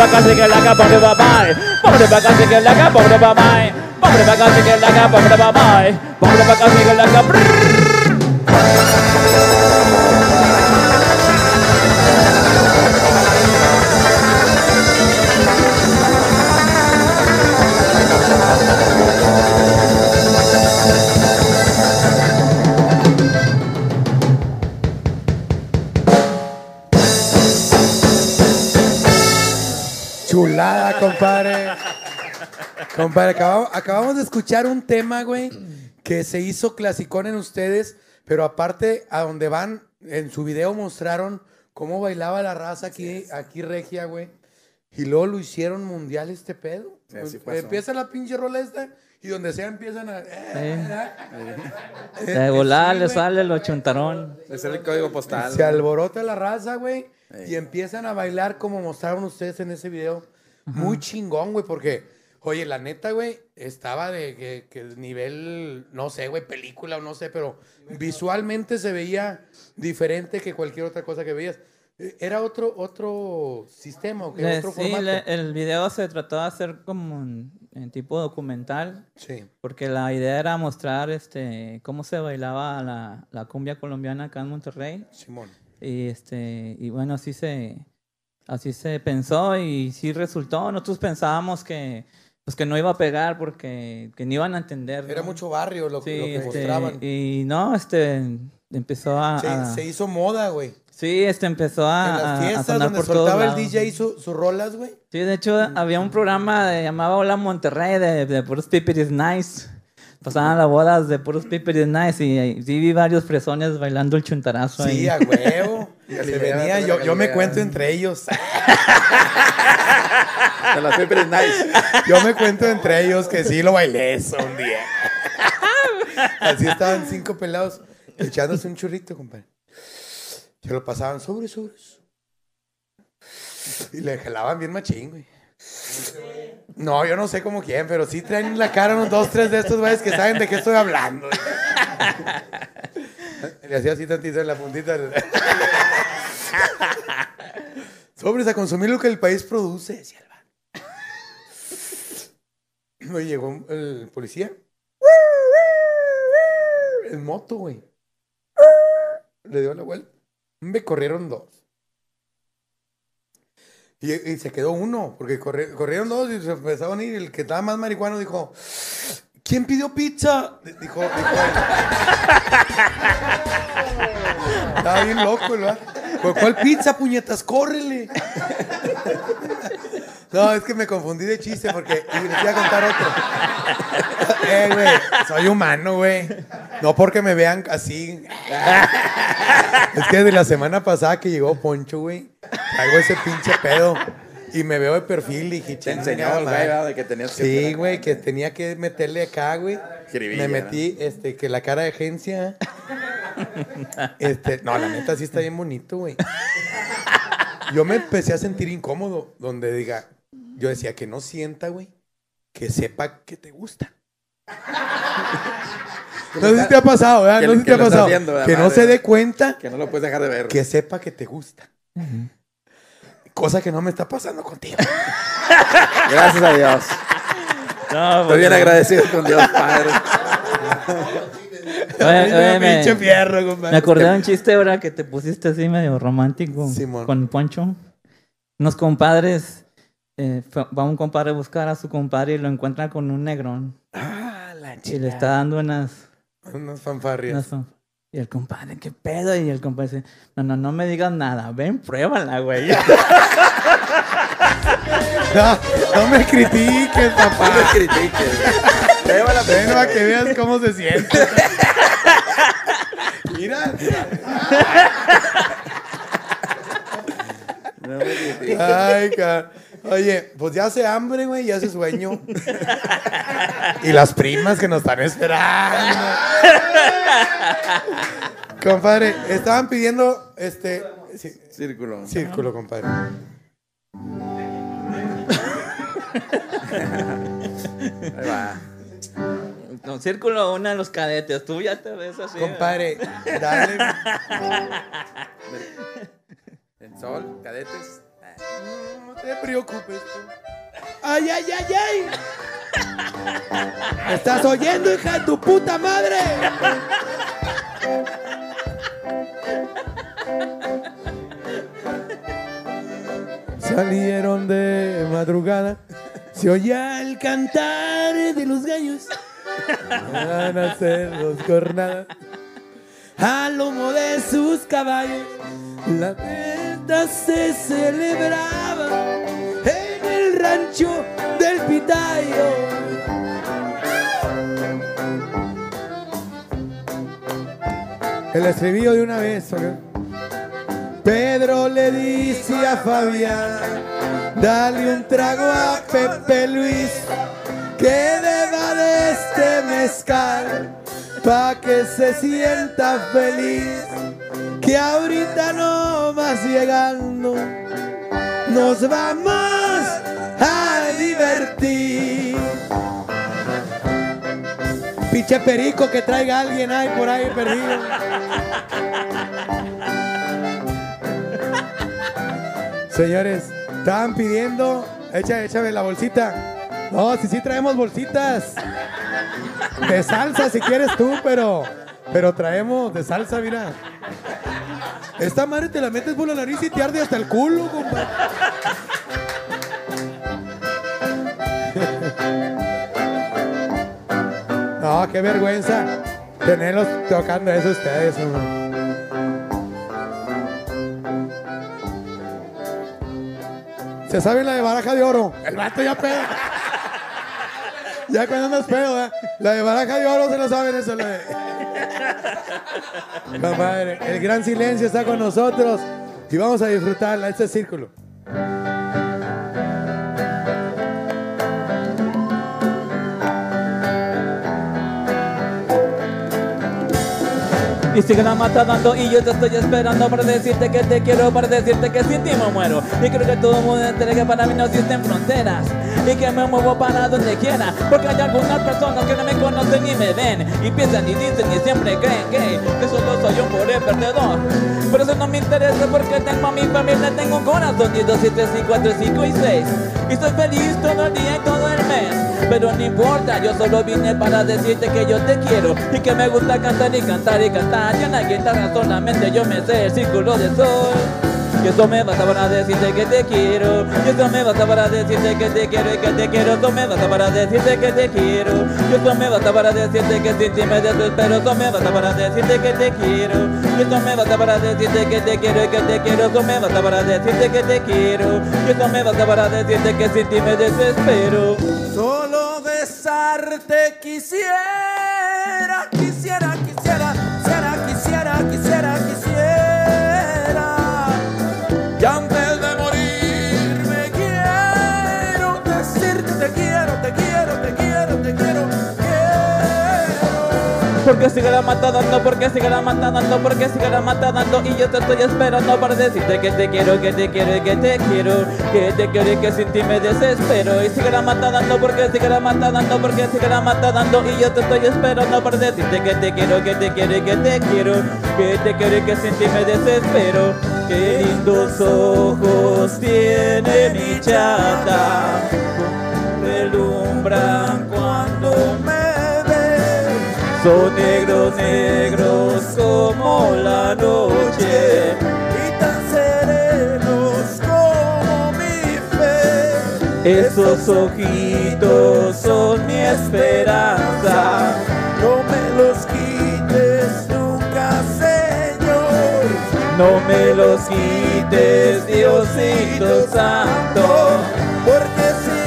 Speaker 13: Pobre pa' acá, sigue la acá, pobre papá. Pobre pa' acá, sigue la acá, pobre papá. Pobre pa' acá, sigue la acá, pobre papá. Pobre pa' acá, sigue la acá.
Speaker 1: Chulada, Compadre, acabamos, acabamos de escuchar un tema, güey, que se hizo clasicón en ustedes, pero aparte, a donde van, en su video mostraron cómo bailaba la raza aquí, aquí regia, güey. Y luego lo hicieron mundial este pedo.
Speaker 3: Sí, así pasó.
Speaker 1: Empieza la pinche rola esta y donde sea empiezan a...
Speaker 2: De volar
Speaker 1: Sí,
Speaker 2: le sale lo chuntarón.
Speaker 3: Es el código postal.
Speaker 1: Se alborota la raza, güey.
Speaker 3: Ey.
Speaker 1: Y empiezan a bailar como mostraron ustedes en ese video. Muy chingón, güey, porque, oye, la neta, güey, estaba de que, que el nivel, no sé, güey, película o no sé, pero visualmente se veía diferente que cualquier otra cosa que veías. Eh, ¿Era otro, otro sistema o qué?
Speaker 2: Le-
Speaker 1: ¿Otro
Speaker 2: sí,
Speaker 1: formato?
Speaker 2: le- el video se trató de hacer como un, en tipo documental,
Speaker 1: Sí.
Speaker 2: porque la idea era mostrar este cómo se bailaba la, la cumbia colombiana acá en Monterrey.
Speaker 1: Simón.
Speaker 2: Y este, y bueno, así se, así se pensó y sí resultó. Nosotros pensábamos que, pues que no iba a pegar porque que no iban a entender.
Speaker 1: Era mucho barrio lo,
Speaker 2: Sí,
Speaker 1: lo que
Speaker 2: este,
Speaker 1: mostraban.
Speaker 2: y no, este, empezó a,
Speaker 1: Se,
Speaker 2: a-
Speaker 1: se hizo moda, güey.
Speaker 2: sí, este empezó a,
Speaker 1: En
Speaker 2: a-
Speaker 1: las
Speaker 2: a
Speaker 1: fiestas
Speaker 2: sonar
Speaker 1: donde
Speaker 2: por
Speaker 1: soltaba el. DJ su- sus rolas, güey.
Speaker 2: Sí, de hecho había un programa de llamaba Hola Monterrey de, de puros pipiris nice. Pasaban las bodas de puros pipiris nice y, y sí vi varios fresones bailando el chuntarazo
Speaker 1: Sí,
Speaker 2: ahí.
Speaker 1: a huevo. Se venía, yo, yo me cuento entre ellos.
Speaker 3: Las Pepper Nice.
Speaker 1: Yo me cuento entre ellos que sí lo bailé eso un día. Así estaban cinco pelados echándose un churrito, compadre. Se lo pasaban sobre, sobres. Y le jalaban bien machín, güey. No, yo no sé cómo quién, pero sí traen en la cara unos dos, tres de estos güeyes que saben de qué estoy hablando. Le hacía así tantito en la puntita. Sobres a consumir lo que el país produce, decía el. Oye, llegó el policía. En moto, güey. Le dio la vuelta. Me corrieron dos. Y, se quedó uno, porque corri- corrieron dos y se empezaron a ir. El que estaba más marihuano dijo: ¿Quién pidió pizza? Dijo, dijo. Estaba bien loco, ¿verdad? ¿Cuál pizza, puñetas? ¡Córrele! No, es que me confundí de chiste porque y les iba a contar otro. Eh, güey, soy humano, güey. No porque me vean así. Es que de la semana pasada que llegó Poncho, güey, traigo ese pinche pedo. Y me veo de perfil y dije,
Speaker 3: Te
Speaker 1: "Chinga
Speaker 3: enseñó el güey,
Speaker 1: madre".
Speaker 3: ¿verdad? De que tenías que.
Speaker 1: Sí, güey, que tenía que meterle acá, güey.
Speaker 3: Jiribilla,
Speaker 1: Me metí, este, que la cara de agencia. Este, no, la neta sí está bien bonito, güey. Yo me empecé a sentir incómodo, donde diga, yo decía que no sienta, güey, que sepa que te gusta. No sé si te ha pasado, ¿verdad?
Speaker 3: Que-
Speaker 1: No sé si te ha pasado.
Speaker 3: viendo, ¿verdad,
Speaker 1: Que no se dé cuenta
Speaker 3: Que no lo puedes dejar de ver.
Speaker 1: que sepa que te gusta. Cosa que no me está pasando contigo.
Speaker 3: Gracias a Dios.
Speaker 2: No,
Speaker 3: Estoy bien agradecido con Dios, Padre.
Speaker 2: Oye, oye, me,
Speaker 1: Pinche fierro, compadre.
Speaker 2: me acordé de un chiste ahora que te pusiste así medio romántico
Speaker 1: Simón.
Speaker 2: con Poncho. Unos compadres, eh, va un compadre a buscar a su compadre y lo encuentra con un negrón.
Speaker 1: Ah, la
Speaker 2: Y le está dando unas,
Speaker 1: Unas fanfarrias.
Speaker 2: unas fan- Y el compadre, ¿qué pedo? Y el compadre dice, no, no, no me digas nada, ven, pruébala, güey.
Speaker 1: No, no me critiques, papá.
Speaker 3: No me critiques. Llévala,
Speaker 1: Ven para que veas cómo se siente. Mira.
Speaker 3: No me critiques.
Speaker 1: Ay, ca- Oye, pues ya hace hambre, güey, ya hace sueño. Y las primas que nos están esperando. Compadre, estaban pidiendo este sí,
Speaker 3: Círculo.
Speaker 1: círculo, compadre.
Speaker 3: Ahí va.
Speaker 2: No, círculo una de los cadetes, tú ya te ves así.
Speaker 1: Compadre, dale.
Speaker 3: El sol, cadetes.
Speaker 1: Te preocupes. ¡Ay, ay, ay, ay! ¿Me estás oyendo, hija de tu puta madre? Salieron de madrugada, se oía el cantar de los gallos. Van a hacer dos jornadas al lomo de sus caballos. La fiesta se celebraba en el rancho del Pitayo. El estribillo de una vez, ¿ok? Pedro le dice a Fabián, dale un trago a Pepe Luis, que beba de este mezcal, pa' que se sienta feliz, que ahorita no más llegando, nos vamos a divertir. Pinche perico que traiga alguien ahí por ahí perdido. Señores, estaban pidiendo, echa, échame la bolsita. No, si sí traemos bolsitas. De salsa si quieres tú, pero, pero traemos de salsa, mira. Esta madre te la metes por la nariz y te arde hasta el culo, compa. No, qué vergüenza tenerlos tocando eso ustedes. hombre. ¿Se sabe la de baraja de oro? El vato ya pedo. Ya cuando andas pedo, ¿eh? La de baraja de oro se lo saben eso. La de... Compadre, el gran silencio está con nosotros y vamos a disfrutarla, este círculo.
Speaker 2: Y sigue la y yo te estoy esperando para decirte que te quiero, para decirte que sin ti me muero. Y creo que todo el mundo entende que para mí no existen fronteras. Y que me muevo para donde quiera. Porque hay algunas personas que no me conocen ni me ven. Y piensan y dicen y siempre creen que, que solo soy un pobre perdedor. Pero eso no me interesa porque tengo a mi familia, tengo un corazón. Y dos, y tres, y cuatro, y cinco, y seis. Y estoy feliz todo el día y todo el. Pero no importa, yo solo vine para decirte que yo te quiero y que me gusta cantar y cantar y cantar. Y en la guitarra solamente yo me sé el círculo de sol. Y eso me basta para decirte que te quiero. Y eso me basta para decirte que te quiero y que te quiero. Eso me basta para decirte que te quiero. Y eso me basta para decirte que sin ti me desespero. Eso me basta para decirte que te quiero. Y eso me basta para decirte que te quiero y que te quiero. Eso me basta para decirte que te quiero. Y eso me basta para decirte que sin ti me desespero.
Speaker 3: Solo besarte quisiera, quisiera, quisiera, quisiera, quisiera, quisiera.
Speaker 2: Porque sigue la mata dando, porque sigue la mata dando, porque sigue la mata dando Y yo te estoy esperando para decirte que te quiero, que te quiero que te quiero Que te quiero y que sin ti me desespero Y sigue la mata dando, porque sigue la mata dando, porque sigue la mata dando Y yo te estoy esperando para decirte que te quiero, que te quiero y que te quiero Que te quiero y que sin ti me desespero Qué lindos ojos tiene mi chata Relumbran cuando
Speaker 3: Me.
Speaker 2: Son negros, negros como la noche.
Speaker 3: y tan serenos como mi fe.
Speaker 2: Esos ojitos son mi esperanza.
Speaker 3: No me los quites nunca, Señor.
Speaker 2: No me los quites, Diosito Santo.
Speaker 3: Porque sin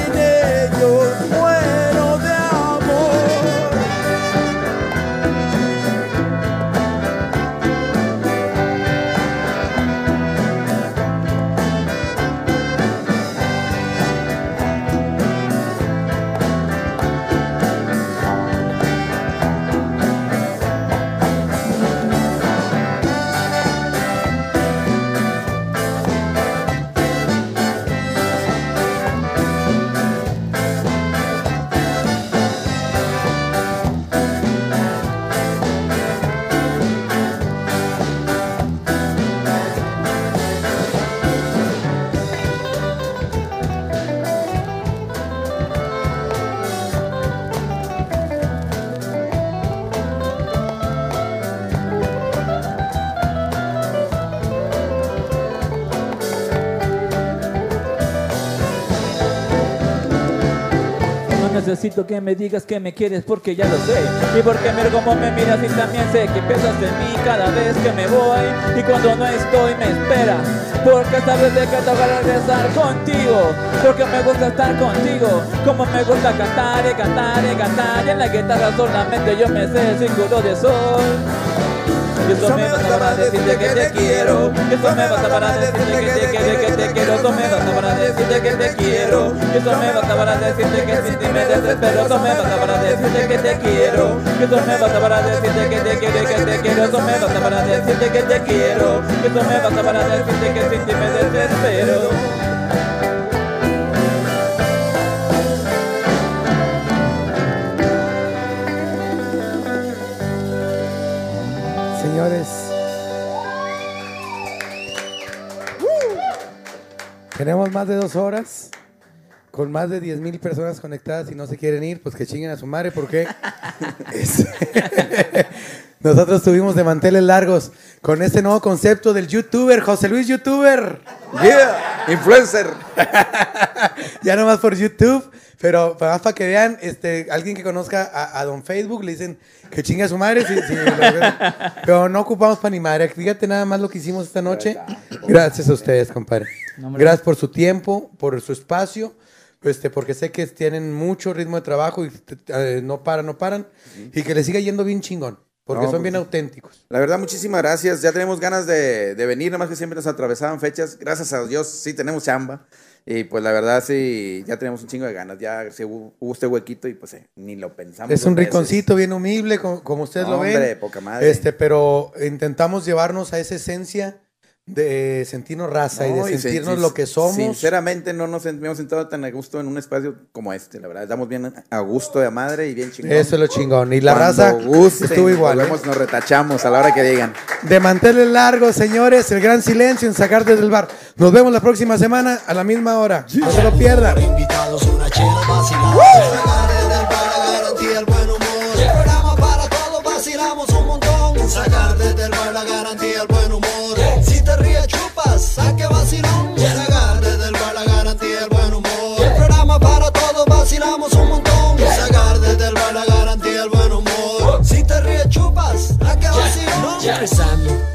Speaker 2: necesito que me digas que me quieres porque ya lo sé. Y porque miro cómo me miras y también sé que piensas en mí cada vez que me voy. Y cuando no estoy me esperas. Porque sabes de que te voy regresar contigo. Porque me gusta estar contigo. Como me gusta cantar y cantar y cantar. Y en la guitarra solamente yo me sé el círculo de sol. Y eso me basta para decirte que te quiero. Y eso me basta para decirte que te quiero, que te quiero. Eso me basta para decirte que te quiero. Y eso me basta para decirte que sin ti me desespero. Eso me basta para decirte que te quiero. Y eso me basta para decirte que te quiero, que te quiero. Eso me basta para decirte que te quiero. Y eso me basta para decirte que sin ti me desespero.
Speaker 1: Tenemos más de dos horas con más de 10 mil personas conectadas y no se quieren ir, pues que chinguen a su madre porque es- nosotros tuvimos de manteles largos con este nuevo concepto del youtuber, José Luis youtuber.
Speaker 3: Yeah, influencer.
Speaker 1: ya nomás por YouTube, pero más para que vean, este, alguien que conozca a, a don Facebook le dicen que chingue a su madre, si- si pero no ocupamos para ni madre. Fíjate nada más lo que hicimos esta noche. Gracias a ustedes, compadre. Gracias por su tiempo, por su espacio. Este, porque sé que tienen mucho ritmo de trabajo y eh, no paran, no paran. Y que les siga yendo bien chingón. Porque
Speaker 3: No,
Speaker 1: son
Speaker 3: pues
Speaker 1: bien auténticos.
Speaker 3: La verdad, muchísimas gracias. Ya tenemos ganas de, de venir, nomás que siempre nos atravesaban fechas. Gracias a Dios, sí tenemos chamba. Y pues la verdad, sí, ya tenemos un chingo de ganas. Ya se hubo, hubo este huequito y pues eh, ni lo pensamos.
Speaker 1: Es un rinconcito bien humilde, como, como ustedes lo ven.
Speaker 3: Hombre, poca madre.
Speaker 1: Este, pero intentamos llevarnos a esa esencia de sentirnos raza y de
Speaker 3: y
Speaker 1: sentirnos
Speaker 3: sin-
Speaker 1: lo que somos.
Speaker 3: Sinceramente, no nos hemos sentado tan a gusto en un espacio como este. La verdad, estamos bien a gusto de madre y bien chingón.
Speaker 1: Eso es lo chingón. Y la
Speaker 3: Cuando
Speaker 1: raza
Speaker 3: gusten,
Speaker 1: estuvo igual. ¿eh?
Speaker 3: volvemos, nos retachamos a la hora que digan.
Speaker 1: De manteles largos, señores, el gran silencio en sacarte del bar. Nos vemos la próxima semana a la misma hora. No se lo pierdan.
Speaker 14: Invitados una chela vacilamos. Sacarte del bar la garantía el buen humor. Programa para todos, vacilamos un montón. Sacarte del bar la garantía el buen humor. Si te ríes chupas, saque vacilón. Sacarte del bar la garantía el buen humor. Programa para todos, vacilamos un montón. Sacarte del bar la garantía el buen humor. Si te ríes chupas, saque vacilón. Ya empezando.